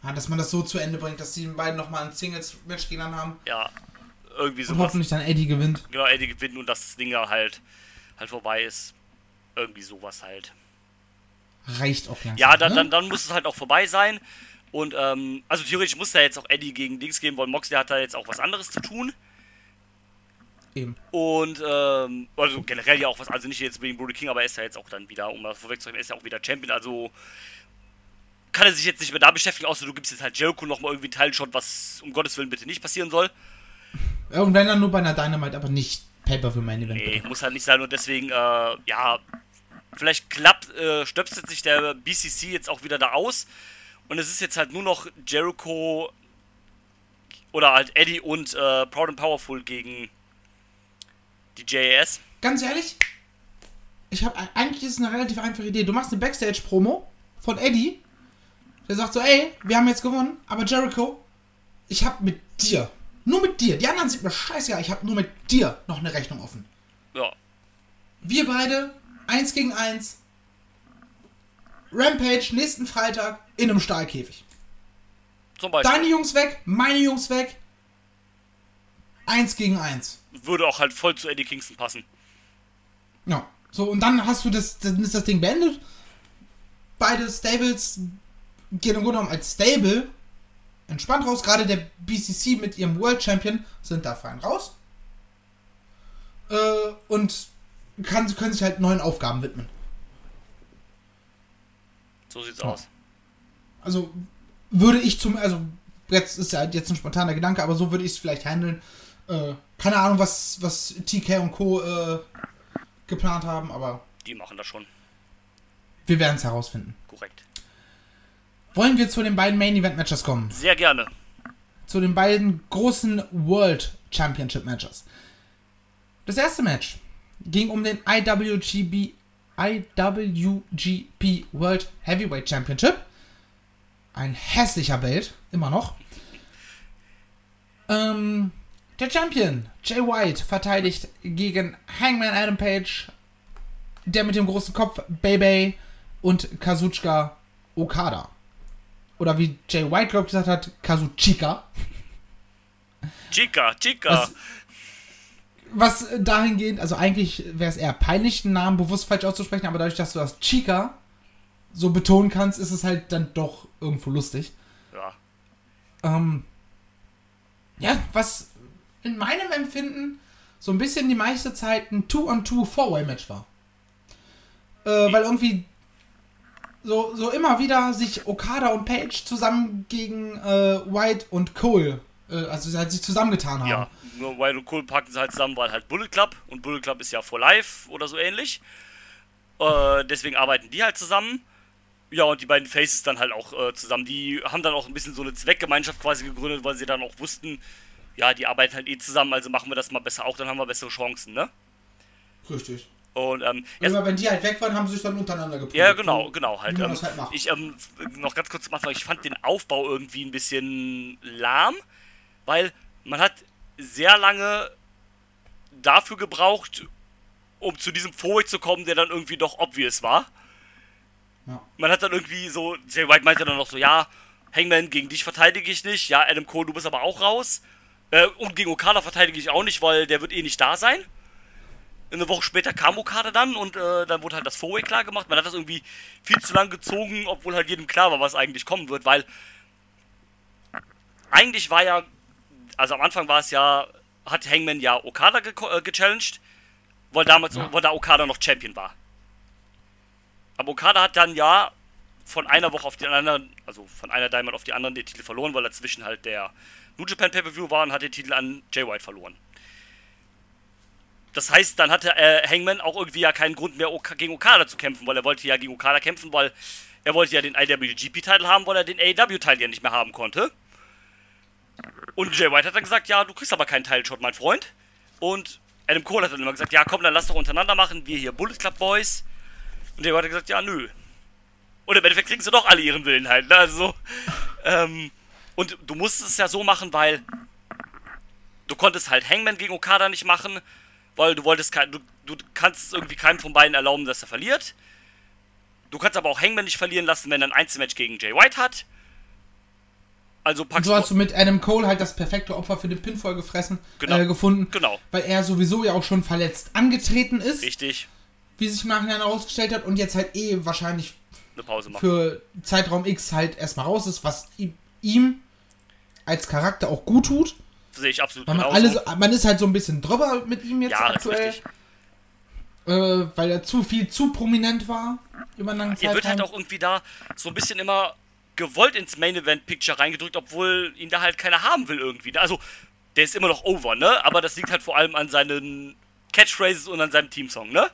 Ja, dass man das so zu Ende bringt, dass die beiden nochmal ein Singles-Match gegeneinander haben Ja, irgendwie und sowas. hoffentlich dann Eddie gewinnt. Genau, Eddie gewinnt und dass das Ding halt, halt vorbei ist. Irgendwie sowas halt. Reicht auch langsam. Ja, dann, ne? dann, dann muss es halt auch vorbei sein. Und, ähm, also theoretisch muss da jetzt auch Eddie gegen Dings geben, weil Moxley hat da jetzt auch was anderes zu tun. Eben. Und, ähm, also generell ja auch was, also nicht jetzt wegen Brody King, aber er ist ja jetzt auch dann wieder, um das vorwegzunehmen, er ist ja auch wieder Champion, also kann er sich jetzt nicht mehr da beschäftigen, außer du gibst jetzt halt Jericho nochmal irgendwie einen Teilshot, was um Gottes Willen bitte nicht passieren soll. Ja, und wenn dann nur bei einer Dynamite, aber nicht Pay-Per-View Main Event. Nee, bitte. muss halt nicht sein und deswegen, äh, ja, vielleicht klappt, äh, stöpselt sich der BCC jetzt auch wieder da aus und es ist jetzt halt nur noch Jericho oder halt Eddie und äh, Proud and Powerful gegen die JAS. Ganz ehrlich, ich habe eigentlich ist es eine relativ einfache Idee. Du machst eine Backstage-Promo von Eddie, der sagt so, ey, wir haben jetzt gewonnen, aber Jericho, ich habe mit dir, nur mit dir, die anderen sind mir scheißegal, ich habe nur mit dir noch eine Rechnung offen. Ja, Wir beide, eins gegen eins, Rampage nächsten Freitag in einem Stahlkäfig. zum Beispiel. Deine Jungs weg, meine Jungs weg, eins gegen eins. Würde auch halt voll zu Eddie Kingston passen. Ja. So, und dann hast du das, dann ist das Ding beendet. Beide Stables gehen im Grunde genommen als Stable entspannt raus. Gerade der BCC mit ihrem World Champion sind da fein raus. Äh, und kann, können sich halt neuen Aufgaben widmen. So sieht's Ja. aus. Also würde ich zum, also jetzt ist ja jetzt ein spontaner Gedanke, aber so würde ich es vielleicht handeln. Äh, keine Ahnung, was, was TK und Co. Äh, geplant haben, aber Die machen das schon. wir werden es herausfinden. Korrekt. Wollen wir zu den beiden Main Event Matches kommen? Sehr gerne. Zu den beiden großen World Championship Matches. Das erste Match ging um den IWGB, IWGP World Heavyweight Championship. Ein hässlicher Belt, immer noch. Ähm, der Champion, Jay White, verteidigt gegen Hangman Adam Page, der mit dem großen Kopf, Baby und Kazuchika Okada. Oder wie Jay White, glaube ich, gesagt hat, Kazuchika. Chica, Chica. Was, was dahingehend, also eigentlich wäre es eher peinlich, den Namen bewusst falsch auszusprechen, aber dadurch, dass du das Chica so betonen kannst, ist es halt dann doch irgendwo lustig. Ja. Ähm, ja, was in meinem Empfinden so ein bisschen die meiste Zeit ein Two-on-Two Four-Way-Match war. Äh, weil irgendwie so, so immer wieder sich Okada und Page zusammen gegen äh, White und Cole, äh, also halt sich zusammengetan haben. Ja, nur White und Cole packen sie halt zusammen, weil halt Bullet Club und Bullet Club ist ja for life oder so ähnlich. Äh, deswegen arbeiten die halt zusammen. Ja, und die beiden Faces dann halt auch äh, zusammen. Die haben dann auch ein bisschen so eine Zweckgemeinschaft quasi gegründet, weil sie dann auch wussten, ja, die arbeiten halt eh zusammen, also machen wir das mal besser auch, dann haben wir bessere Chancen, ne? Richtig. Und, ähm, erst, wenn die halt weg waren, haben sie sich dann untereinander geprüft. Ja, genau, genau, halt. Ähm, halt ich, ähm, noch ganz kurz zum Anfang, ich fand den Aufbau irgendwie ein bisschen lahm, weil man hat sehr lange dafür gebraucht, um zu diesem Vorweg zu kommen, der dann irgendwie doch obvious war. Ja. Man hat dann irgendwie so, Jay White meinte dann noch so, ja, Hangman, gegen dich verteidige ich nicht, ja, Adam Cole, du bist aber auch raus. Äh, und gegen Okada verteidige ich auch nicht, weil der wird eh nicht da sein. Eine Woche später kam Okada dann und äh, dann wurde halt das Four-Way klar gemacht. Man hat das irgendwie viel zu lang gezogen, obwohl halt jedem klar war, was eigentlich kommen wird, weil eigentlich war ja, also am Anfang war es ja, hat Hangman ja Okada ge äh, gechallenged, weil damals, ja. weil da Okada noch Champion war. Aber Okada hat dann ja von einer Woche auf die andere, also von einer Diamond auf die andere den Titel verloren, weil dazwischen halt der New Japan Pay-Per-View war und hat den Titel an Jay White verloren. Das heißt, dann hatte äh, Hangman auch irgendwie ja keinen Grund mehr gegen Okada zu kämpfen, weil er wollte ja gegen Okada kämpfen, weil er wollte ja den IWGP-Titel haben, weil er den AEW-Titel ja nicht mehr haben konnte. Und Jay White hat dann gesagt, ja, du kriegst aber keinen Teilshot, mein Freund. Und Adam Cole hat dann immer gesagt, ja, komm, dann lass doch untereinander machen, wir hier Bullet Club Boys. Und Jay White hat gesagt, ja, nö. Und im Endeffekt kriegen sie doch alle ihren Willen halt, ne? Also, ähm, und du musstest es ja so machen, weil du konntest halt Hangman gegen Okada nicht machen, weil du wolltest kein, du, du kannst irgendwie keinem von beiden erlauben, dass er verliert. Du kannst aber auch Hangman nicht verlieren lassen, wenn er ein Einzelmatch gegen Jay White hat. Also packst so hast du mit Adam Cole halt das perfekte Opfer für den Pinfall gefressen, genau. äh, gefunden. Genau. Weil er sowieso ja auch schon verletzt angetreten ist. Richtig. Wie sich im Nachhinein herausgestellt hat und jetzt halt eh wahrscheinlich Pause für Zeitraum X halt erstmal raus ist, was ihm als Charakter auch gut tut. Sehe ich absolut man, alles, man ist halt so ein bisschen drüber mit ihm jetzt ja, aktuell. Äh, weil er zu viel zu prominent war über einen langen. Er wird halt auch irgendwie da so ein bisschen immer gewollt ins Main Event Picture reingedrückt, obwohl ihn da halt keiner haben will irgendwie. Also, der ist immer noch over, ne? Aber das liegt halt vor allem an seinen Catchphrases und an seinem Teamsong, ne?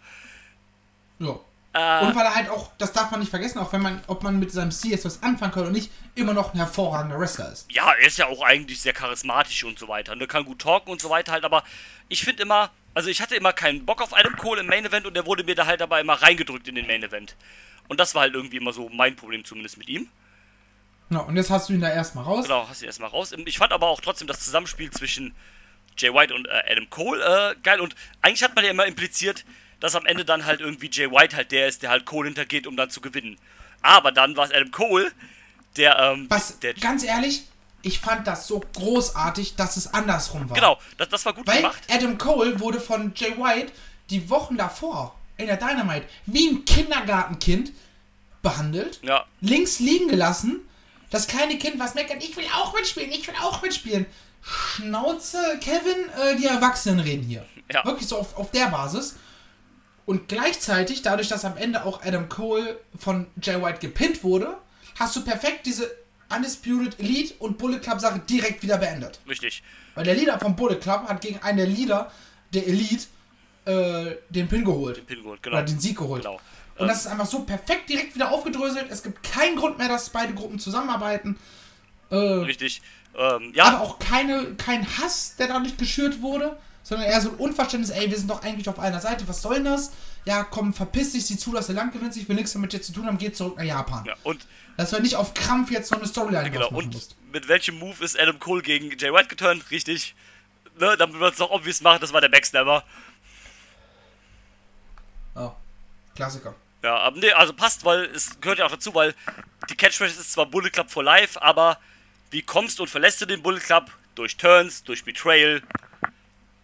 Ja. Äh, und weil er halt auch, das darf man nicht vergessen, auch wenn man, ob man mit seinem CS was anfangen kann oder nicht, immer noch ein hervorragender Wrestler ist. Ja, er ist ja auch eigentlich sehr charismatisch und so weiter. Ne? Kann gut talken und so weiter halt, aber ich finde immer, also ich hatte immer keinen Bock auf Adam Cole im Main Event und der wurde mir da halt aber immer reingedrückt in den Main Event. Und das war halt irgendwie immer so mein Problem zumindest mit ihm. Ja, und jetzt hast du ihn da erstmal raus. Genau, hast du ihn erstmal raus. Ich fand aber auch trotzdem das Zusammenspiel zwischen Jay White und äh, Adam Cole äh, geil und eigentlich hat man ja immer impliziert, dass am Ende dann halt irgendwie Jay White halt der ist, der halt Cole hintergeht, um dann zu gewinnen. Aber dann war es Adam Cole, der, ähm, Was, der, ganz ehrlich, ich fand das so großartig, dass es andersrum war. Genau, das, das war gut Weil gemacht. Adam Cole wurde von Jay White die Wochen davor in der Dynamite wie ein Kindergartenkind behandelt, ja. links liegen gelassen. Das kleine Kind, was meckert, ich will auch mitspielen, ich will auch mitspielen. Schnauze, Kevin, äh, die Erwachsenen reden hier. Ja. Wirklich so auf, auf der Basis. Und gleichzeitig, dadurch, dass am Ende auch Adam Cole von Jay White gepinnt wurde, hast du perfekt diese Undisputed Elite und Bullet Club Sache direkt wieder beendet. Richtig. Weil der Leader vom Bullet Club hat gegen einen der Leader der Elite äh, den Pin geholt. Den Pin geholt, genau. Oder den Sieg geholt. Genau. Und das ist einfach so perfekt direkt wieder aufgedröselt. Es gibt keinen Grund mehr, dass beide Gruppen zusammenarbeiten. Äh, Richtig. Ähm, ja. Aber auch keine, kein Hass, der dadurch geschürt wurde sondern eher so ein Unverständnis, ey, wir sind doch eigentlich auf einer Seite, was soll denn das? Ja, komm, verpiss dich, sieh zu, dass der Land gewinnt, ich will nichts damit jetzt zu tun haben, geht zurück nach Japan. Ja, und dass du nicht auf Krampf jetzt so eine Storyline genau, und musst. mit welchem Move ist Adam Cole gegen Jay White geturnt? Richtig, ne, damit wir es noch obvious machen, das war der Backstabber. Oh, Klassiker. Ja, aber nee, also passt, weil es gehört ja auch dazu, weil die Catchphrase ist zwar Bullet Club for Life, aber wie kommst du und verlässt du den Bullet Club? durch Turns, durch Betrayal.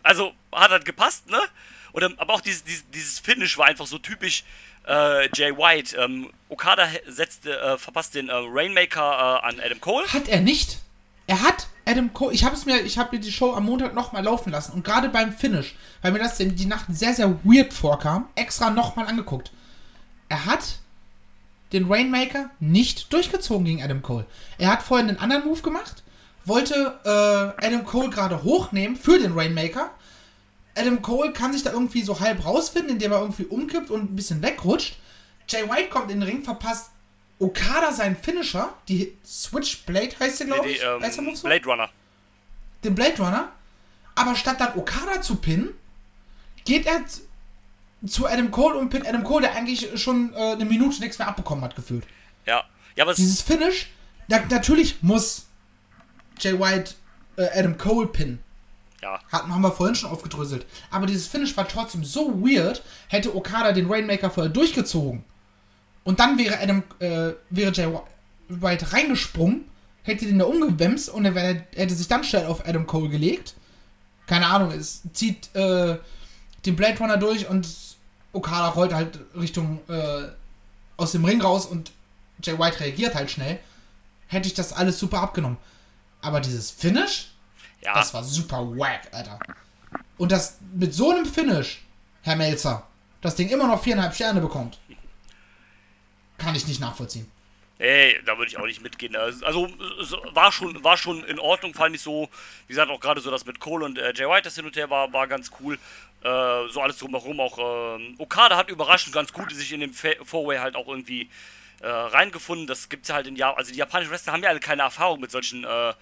Also hat halt gepasst, ne? Oder, aber auch dieses, dieses, dieses Finish war einfach so typisch äh, Jay White. Ähm, Okada setzte, äh, verpasst den äh, Rainmaker äh, an Adam Cole. Hat er nicht. Er hat Adam Cole. Ich habe es mir, ich habe mir die Show am Montag nochmal laufen lassen und gerade beim Finish, weil mir das die Nacht sehr, sehr weird vorkam, extra nochmal angeguckt. Er hat den Rainmaker nicht durchgezogen gegen Adam Cole. Er hat vorhin einen anderen Move gemacht, wollte äh, Adam Cole gerade hochnehmen für den Rainmaker. Adam Cole kann sich da irgendwie so halb rausfinden, indem er irgendwie umkippt und ein bisschen wegrutscht. Jay White kommt in den Ring, verpasst Okada seinen Finisher, die Switchblade heißt sie, glaube Die, ich. ähm, heißt der so? Blade Runner. den Blade Runner. Aber statt dann Okada zu pinnen, geht er zu Adam Cole und pinnt Adam Cole, der eigentlich schon äh, eine Minute nichts mehr abbekommen hat, gefühlt. Ja. Ja, aber es, Dieses Finish, na, natürlich muss Jay White äh, Adam Cole pinnen. ja. Hatten, haben wir vorhin schon aufgedröselt. Aber dieses Finish war trotzdem so weird, hätte Okada den Rainmaker vorher durchgezogen. Und dann wäre Adam, äh, wäre Jay White reingesprungen, hätte den da umgewemst und er hätte sich dann schnell auf Adam Cole gelegt. Keine Ahnung, es zieht äh, den Blade Runner durch und Okada rollt halt Richtung äh, aus dem Ring raus und Jay White reagiert halt schnell. Hätte ich das alles super abgenommen. Aber dieses Finish, Ja. das war super wack, Alter. Und das mit so einem Finish, Herr Melzer, das Ding immer noch viereinhalb Sterne bekommt, kann ich nicht nachvollziehen. Ey, da würde ich auch nicht mitgehen. Also, also, es war schon, war schon in Ordnung, fand ich so. Wie gesagt, auch gerade so das mit Cole und äh, Jay White, das hin und her war, war ganz cool. Äh, so alles drumherum auch. ähm, Okada hat überraschend ganz gut sich in dem Four-Way halt auch irgendwie äh, reingefunden. Das gibt's ja halt in Japan. Also die japanischen Wrestler haben ja alle keine Erfahrung mit solchen, äh,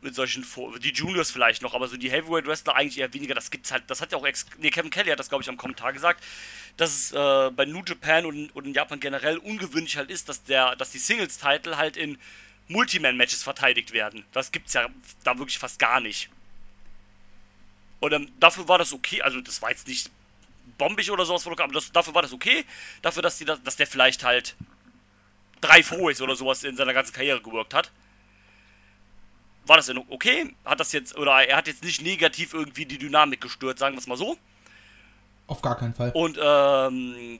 mit solchen, Fo- die Juniors vielleicht noch, aber so die Heavyweight Wrestler eigentlich eher weniger. Das gibt's halt. Das hat ja auch, ex nee, Kevin Kelly hat das glaube ich am Kommentar gesagt, dass es äh, bei New Japan und, und in Japan generell ungewöhnlich halt ist, dass der, dass die Singles-Title halt in Multiman-Matches verteidigt werden. Das gibt's ja da wirklich fast gar nicht. Und ähm, dafür war das okay. Also das war jetzt nicht bombig oder sowas, aber das, dafür war das okay. Dafür, dass, die, das- dass der vielleicht halt drei Foes oder sowas in seiner ganzen Karriere gewirkt hat. War das denn okay? Hat das jetzt, oder er hat jetzt nicht negativ irgendwie die Dynamik gestört, sagen wir es mal so. Auf gar keinen Fall. Und ähm,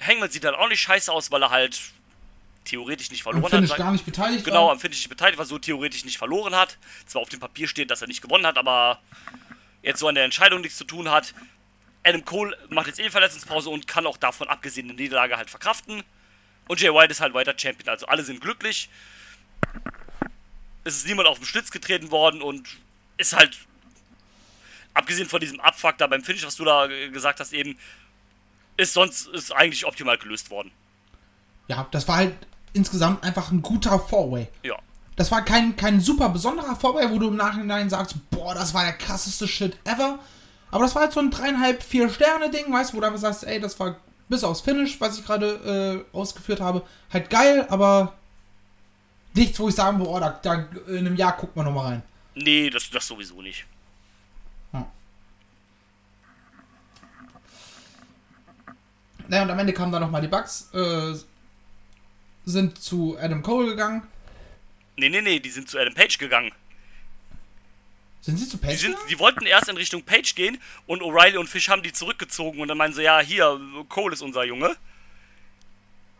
Hangman sieht dann auch nicht scheiße aus, weil er halt theoretisch nicht verloren Am Finish hat. gar nicht beteiligt Genau, war. am Finish nicht beteiligt, war so theoretisch nicht verloren hat. Zwar auf dem Papier steht, dass er nicht gewonnen hat, aber jetzt so an der Entscheidung nichts zu tun hat. Adam Cole macht jetzt eh Verletzungspause und kann auch davon abgesehen die Niederlage halt verkraften. Und Jay White ist halt weiter Champion. Also alle sind glücklich. Es ist niemand auf den Schlitz getreten worden und ist halt, abgesehen von diesem Abfuck da beim Finish, was du da gesagt hast eben, ist sonst ist eigentlich optimal gelöst worden. Ja, das war halt insgesamt einfach ein guter Four-Way. Ja. Das war kein, kein super besonderer Four-Way, wo du im Nachhinein sagst, boah, das war der krasseste Shit ever. Aber das war halt so ein dreieinhalb, vier Sterne-Ding, weißt du, wo du einfach sagst, ey, das war bis aufs Finish, was ich gerade äh, ausgeführt habe, halt geil, aber nichts, wo ich sagen würde, oh, da, da in einem Jahr guckt man nochmal rein. Nee, das, das sowieso nicht. Naja, und am Ende kamen dann nochmal die Bugs, äh, sind zu Adam Cole gegangen. Nee, nee, nee, die sind zu Adam Page gegangen. Sind sie zu Die, Page sind, gegangen? die wollten erst in Richtung Page gehen und O'Reilly und Fish haben die zurückgezogen und dann meinen sie, ja, hier, Cole ist unser Junge.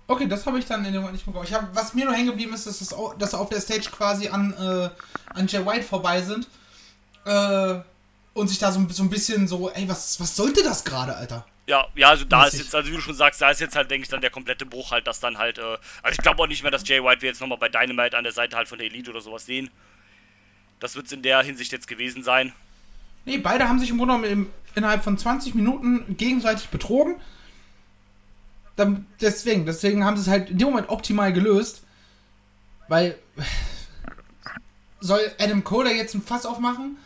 Okay, das habe ich dann in dem Moment nicht bekommen. Ich hab, was mir nur hängen geblieben ist, au- dass sie auf der Stage quasi an, äh, an Jay White vorbei sind. Äh, und sich da so, ein- so ein bisschen so, ey, was, was sollte das gerade, Alter? Ja, ja, also da ist jetzt, also wie du schon sagst, da ist jetzt halt, denke ich, dann der komplette Bruch halt, dass dann halt, äh, also ich glaube auch nicht mehr, dass Jay White wir jetzt nochmal bei Dynamite an der Seite halt von der Elite oder sowas sehen. Das wird es in der Hinsicht jetzt gewesen sein. Nee, beide haben sich im Grunde genommen innerhalb von 20 Minuten gegenseitig betrogen. Dann, deswegen, deswegen haben sie es halt in dem Moment optimal gelöst. Weil soll Adam Cole da jetzt ein Fass aufmachen,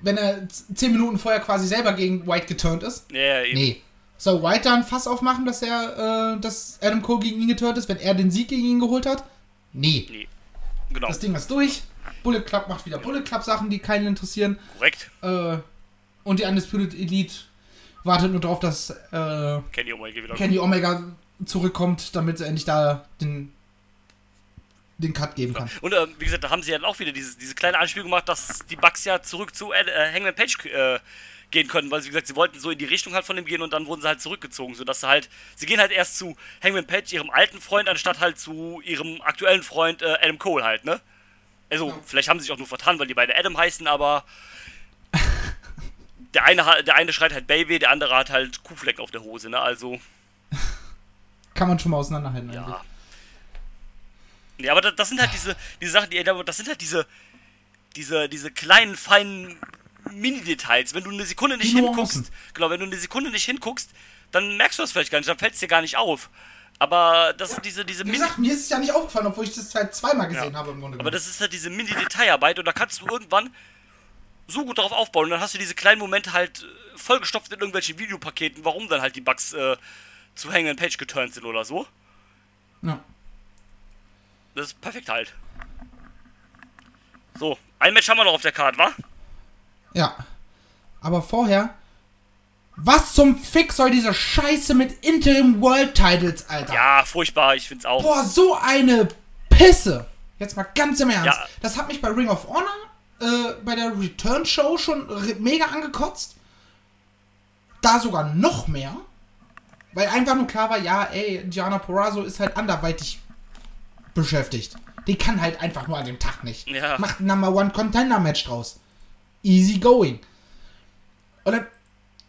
wenn er z- 10 Minuten vorher quasi selber gegen White geturnt ist? Ja, ja, eben. Nee. Soll White da ein Fass aufmachen, dass er, äh, dass Adam Cole gegen ihn geturnt ist, wenn er den Sieg gegen ihn geholt hat? Nee. Nee. Genau, Das Ding ist durch. Bullet Club macht wieder Bullet Club Sachen, die keinen interessieren. korrekt. Äh, und die Undisputed Elite wartet nur darauf, dass äh, Kenny Omega wieder. Kenny Omega zurückkommt, damit sie endlich da den den Cut geben kann. Und äh, wie gesagt, da haben sie ja dann auch wieder dieses, diese kleine Anspielung gemacht, dass die Bugs ja zurück zu äh, Hangman Page äh, gehen können, weil sie wie gesagt, sie wollten so in die Richtung halt von dem gehen und dann wurden sie halt zurückgezogen, sodass sie halt, sie gehen halt erst zu Hangman Page, ihrem alten Freund, anstatt halt zu ihrem aktuellen Freund äh, Adam Cole halt, ne? Also, Ja. vielleicht haben sie sich auch nur vertan, weil die beide Adam heißen, aber der eine, der eine schreit halt Baby, der andere hat halt Kuhflecken auf der Hose, ne? Also, Kann man schon mal auseinanderhalten eigentlich. ja. Ja, aber das, das sind halt diese, diese Sachen, die das sind halt diese, diese, diese kleinen, feinen Mini-Details. Wenn du eine Sekunde nicht hinguckst, genau, wenn du eine Sekunde nicht hinguckst, dann merkst du das vielleicht gar nicht, dann fällt es dir gar nicht auf. Aber das sind diese, diese Wie gesagt, mir ist es ja nicht aufgefallen, obwohl ich das halt zweimal gesehen Ja. habe im Grunde aber genommen. das ist halt diese Mini-Detailarbeit und da kannst du irgendwann so gut darauf aufbauen und dann hast du diese kleinen Momente halt äh, vollgestopft in irgendwelchen Videopaketen, warum dann halt die Bugs äh, zu Hangman Page geturnt sind oder so. ja. Das ist perfekt halt. So, ein Match haben wir noch auf der Karte, wa? ja. Aber vorher. Was zum Fick soll diese Scheiße mit Interim World Titles, Alter? Ja, furchtbar, ich find's auch. Boah, so eine Pisse. Jetzt mal ganz im Ernst. Ja. Das hat mich bei Ring of Honor äh, bei der Return Show schon mega angekotzt. Da sogar noch mehr. Weil einfach nur klar war, ja, ey, Gianna Porrazzo ist halt anderweitig beschäftigt. Die kann halt einfach nur an dem Tag nicht. Ja. Macht ein Number One Contender Match draus. Easy going. Und dann,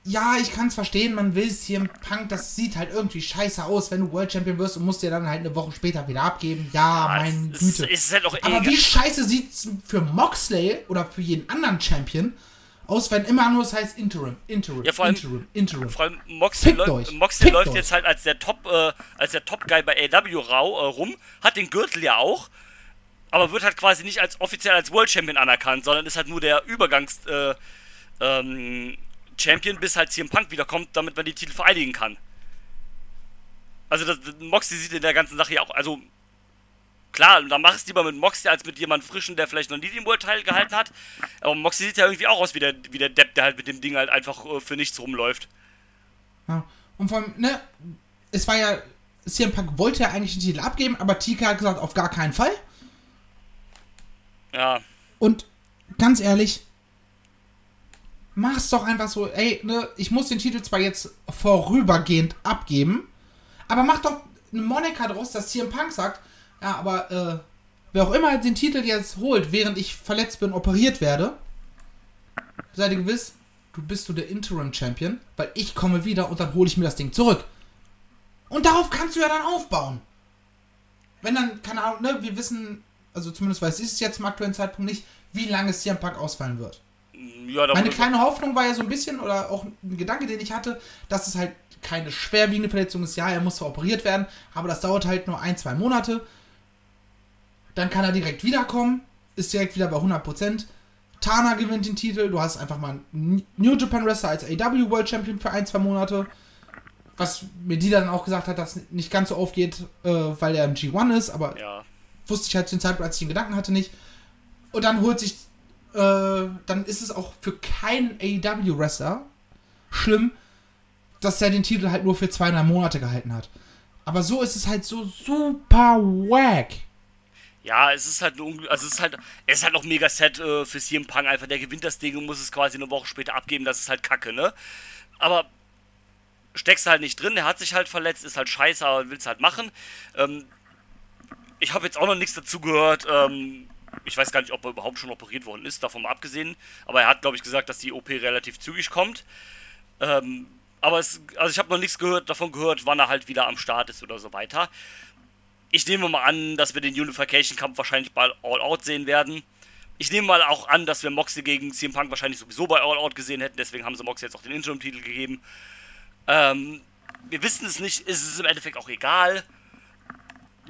ja, ich kann es verstehen, man will es hier im Punk, das sieht halt irgendwie scheiße aus, wenn du World Champion wirst und musst dir dann halt eine Woche später wieder abgeben. Ja, meine es, Güte. Es ist halt auch Aber egal. wie scheiße sieht's für Moxley oder für jeden anderen Champion aus, wenn immer nur es heißt Interim, Interim, Ja, vor allem- Interim, Interim. Vor allem Moxley, Fickt läu euch. Moxley läuft jetzt halt als der Top, äh, als der Top Guy bei AW rau, äh, rum, hat den Gürtel ja auch, aber wird halt quasi nicht als offiziell als World Champion anerkannt, sondern ist halt nur der Übergangs äh, ähm, Champion, bis halt CM Punk wiederkommt, damit man die Titel vereidigen kann. Also das, Moxley sieht in der ganzen Sache ja auch, also klar, da mach es lieber mit Moxley als mit jemand frischen, der vielleicht noch nie den World Title gehalten hat. Aber Moxley sieht ja irgendwie auch aus wie der, wie der Depp, der halt mit dem Ding halt einfach äh, für nichts rumläuft. Ja. Und vor allem, ne, es war ja, CM Punk wollte ja eigentlich den Titel abgeben, aber Tika hat gesagt, auf gar keinen Fall. Ja, Und ganz ehrlich, mach's doch einfach so, ey, ne, ich muss den Titel zwar jetzt vorübergehend abgeben, aber mach doch eine Monika draus, dass CM Punk sagt, ja, aber äh, wer auch immer den Titel jetzt holt, während ich verletzt bin, operiert werde, seid ihr gewiss, du bist du der Interim Champion, weil ich komme wieder und dann hole ich mir das Ding zurück. Und darauf kannst du ja dann aufbauen. Wenn dann, keine Ahnung, ne, wir wissen, also zumindest weiß ich es jetzt zum aktuellen Zeitpunkt nicht, wie lange CM Punk ausfallen wird. Ja, Meine kleine Hoffnung war ja so ein bisschen, oder auch ein Gedanke, den ich hatte, dass es halt keine schwerwiegende Verletzung ist. Ja, er muss zwar operiert werden, aber das dauert halt nur ein, zwei Monate. Dann kann er direkt wiederkommen, ist direkt wieder bei 100%. Tana gewinnt den Titel, du hast einfach mal einen New Japan Wrestler als AW World Champion für ein, zwei Monate. Was mir die dann auch gesagt hat, dass nicht ganz so aufgeht, äh, weil er im G1 ist, aber ja. wusste ich halt zu dem Zeitpunkt, als ich den Gedanken hatte, nicht. Und dann holt sich, äh, dann ist es auch für keinen AEW-Wrestler schlimm, dass er den Titel halt nur für zwei, drei Monate gehalten hat. Aber so ist es halt so super wack. Ja, es ist halt also es ist halt es ist halt auch mega sad äh, für CM Punk einfach der gewinnt das Ding und muss es quasi eine Woche später abgeben, das ist halt kacke, ne? Aber steckst halt nicht drin, der hat sich halt verletzt, ist halt scheiße, aber will's halt machen. Ähm, ich habe jetzt auch noch nichts dazu gehört. Ähm, ich weiß gar nicht, ob er überhaupt schon operiert worden ist, davon mal abgesehen. Aber er hat, glaube ich, gesagt, dass die OP relativ zügig kommt. Ähm, aber es, also ich habe noch nichts gehört, davon gehört, wann er halt wieder am Start ist oder so weiter. Ich nehme mal an, dass wir den Unification-Kampf wahrscheinlich bei All Out sehen werden. Ich nehme mal auch an, dass wir Moxley gegen CM Punk wahrscheinlich sowieso bei All Out gesehen hätten, deswegen haben sie Moxley jetzt auch den Interim-Titel gegeben. Ähm, wir wissen es nicht, ist es im Endeffekt auch egal.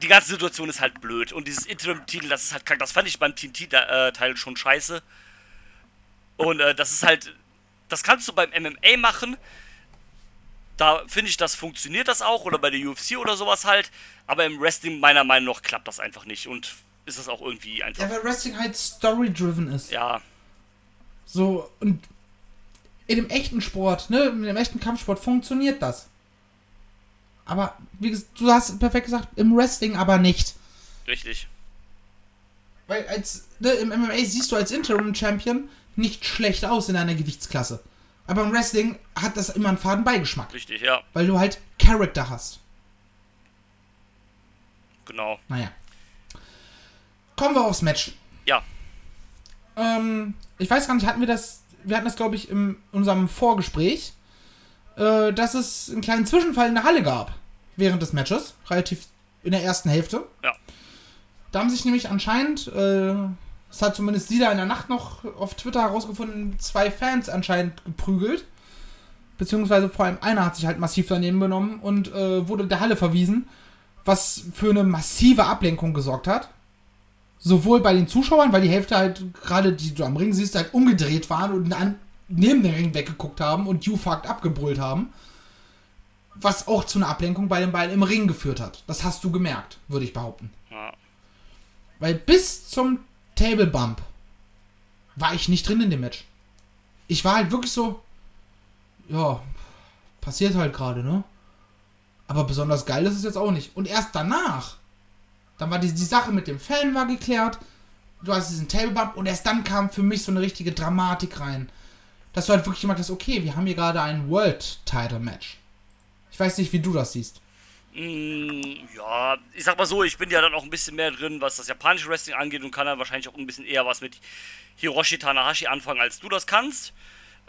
Die ganze Situation ist halt blöd und dieses Interim-Titel, das ist halt krank. Das fand ich beim TNT-Teil schon scheiße. Und äh, das ist halt, das kannst du beim MMA machen. Da finde ich, das funktioniert das auch oder bei der UFC oder sowas halt. Aber im Wrestling meiner Meinung nach klappt das einfach nicht und ist das auch irgendwie einfach. Ja, weil Wrestling halt story-driven ist. Ja, So, und in dem echten Sport, ne, in dem echten Kampfsport funktioniert das. Aber, wie gesagt, du hast perfekt gesagt, im Wrestling aber nicht. richtig. Weil als ne, im MMA siehst du als Interim-Champion nicht schlecht aus in einer Gewichtsklasse. Aber im Wrestling hat das immer einen faden Beigeschmack. Richtig, ja, Weil du halt Charakter hast. genau. Naja. Kommen wir aufs Match. Ja, Ähm, ich weiß gar nicht, hatten wir das. Wir hatten das, glaube ich, in unserem Vorgespräch, äh, dass es einen kleinen Zwischenfall in der Halle gab. Während des Matches. Relativ in der ersten Hälfte. ja. Da haben sich nämlich anscheinend, äh, das hat zumindest sie da in der Nacht noch auf Twitter herausgefunden, zwei Fans anscheinend geprügelt. Beziehungsweise vor allem einer hat sich halt massiv daneben genommen und äh, wurde der Halle verwiesen, was für eine massive Ablenkung gesorgt hat. Sowohl bei den Zuschauern, weil die Hälfte halt, gerade die du am Ring siehst, halt umgedreht waren und an, neben den Ring weggeguckt haben und You fucked abgebrüllt haben. Was auch zu einer Ablenkung bei den beiden im Ring geführt hat. Das hast du gemerkt, würde ich behaupten. ja. Weil bis zum Table Bump war ich nicht drin in dem Match. Ich war halt wirklich so, ja, passiert halt gerade, ne? Aber besonders geil ist es jetzt auch nicht. Und erst danach, dann war die, die Sache mit dem Fan war geklärt, du hast diesen Table Bump und erst dann kam für mich so eine richtige Dramatik rein. Dass du halt wirklich gemerkt hast, okay, wir haben hier gerade ein World Title Match. Ich weiß nicht, wie du das siehst. Mm, ja, ich sag mal so, ich bin ja dann auch ein bisschen mehr drin, was das japanische Wrestling angeht und kann dann wahrscheinlich auch ein bisschen eher was mit Hiroshi Tanahashi anfangen, als du das kannst.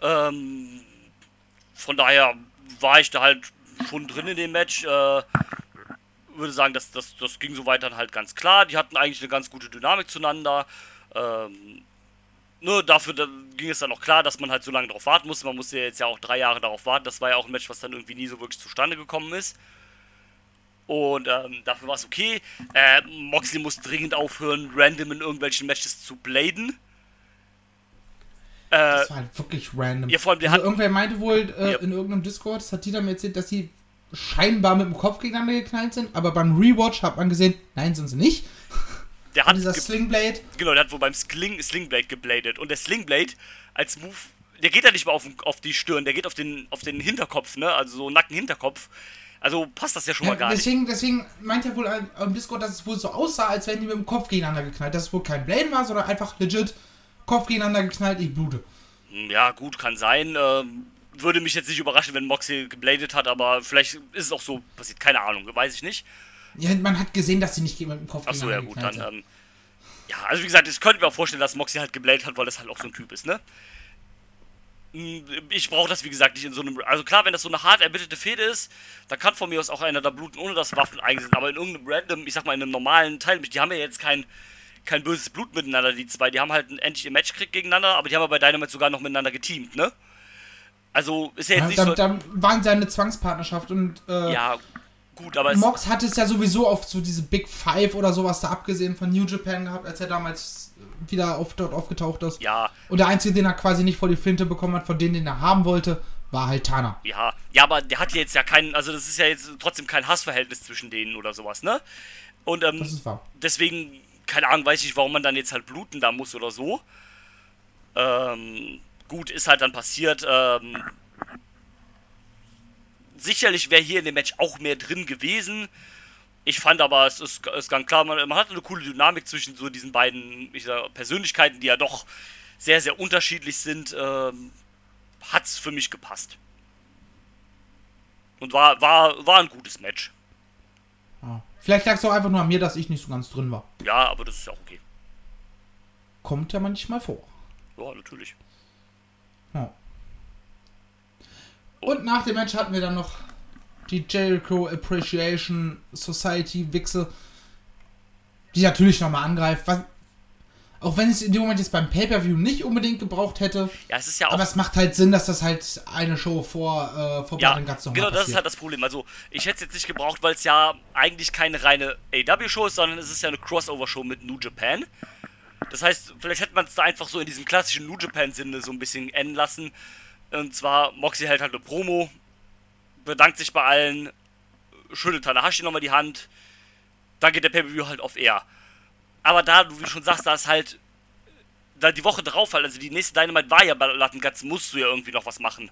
Ähm, von daher war ich da halt schon drin in dem Match. Äh, würde sagen, das, das, das ging soweit dann halt ganz klar. Die hatten eigentlich eine ganz gute Dynamik zueinander. Ähm, nur dafür da ging es dann auch klar, dass man halt so lange darauf warten musste. Man musste ja jetzt ja auch drei Jahre darauf warten. Das war ja auch ein Match, was dann irgendwie nie so wirklich zustande gekommen ist. Und ähm, dafür war es okay. Äh, Moxley muss dringend aufhören, random in irgendwelchen Matches zu bladen. Äh, Das war halt wirklich random. ja, vor allem, also hat- irgendwer meinte wohl äh, Ja. in irgendeinem Discord, das hat die mir erzählt, dass sie scheinbar mit dem Kopf gegeneinander geknallt sind, aber beim Rewatch hat man gesehen, nein, sind sie nicht. Der Und hat dieser Slingblade, Genau, der hat wohl beim Sling, Slingblade gebladet. Und der Slingblade als Move, der geht ja nicht mal auf, auf die Stirn, der geht auf den, auf den Hinterkopf, ne? Also so Nacken-Hinterkopf. Also passt das ja schon ja, mal gar nicht. deswegen, deswegen meint er wohl im Discord, dass es wohl so aussah, als wären die mit dem Kopf gegeneinander geknallt. Dass es wohl kein Blade war, sondern einfach legit Kopf gegeneinander geknallt, ich blute. Hm, Ja, gut, kann sein. Ähm, würde mich jetzt nicht überraschen, wenn Moxley gebladet hat, aber vielleicht ist es auch so passiert. Keine Ahnung, weiß ich nicht. Ja, man hat gesehen, dass sie nicht mit dem Kopf Achso, ja gut, dann, sind. ähm, ja, also wie gesagt, ich könnte mir auch vorstellen, dass Moxley halt gebladet hat, weil das halt auch so ein Typ ist, ne? Hm, Ich brauche das, wie gesagt, nicht in so einem. Also klar, wenn das so eine hart erbitterte Fehde ist, dann kann von mir aus auch einer da bluten, ohne dass Waffen eingesetzt Aber in irgendeinem random, ich sag mal, in einem normalen Teil, die haben ja jetzt kein, kein böses Blut miteinander, die zwei. Die haben halt endlich ihr Matchkrieg gegeneinander, aber die haben ja bei Dynamite sogar noch miteinander geteamt, ne? Also ist ja jetzt Ja, nicht da, so. da waren sie eine Zwangspartnerschaft und äh, Ja, gut, aber. Mox hat es ja sowieso auf so diese Big Five oder sowas da abgesehen von New Japan gehabt, als er damals wieder auf, dort aufgetaucht ist. Ja, Und der Einzige, den er quasi nicht vor die Flinte bekommen hat, von denen, den er haben wollte, war halt Tana. Ja, ja, aber der hat jetzt ja keinen, also das ist ja jetzt trotzdem kein Hassverhältnis zwischen denen oder sowas, ne? Und ähm, Das ist wahr. deswegen, keine Ahnung, weiß ich, warum man dann jetzt halt bluten da muss oder so. Ähm, gut, ist halt dann passiert. Ähm, sicherlich wäre hier in dem Match auch mehr drin gewesen. Ich fand aber, es ist, ist ganz klar, man, man hat eine coole Dynamik zwischen so diesen beiden sag, Persönlichkeiten, die ja doch sehr, sehr unterschiedlich sind. Ähm, hat's für mich gepasst. Und war, war, war ein gutes Match. Ja. Vielleicht lag es auch einfach nur an mir, dass ich nicht so ganz drin war. Ja, aber das ist ja auch okay. Kommt ja manchmal vor. Ja, natürlich. Ja. Und nach dem Match hatten wir dann noch die Jericho Appreciation Society Wichse, die natürlich nochmal angreift. Was, auch wenn es in dem Moment jetzt beim Pay-Per-View nicht unbedingt gebraucht hätte. Ja, es ist ja auch. Aber es macht halt Sinn, dass das halt eine Show vor, äh, vor ja, Guts noch genau, das ist halt das Problem. Also, ich hätte es jetzt nicht gebraucht, weil es ja eigentlich keine reine AW-Show ist, sondern es ist ja eine Crossover-Show mit New Japan. Das heißt, vielleicht hätte man es da einfach so in diesem klassischen New Japan-Sinne so ein bisschen enden lassen. Und zwar, Moxie hält halt eine Promo, bedankt sich bei allen, schüttelt Tanahashi nochmal die Hand, dann geht der Pay-Per-View halt auf Air. Aber da, du wie schon sagst, da ist halt, da die Woche drauf halt, also die nächste Dynamite war ja bei Lattengatz, musst du ja irgendwie noch was machen.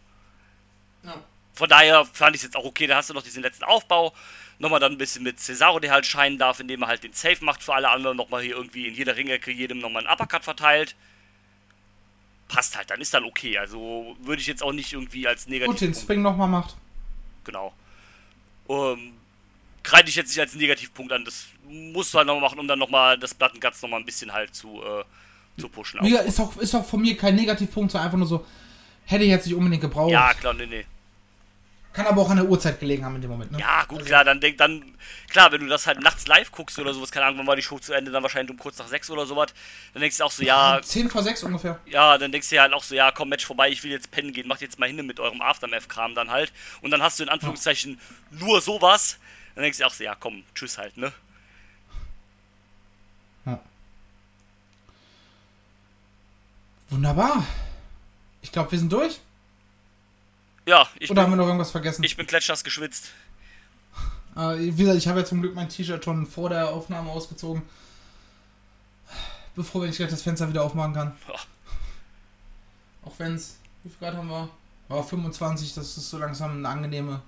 Ja. von daher fand ich es jetzt auch okay, da hast du noch diesen letzten Aufbau. Nochmal dann ein bisschen mit Cesaro, der halt scheinen darf, indem er halt den Safe macht für alle anderen. Nochmal hier irgendwie in jeder Ringecke jedem nochmal einen Uppercut verteilt. Passt halt, dann ist dann okay. Also würde ich jetzt auch nicht irgendwie als negativ. Und den Spring nochmal macht. Genau. Ähm, kreide ich jetzt nicht als Negativpunkt an. Das musst du halt nochmal machen, um dann nochmal das Guts nochmal ein bisschen halt zu, äh, zu pushen. Gesagt, ist auch, ist auch von mir kein Negativpunkt, sondern einfach nur so, hätte ich jetzt nicht unbedingt gebraucht. Ja, klar, nee, nee. Kann aber auch an der Uhrzeit gelegen haben in dem Moment, ne? Ja, gut, klar, dann denk dann, klar, wenn du das halt nachts live guckst oder sowas, keine Ahnung, wann war die Show zu Ende, dann wahrscheinlich um kurz nach sechs oder sowas, dann denkst du auch so, ja, 10 vor 6 ungefähr. ja, dann denkst du dir halt auch so, ja, komm, Match vorbei, ich will jetzt pennen gehen, macht jetzt mal hin mit eurem Aftermath-Kram dann halt. Und dann hast du in Anführungszeichen nur sowas, dann denkst du auch so, ja, komm, tschüss halt, ne? Ja. Wunderbar. Ich glaube, wir sind durch. Ja, ich Oder haben wir bin, noch irgendwas vergessen? ich bin klatschnass geschwitzt. Äh, wie gesagt, ich habe ja zum Glück mein T-Shirt schon vor der Aufnahme ausgezogen. Bevor ich gleich das Fenster wieder aufmachen kann. Ja. Auch wenn es, wie viel Grad haben wir? Ja, 25, das ist so langsam eine angenehme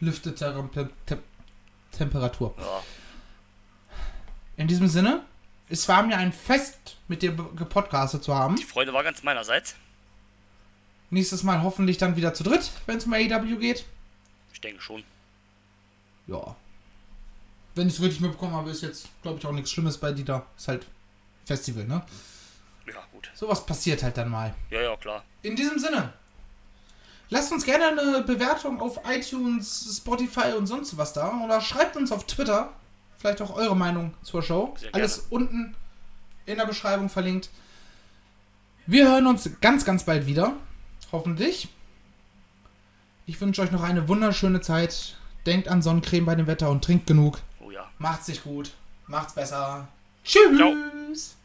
Lüftetemperatur. Ja. In diesem Sinne, es war mir ein Fest, mit dir gepodcastet zu haben. Die Freude war ganz meinerseits. Nächstes Mal hoffentlich dann wieder zu dritt, wenn es um AEW geht. Ich denke schon. Ja. Wenn ich es richtig mitbekommen habe, ist jetzt, glaube ich, auch nichts Schlimmes bei Dieter. Ist halt Festival, ne? Ja, gut. Sowas passiert halt dann mal. Ja, ja, klar. In diesem Sinne, lasst uns gerne eine Bewertung auf iTunes, Spotify und sonst was da. Oder schreibt uns auf Twitter vielleicht auch eure Meinung zur Show. Alles unten in der Beschreibung verlinkt. Wir hören uns ganz, ganz bald wieder. Hoffentlich. Ich wünsche euch noch eine wunderschöne Zeit. Denkt an Sonnencreme bei dem Wetter und trinkt genug. Oh ja. Macht's sich gut. Macht's besser. Tschüss.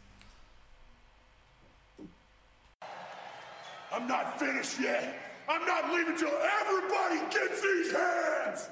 I'm not finished yet. I'm not leaving till everybody gets these hands.